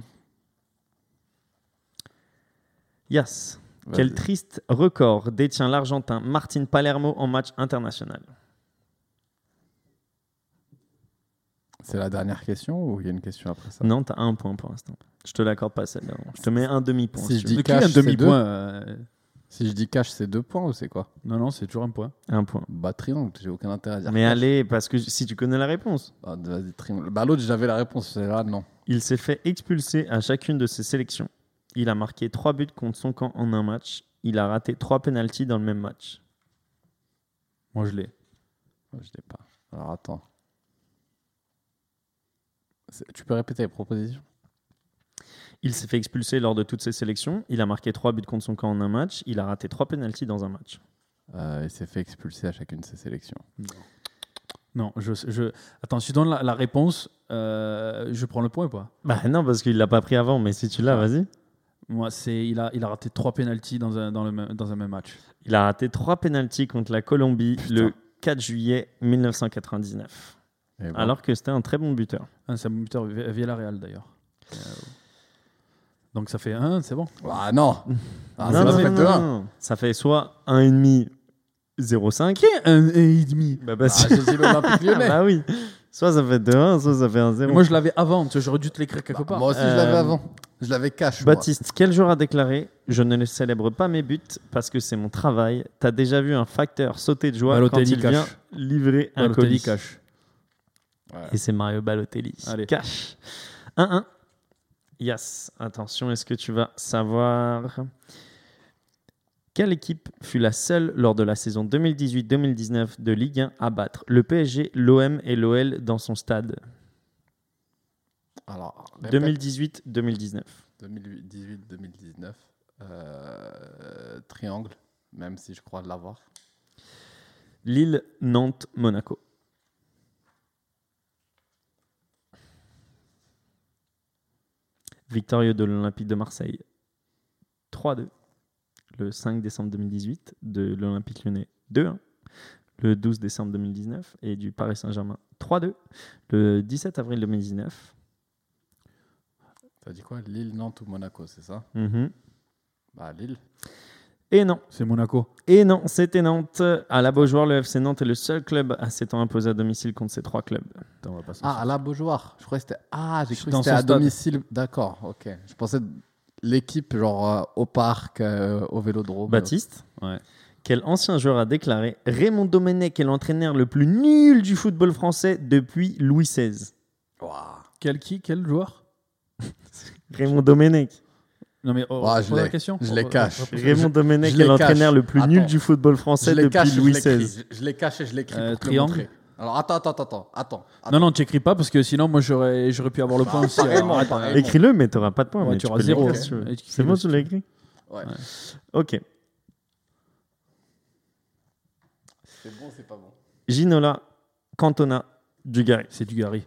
Yes. Quel triste record détient l'Argentin Martin Palermo en match international? C'est la dernière question ou il y a une question après ça? Non, t'as un point pour l'instant. Je te l'accorde pas celle-là. Je te mets un demi-point. Si si je dis un cash, euh, Si je dis cash, c'est 2 points ou c'est quoi? Non, non, c'est toujours un point. Un point. Bah triangle, j'ai aucun intérêt à dire. Mais cash. allez, parce que si tu connais la réponse. Ah, vas-y, triangle. Bah l'autre, j'avais la réponse, c'est là, non. Il s'est fait expulser à chacune de ses sélections. Il a marqué 3 buts contre son camp en un match. Il a raté 3 pénalties dans le même match. Moi, je l'ai. Je l'ai pas. Alors attends. Tu peux répéter les propositions Il s'est fait expulser lors de toutes ses sélections. Il a marqué 3 buts contre son camp en un match. Il a raté 3 pénalties dans un match. Euh, Il s'est fait expulser à chacune de ses sélections. Non, je, je... Attends, si tu donnes la, la réponse, euh, je prends le point ou pas Bah non, parce qu'il l'a pas pris avant. Mais si tu l'as, Ah. vas-y. Moi, c'est il a, il a raté trois pénalties dans un, dans, le même, dans un même match. Il a raté 3 pénalties contre la Colombie Putain. le 4 juillet 1999. Et bon. Alors que c'était un très bon buteur. Ah, c'est un buteur via via la Real d'ailleurs. Euh, Donc ça fait un, c'est bon. Ah non Ah, non, ça non, fait non, 2-1. non, non. Ça fait soit 1,5, 0,5. Un et demi? Bah, bah, Ah, dit l'Olympique lyonnais. bah oui. Soit ça fait 2-1, soit ça fait 1-0. Moi, je l'avais avant. J'aurais dû te l'écrire quelque Bah, part. moi aussi, je Euh, l'avais avant. Je l'avais cash. moi. Baptiste, quel joueur a déclaré Je ne célèbre pas mes buts parce que c'est mon travail. T'as déjà vu un facteur sauter de joie Balotelli quand il cash. vient livrer un colis cash. Et c'est Mario Balotelli. Allez. Cash. 1-1. Yes. Attention, est-ce que tu vas savoir Quelle équipe fut la seule lors de la saison 2018-2019 de Ligue 1 à battre? Le PSG, l'OM et l'OL dans son stade Alors, répète. 2018-2019. 2018-2019. euh, triangle, même si je crois l'avoir. Lille, Nantes, Monaco. Victorieux de l'Olympique de Marseille. 3-2. Le 5 décembre 2018 de l'Olympique lyonnais 2-1. Le 12 décembre 2019 et du Paris Saint-Germain 3-2. Le 17 avril 2019. T'as dit quoi? Lille, Nantes ou Monaco, c'est ça? Mhm. Bah, Lille. Et non, C'est Monaco. Et non, c'était Nantes. À la Beaujoire, le FC Nantes est le seul club à s'étant imposé à domicile contre ces trois clubs. Attends, on va passer Ah, à la Beaujoire. Je croyais que c'était. Ah, j'ai cru que Dans c'était à stade. domicile. D'accord, ok. Je pensais l'équipe, genre euh, au parc, euh, au vélodrome. Baptiste, Ouais. quel ancien joueur a déclaré Raymond Domenech est l'entraîneur le plus nul du football français depuis Louis XVI. Quel qui Quel joueur? Raymond Domenech. Non mais oh, Ah, je pose la l'ai. question. Je les cache. Raymond Domenech est les l'entraîneur cache. le plus nul du football français Je l'ai depuis caché, je Louis. XVI. Je, je l'ai caché, je l'écris. Euh, pour te le triangle. montrer. Alors attends, attends, attends, attends. Non non, tu écris pas parce que sinon moi j'aurais j'aurais pu avoir le point aussi. attends. pareillement. Écris-le, mais tu n'auras pas de point. Ouais, mais tu auras zéro. Et C'est bon, écris tu l'as écrit Ouais. Ok. C'est bon, c'est pas bon. Ginola, Cantona, Dugarry. C'est du Gary.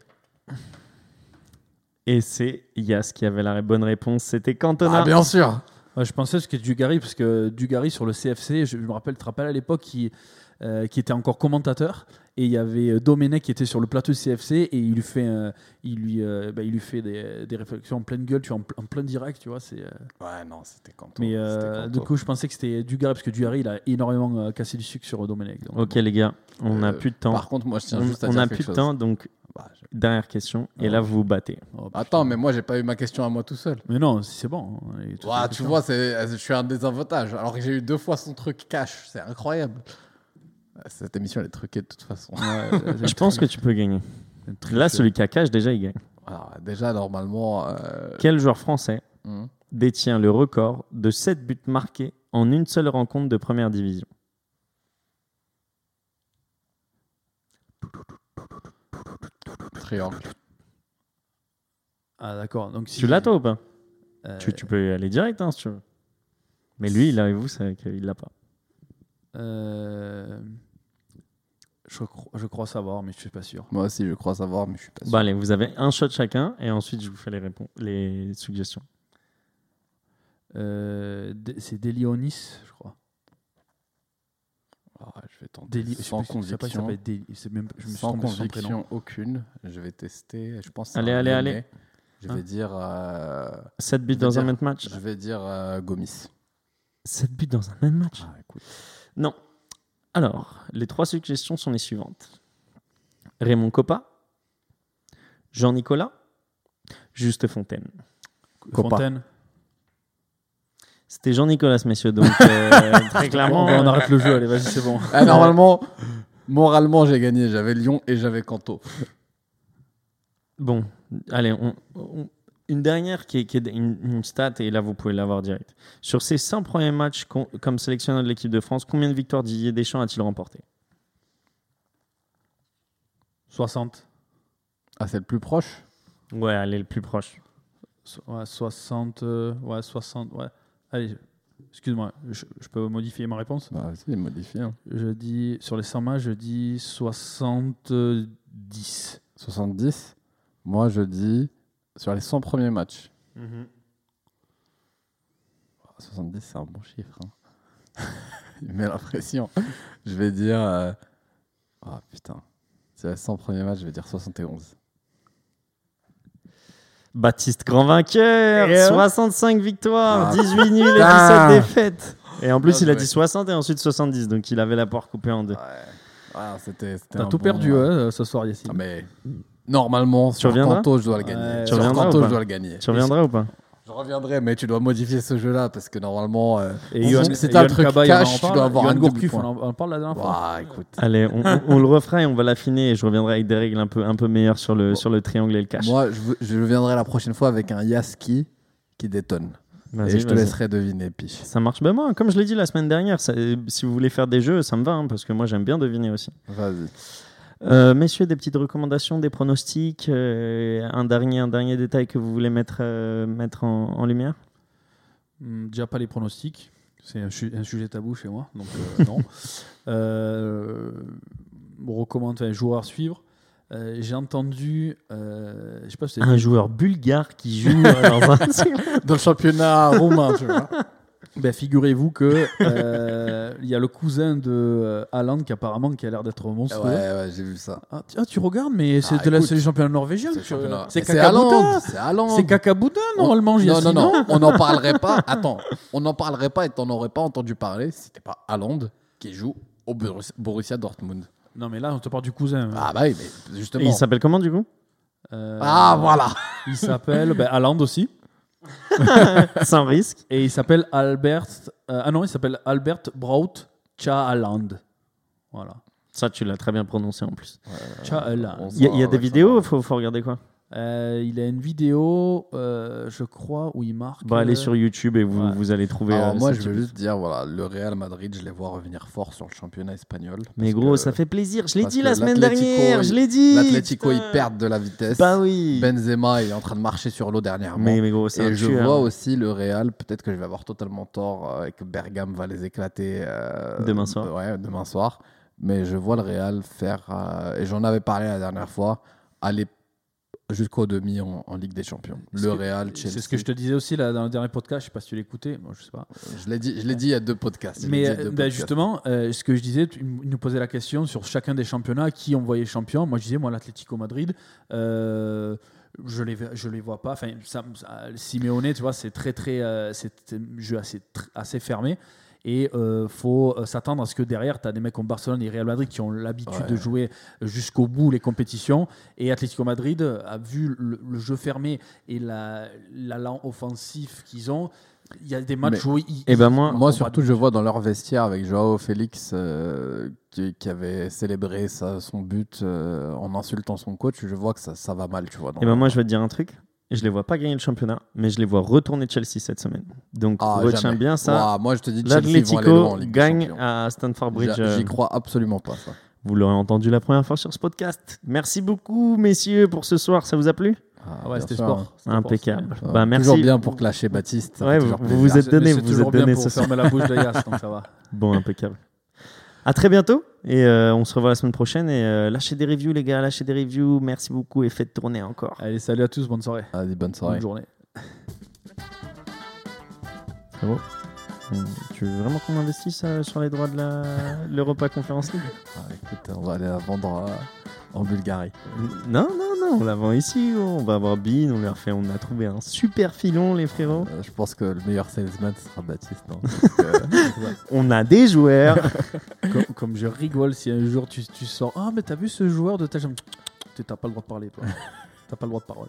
Et c'est Yas qui avait la bonne réponse. C'était Cantona. Ah, bien sûr. Ouais, je pensais que c'était Dugarry parce que Dugarry sur le CFC, je, je me rappelle, tu te rappelles à l'époque qui euh, qui était encore commentateur et il y avait euh, Domenech qui était sur le plateau du CFC et il lui fait euh, il lui euh, bah, il lui fait des, des réflexions en pleine gueule, tu vois, en, pl- en plein direct, tu vois, c'est euh, Ouais, non, c'était Kanto. mais euh, du coup, je pensais que c'était Dugarry parce que Dugarry il a énormément euh, cassé du sucre sur Domenech. donc, Ok, les gars, on n'a Euh, plus de temps. Par contre, moi, je tiens On juste à on dire n'a quelque plus de temps, donc dernière question. Et Ah. là, vous vous battez. Oh. Attends, mais moi, j'ai pas eu ma question à moi tout seul. Mais non, c'est bon. hein, Ouah, tu vois, c'est, je suis un désavantage. Alors que j'ai eu deux fois son truc cash. C'est incroyable. Cette émission, elle est truquée de toute façon. Ouais, Je pense que tu peux gagner. Là, celui qui a cash, déjà, il gagne. Alors, déjà, normalement. euh, Quel joueur français hmm. détient le record de 7 buts marqués en une seule rencontre de première division? Triangle. Ah d'accord. Donc si Tu l'as, toi, ou pas Euh, tu, tu peux y aller direct, hein, si tu veux. Mais lui, il arrive vous, c'est qu'il l'a pas. euh, je, cro- je crois savoir, mais je suis pas sûr. Moi aussi, je crois savoir, mais je suis pas sûr. Bon, allez, vous avez un shot chacun, et ensuite, je vous fais les, réponses, les suggestions. Euh, c'est Delionis, je crois. Ah, je vais tenter sais sans conviction. même, je me suis Sans aucune. Je vais tester. Je pense. Allez, un allez, Lyonnais. allez. Je Hein? vais dire. euh, 7 buts dans un même match Je vais dire euh, Gomis. 7 buts dans un même match Ah, écoute. Non. Alors, les trois suggestions sont les suivantes. Raymond Coppa, Jean-Nicolas, Juste Fontaine. Copa. Fontaine. C'était Jean-Nicolas, messieurs, donc euh, très clairement... on, arrête le jeu, allez, vas-y, c'est bon. Ah, normalement, moralement, j'ai gagné. J'avais Lyon et j'avais Canto. Bon, allez, on- on- une dernière qui est, qui est une, une stat, et là vous pouvez l'avoir direct. Sur ses 100 premiers matchs comme sélectionneur de l'équipe de France, combien de victoires Didier Deschamps a-t-il remporté? 60. Ah, c'est le plus proche? Ouais, elle est le plus proche. So- Ouais, 60. euh, ouais, 60. Ouais. Allez, excuse-moi, je, je peux modifier ma réponse? Bah, vas-y, modifie. hein. Je dis, sur les 100 matchs, je dis 70. 70. Moi, je dis sur les 100 premiers matchs. Ah, 70, c'est un bon chiffre. hein. Il met la pression. Je vais dire. euh, Ah putain. Sur les 100 premiers matchs, je vais dire 71. Baptiste grand vainqueur, Et, euh 65 victoires, Ah, 18 nuls et 17 putain. défaites. Et en plus, Bien il a dit 60 et ensuite 70, donc il avait la poire coupée en deux. Ouais. Ah, T'as tout bon, perdu euh, hein, ce soir, Yacine. ah, mais normalement, sur Canto, je dois le gagner. Ouais, Tu sur Canto, je dois le gagner. Tu reviendras ou pas Je reviendrai, mais tu dois modifier ce jeu-là parce que normalement. euh, c'est un truc Cabaye, cash, tu dois avoir un Gourcuff, on en, parle la dernière fois. Ouah, écoute. Allez, on, on- on le refera et on va l'affiner et je reviendrai avec des règles un peu, un peu meilleures sur le, Bon. sur le triangle et le cash. Moi, je, je viendrai la prochaine fois avec un Yaski qui détonne. Et je te laisserai deviner, Piche. Ça marche. Ben moi, comme je l'ai dit la semaine dernière, ça- si vous voulez faire des jeux, ça me va, hein, parce que moi j'aime bien deviner aussi. Vas-y. Euh, messieurs, des petites recommandations, des pronostics, euh, un, dernier, un dernier détail que vous voulez mettre, euh, mettre en, en lumière? Hum, Déjà pas les pronostics. C'est un, sujet tabou chez moi, donc non. On recommande un joueur à suivre. J'ai entendu, je sais pas si Un joueur bulgare qui joue dans un... Dans le championnat roumain, tu vois. Ben, figurez-vous que euh, il y a le cousin de euh, Haaland qui apparemment qui a l'air d'être Ouais, monstrueux. ouais, j'ai vu ça. Ah, tu- ah, tu regardes, mais c'est Ah, de la écoute, c'est le championnat norvégien. C'est le tu- championnat. C'est Mais c'est Haaland. Kakabuta. C'est Haaland. C'est Kakabuta normalement. Non, Yacine, non, non, on n'en parlerait pas. Attends, on n'en parlerait pas et t'en aurais pas entendu parler si c'était pas Haaland qui joue au Borussia- Borussia Dortmund. Non, mais là on te parle du cousin. Ah bah oui, mais Et justement. il s'appelle comment du coup? Euh, Ah voilà. Il s'appelle ben, Haaland aussi. Sans risque. Et il s'appelle Albert. euh, ah non, il s'appelle Albert Braut Cha-Haaland. Voilà. Ça, tu l'as très bien prononcé en plus. Cha-Haaland. on Il y a, il y a des vidéos, il faut, faut regarder quoi? Euh, il a une vidéo, euh, je crois, où il marque. Bah, allez euh, sur YouTube et vous, ouais. vous allez trouver. Alors euh, moi, je veux juste dire, voilà, le Real Madrid, je les vois revenir fort sur le championnat espagnol. Mais gros, que ça fait plaisir. Je l'ai dit la semaine dernière. Je l'ai dit. L'Atlético, ils perdent de la vitesse. Bah oui. Benzema est en train de marcher sur l'eau dernièrement. mais, mais gros, c'est un Et je tueur. vois aussi le Real, peut-être que je vais avoir totalement tort euh, et que Bergame va les éclater euh, Demain soir. Ouais, demain soir. Mais je vois le Real faire, euh, et j'en avais parlé la dernière fois, aller jusqu'au demi en, en Ligue des Champions. Le Real, Chelsea. C'est ce que je te disais aussi là, dans le dernier podcast. Je sais pas si tu l'écoutais. Moi, je sais pas. Je l'ai dit, je l'ai dit il y a deux podcasts. Mais euh, deux bah, podcasts. justement, euh, ce que je disais, tu- il nous posait la question sur chacun des championnats, qui on voyait champion. Moi, je disais, moi, l'Atlético Madrid, euh, je les, je les vois pas. Enfin, ça, ça- Simeone, tu vois, c'est très, très, euh, c'est un jeu assez, assez fermé. Et euh, faut euh, s'attendre à ce que derrière, tu as des mecs comme Barcelone et Real Madrid qui ont l'habitude Ouais. de jouer jusqu'au bout les compétitions. Et Atlético Madrid a vu le, le jeu fermé et la- l'allant offensif qu'ils ont. Il y a des matchs Mais- où ils, Eh ben moi- Moi, on surtout, je vois dans leur vestiaire avec Joao Félix euh, qui, qui avait célébré sa- son but euh, en insultant son coach. Je vois que ça, ça va mal, tu vois. dans Et ben leur- moi, je vais te dire un truc. Je les vois pas gagner le championnat, mais je les vois retourner Chelsea cette semaine. Donc Ah, retiens jamais. bien ça. Moi, je te dis, L'Atlético gagne à Stamford Bridge. J'a- euh, J'y crois absolument pas, ça. Vous l'aurez entendu la première fois sur ce podcast. Merci beaucoup, messieurs, pour ce soir. Ça vous a plu? Ah ouais, bien c'était sport. hein. Sport, Impeccable. Euh, Bah, merci. Toujours bien pour clasher Baptiste. Ouais, vous- vous êtes donné, vous êtes donné pour ce soir. fermer la bouche de Yass, donc ça va. Bon, impeccable. À très bientôt et euh, on se revoit la semaine prochaine. Et euh, lâchez des reviews, les gars, lâchez des reviews. Merci beaucoup et faites tourner encore. Allez, salut à tous, bonne soirée. Allez, bonne soirée. Bonne journée. Hum, Tu veux vraiment qu'on investisse euh, sur les droits de la- l'Europa Conference League? Ah, écoute, on va aller la vendre euh, en Bulgarie. Non, non, non, on la vend ici. On va avoir Bean, on, leur fait, on a trouvé un super filon, les frérots. Euh, je pense que le meilleur salesman ce sera Baptiste. non? On a des joueurs. comme, comme je rigole si un jour tu, tu sors Ah, mais t'as vu ce joueur de ta jambe T'as pas le droit de parler, toi. T'as pas le droit de parole.